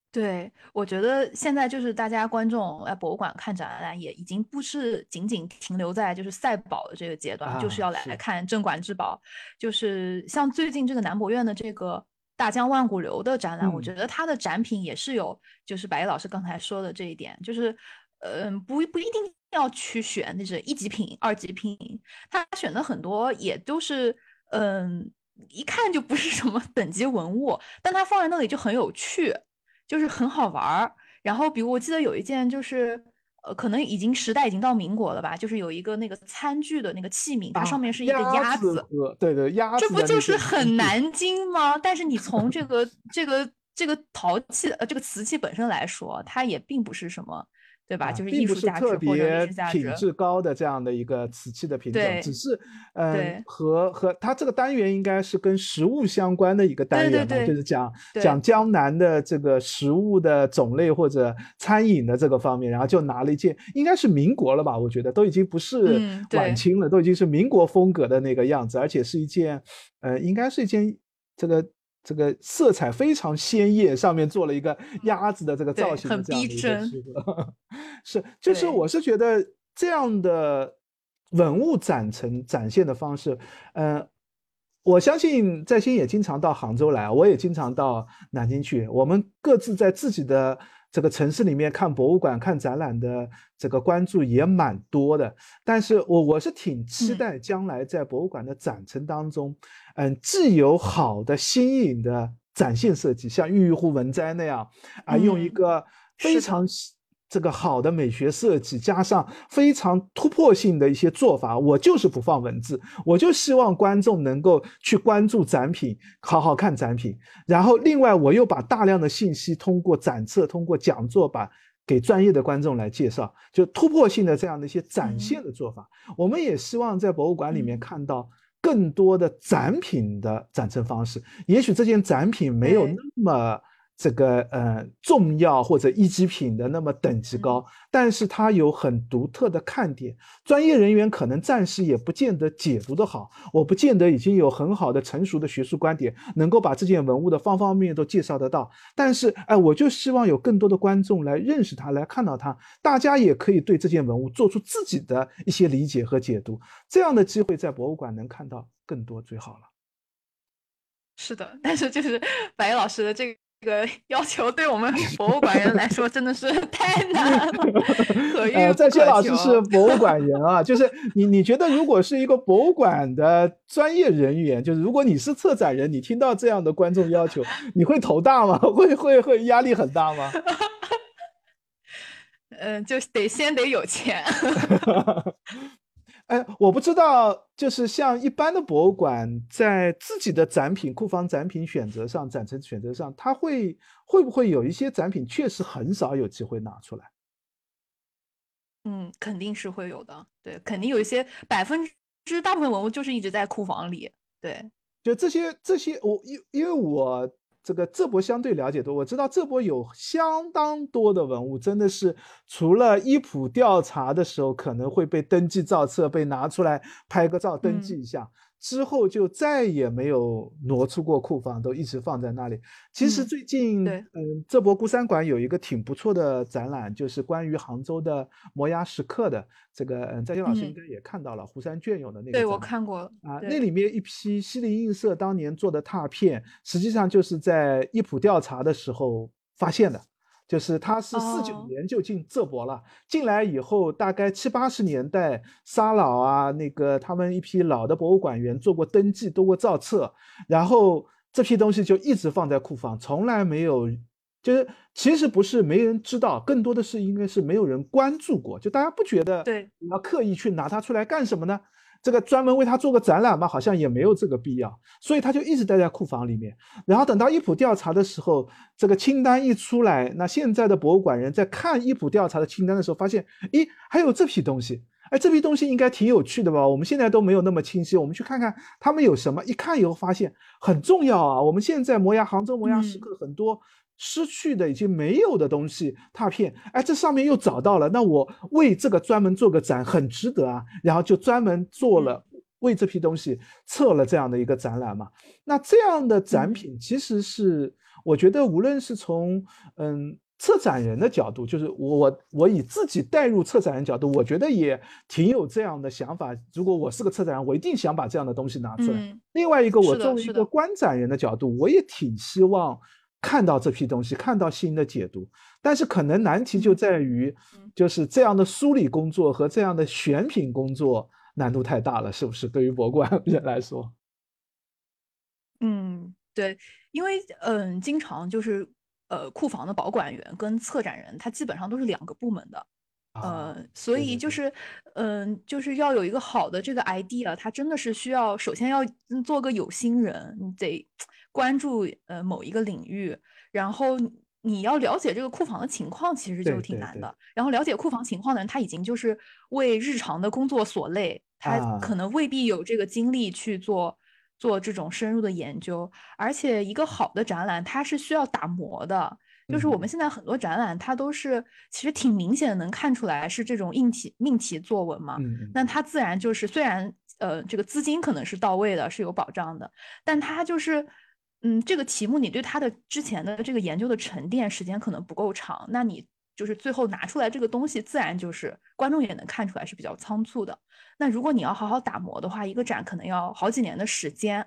对，我觉得现在就是大家观众来博物馆看展览，也已经不是仅仅停留在就是赛宝的这个阶段，就是要来看镇馆之宝。就是像最近这个南博院的这个大江万古流的展览，我觉得它的展品也是有，就是白老师刚才说的这一点，就是嗯，不不一定要去选那是一级品、二级品，他选的很多也都是嗯，一看就不是什么等级文物，但它放在那里就很有趣。就是很好玩儿，然后比如我记得有一件就是，呃，可能已经时代已经到民国了吧，就是有一个那个餐具的那个器皿，它上面是一个鸭子，对对鸭子，这不就是很南京吗？但是你从这个这个这个陶器呃这个瓷器本身来说，它也并不是什么。对吧？就是艺术价值或者品质高的这样的一个瓷器的品种，只是，呃，和和它这个单元应该是跟食物相关的一个单元嘛，就是讲讲江南的这个食物的种类或者餐饮的这个方面，然后就拿了一件，应该是民国了吧？我觉得都已经不是晚清了，都已经是民国风格的那个样子，而且是一件，呃，应该是一件这个。这个色彩非常鲜艳，上面做了一个鸭子的这个造型，很逼真。[LAUGHS] 是，就是我是觉得这样的文物展陈展现的方式，嗯，我相信在新也经常到杭州来，我也经常到南京去，我们各自在自己的。这个城市里面看博物馆、看展览的这个关注也蛮多的，但是我我是挺期待将来在博物馆的展陈当中，嗯，既有好的新颖的展现设计，像郁郁乎文摘那样，啊，用一个非常这个好的美学设计，加上非常突破性的一些做法，我就是不放文字，我就希望观众能够去关注展品，好好看展品。然后另外我又把大量的信息通过展册、通过讲座，把给专业的观众来介绍，就突破性的这样的一些展现的做法。我们也希望在博物馆里面看到更多的展品的展陈方式。也许这件展品没有那么。这个呃重要或者一级品的那么等级高，但是它有很独特的看点，专业人员可能暂时也不见得解读的好，我不见得已经有很好的成熟的学术观点，能够把这件文物的方方面面都介绍得到。但是哎，我就希望有更多的观众来认识它，来看到它，大家也可以对这件文物做出自己的一些理解和解读。这样的机会在博物馆能看到更多最好了。是的，但是就是白老师的这个。这个要求对我们博物馆人来说真的是太难了，可遇在谢老师是博物馆人啊，[LAUGHS] 就是你你觉得如果是一个博物馆的专业人员，就是如果你是策展人，你听到这样的观众要求，你会头大吗？[LAUGHS] 会会会压力很大吗？嗯，[LAUGHS] 就得先得有钱。哎，我不知道，就是像一般的博物馆，在自己的展品库房展品选择上、展陈选择上，它会会不会有一些展品确实很少有机会拿出来？嗯，肯定是会有的。对，肯定有一些百分之大部分文物就是一直在库房里。对，就这些这些，我因因为我。这个浙博相对了解多，我知道浙博有相当多的文物，真的是除了伊普调查的时候可能会被登记造册，被拿出来拍个照登记一下。之后就再也没有挪出过库房，都一直放在那里。其实最近，嗯，浙博孤山馆有一个挺不错的展览，就是关于杭州的摩崖石刻的。这个，嗯，在线老师应该也看到了湖山隽永的那个。对，我看过啊，那里面一批西泠印社当年做的拓片，实际上就是在一普调查的时候发现的。就是他是四九年就进浙博了，进来以后大概七八十年代，沙老啊，那个他们一批老的博物馆员做过登记，做过造册，然后这批东西就一直放在库房，从来没有，就是其实不是没人知道，更多的是应该是没有人关注过，就大家不觉得对，你要刻意去拿它出来干什么呢？这个专门为他做个展览嘛，好像也没有这个必要，所以他就一直待在库房里面。然后等到一普调查的时候，这个清单一出来，那现在的博物馆人在看一普调查的清单的时候，发现，咦，还有这批东西，哎，这批东西应该挺有趣的吧？我们现在都没有那么清晰，我们去看看他们有什么。一看以后发现很重要啊，我们现在摩崖杭州摩崖石刻很多。失去的已经没有的东西拓片，哎，这上面又找到了，那我为这个专门做个展，很值得啊。然后就专门做了为这批东西测了这样的一个展览嘛。那这样的展品其实是，我觉得无论是从嗯策展人的角度，就是我我以自己带入策展人角度，我觉得也挺有这样的想法。如果我是个策展人，我一定想把这样的东西拿出来。另外一个，我作为一个观展人的角度，我也挺希望。看到这批东西，看到新的解读，但是可能难题就在于，就是这样的梳理工作和这样的选品工作难度太大了，是不是？对于博物馆人来说，嗯，对，因为嗯，经常就是呃，库房的保管员跟策展人，他基本上都是两个部门的，呃，所以就是嗯，就是要有一个好的这个 idea，他真的是需要首先要做个有心人，你得。关注呃某一个领域，然后你要了解这个库房的情况，其实就挺难的。然后了解库房情况的人，他已经就是为日常的工作所累，他可能未必有这个精力去做做这种深入的研究。而且一个好的展览，它是需要打磨的。就是我们现在很多展览，它都是其实挺明显的能看出来是这种硬题命题作文嘛。那它自然就是虽然呃这个资金可能是到位的，是有保障的，但它就是。嗯，这个题目你对它的之前的这个研究的沉淀时间可能不够长，那你就是最后拿出来这个东西，自然就是观众也能看出来是比较仓促的。那如果你要好好打磨的话，一个展可能要好几年的时间。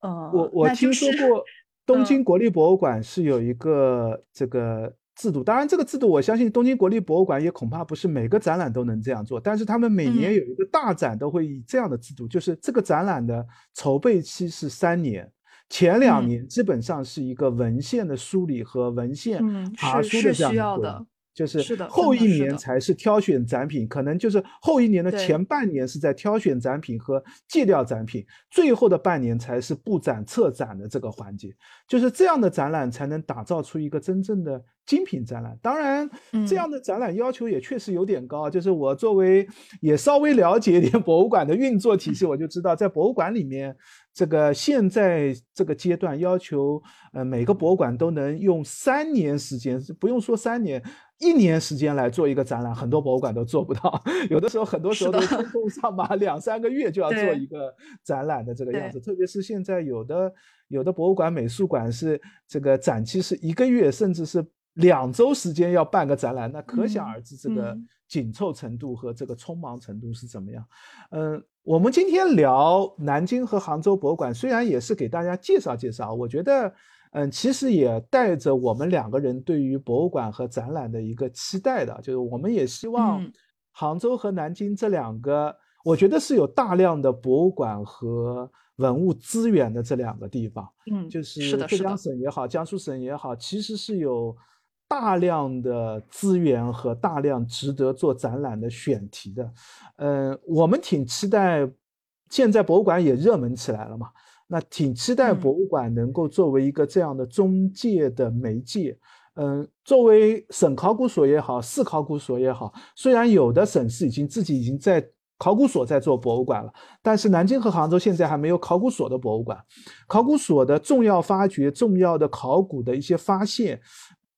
嗯，我我听说过东京国立博物馆是有一个这个制度，当然这个制度我相信东京国立博物馆也恐怕不是每个展览都能这样做，但是他们每年有一个大展都会以这样的制度，就是这个展览的筹备期是三年。前两年基本上是一个文献的梳理和文献爬书的这样的就是后一年才是挑选展品，可能就是后一年的前半年是在挑选展品和借调展品，最后的半年才是布展策展的这个环节，就是这样的展览才能打造出一个真正的。精品展览，当然，这样的展览要求也确实有点高。就是我作为也稍微了解一点 [LAUGHS] 博物馆的运作体系，我就知道，在博物馆里面，这个现在这个阶段要求，呃，每个博物馆都能用三年时间，不用说三年，一年时间来做一个展览，很多博物馆都做不到。[LAUGHS] 有的时候，很多时候都冲锋上马，两三个月就要做一个展览的这个样子。特别是现在有的有的博物馆、美术馆是这个展期是一个月，甚至是。两周时间要办个展览，那可想而知这个紧凑程度和这个匆忙程度是怎么样。嗯，我们今天聊南京和杭州博物馆，虽然也是给大家介绍介绍，我觉得，嗯，其实也带着我们两个人对于博物馆和展览的一个期待的，就是我们也希望杭州和南京这两个，我觉得是有大量的博物馆和文物资源的这两个地方，嗯，就是浙江省也好，江苏省也好，其实是有。大量的资源和大量值得做展览的选题的，嗯，我们挺期待。现在博物馆也热门起来了嘛，那挺期待博物馆能够作为一个这样的中介的媒介。嗯，作为省考古所也好，市考古所也好，虽然有的省市已经自己已经在考古所在做博物馆了，但是南京和杭州现在还没有考古所的博物馆。考古所的重要发掘、重要的考古的一些发现。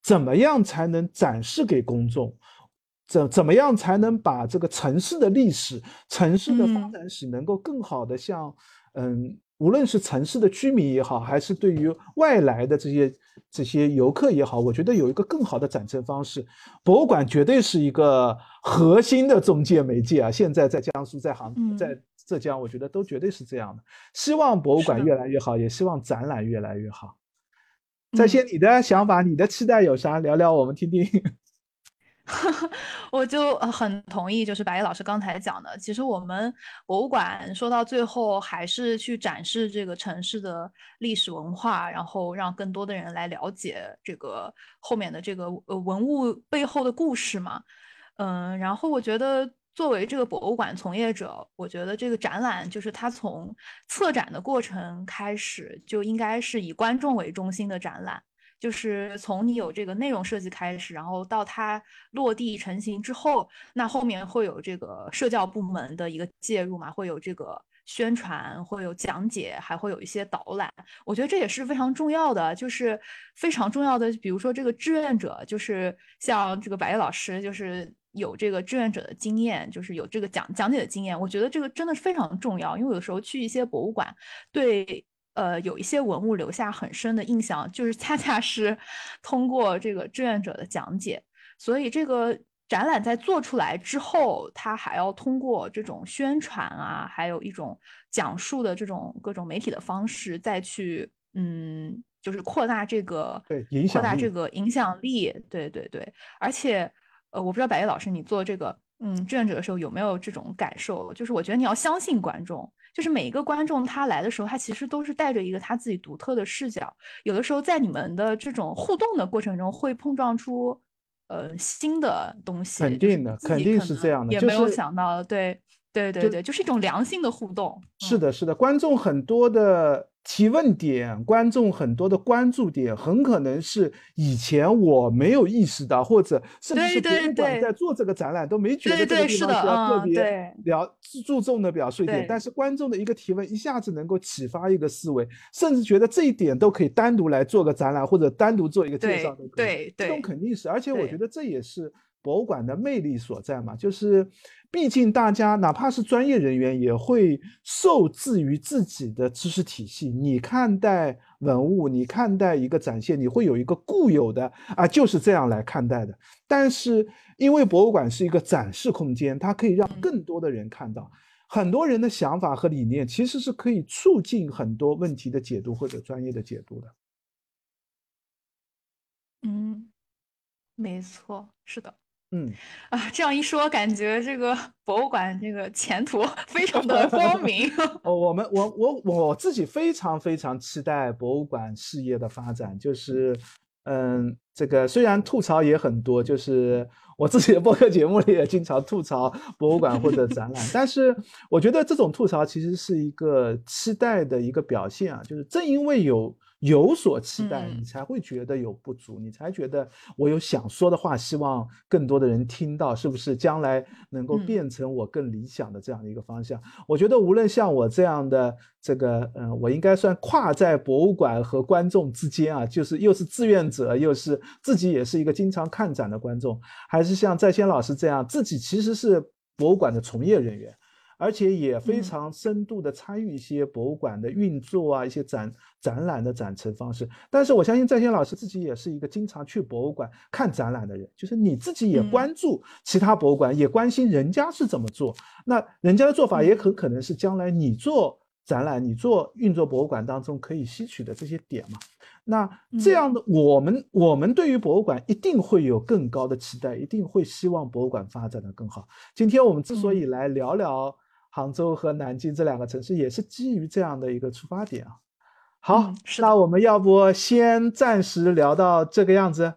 怎么样才能展示给公众？怎怎么样才能把这个城市的历史、城市的发展史能够更好的向，嗯，无论是城市的居民也好，还是对于外来的这些这些游客也好，我觉得有一个更好的展陈方式。博物馆绝对是一个核心的中介媒介啊！现在在江苏、在杭、在浙江，我觉得都绝对是这样的。希望博物馆越来越好，也希望展览越来越好。在线，你的想法，你的期待有啥？聊聊，我们听听。[LAUGHS] 我就很同意，就是白毅老师刚才讲的。其实我们博物馆说到最后，还是去展示这个城市的历史文化，然后让更多的人来了解这个后面的这个呃文物背后的故事嘛。嗯，然后我觉得。作为这个博物馆从业者，我觉得这个展览就是它从策展的过程开始就应该是以观众为中心的展览，就是从你有这个内容设计开始，然后到它落地成型之后，那后面会有这个社教部门的一个介入嘛，会有这个宣传，会有讲解，还会有一些导览。我觉得这也是非常重要的，就是非常重要的，比如说这个志愿者，就是像这个白夜老师，就是。有这个志愿者的经验，就是有这个讲讲解的经验，我觉得这个真的是非常重要。因为有时候去一些博物馆，对呃有一些文物留下很深的印象，就是恰恰是 [LAUGHS] 通过这个志愿者的讲解。所以这个展览在做出来之后，它还要通过这种宣传啊，还有一种讲述的这种各种媒体的方式，再去嗯，就是扩大这个对影响扩大这个影响力。对对对，而且。呃，我不知道百叶老师，你做这个嗯志愿者的时候有没有这种感受？就是我觉得你要相信观众，就是每一个观众他来的时候，他其实都是带着一个他自己独特的视角。有的时候在你们的这种互动的过程中，会碰撞出呃新的东西。肯定的，肯定是这样的，也没有想到，对对对对，就是一种良性的互动。是的，是的，观众很多的。提问点，观众很多的关注点，很可能是以前我没有意识到，或者甚至是博物馆在做这个展览都没觉得这个地方需要特别了注重的表述一点。但是观众的一个提问，一下子能够启发一个思维，甚至觉得这一点都可以单独来做个展览，或者单独做一个介绍都可以。对，这种肯定是，而且我觉得这也是博物馆的魅力所在嘛，就是。毕竟，大家哪怕是专业人员，也会受制于自己的知识体系。你看待文物，你看待一个展现，你会有一个固有的啊，就是这样来看待的。但是，因为博物馆是一个展示空间，它可以让更多的人看到很多人的想法和理念，其实是可以促进很多问题的解读或者专业的解读的。嗯，没错，是的。嗯啊，这样一说，感觉这个 [LAUGHS] 博物馆这个前途 [LAUGHS] 非常的 [LAUGHS] 光明。哦，我们我我我自己非常非常期待博物馆事业的发展，就是嗯，这个虽然吐槽也很多，就是我自己的播客节目里也经常吐槽博物馆或者展览，但是我觉得这种吐槽其实是一个期待的一个表现啊，就是正因为有。有所期待，你才会觉得有不足，你才觉得我有想说的话，希望更多的人听到，是不是？将来能够变成我更理想的这样的一个方向。我觉得无论像我这样的这个，嗯，我应该算跨在博物馆和观众之间啊，就是又是志愿者，又是自己也是一个经常看展的观众，还是像在先老师这样，自己其实是博物馆的从业人员。而且也非常深度的参与一些博物馆的运作啊，一些展展览的展陈方式。但是我相信在线老师自己也是一个经常去博物馆看展览的人，就是你自己也关注其他博物馆，也关心人家是怎么做。那人家的做法也很可能是将来你做展览、你做运作博物馆当中可以吸取的这些点嘛。那这样的我们，我们对于博物馆一定会有更高的期待，一定会希望博物馆发展的更好。今天我们之所以来聊聊。杭州和南京这两个城市也是基于这样的一个出发点啊。好，那我们要不先暂时聊到这个样子。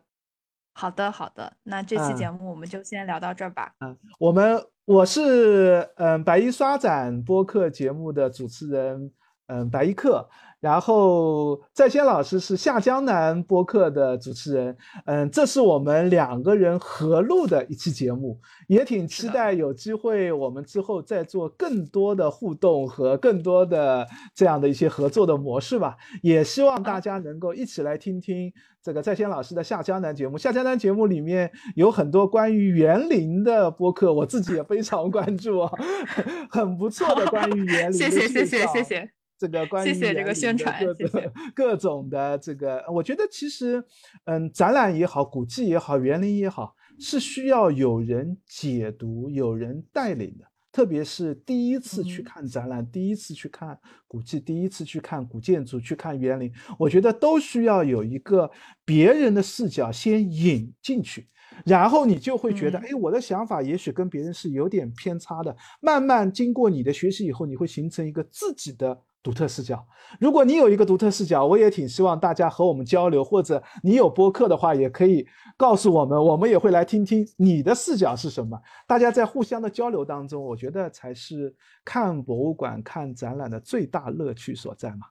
好的，好的，那这期节目我们就先聊到这儿吧。嗯，我们我是嗯白衣刷展播客节目的主持人，嗯白衣客。然后在先老师是下江南播客的主持人，嗯，这是我们两个人合录的一期节目，也挺期待有机会我们之后再做更多的互动和更多的这样的一些合作的模式吧。也希望大家能够一起来听听这个在先老师的下江南节目。下江南节目里面有很多关于园林的播客，我自己也非常关注啊，[LAUGHS] 很不错的关于园林。谢谢谢谢谢谢。这个关于谢谢这个宣传，各 [LAUGHS] 种各种的这个，我觉得其实，嗯，展览也好，古迹也好，园林也好，是需要有人解读、有人带领的。特别是第一次去看展览，第一次去看古迹，第一次去看古建筑、去看园林，我觉得都需要有一个别人的视角先引进去，然后你就会觉得，哎，我的想法也许跟别人是有点偏差的。慢慢经过你的学习以后，你会形成一个自己的。独特视角，如果你有一个独特视角，我也挺希望大家和我们交流，或者你有播客的话，也可以告诉我们，我们也会来听听你的视角是什么。大家在互相的交流当中，我觉得才是看博物馆、看展览的最大乐趣所在嘛。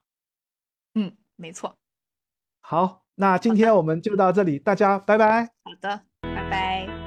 嗯，没错。好，那今天我们就到这里，大家拜拜。好的，拜拜。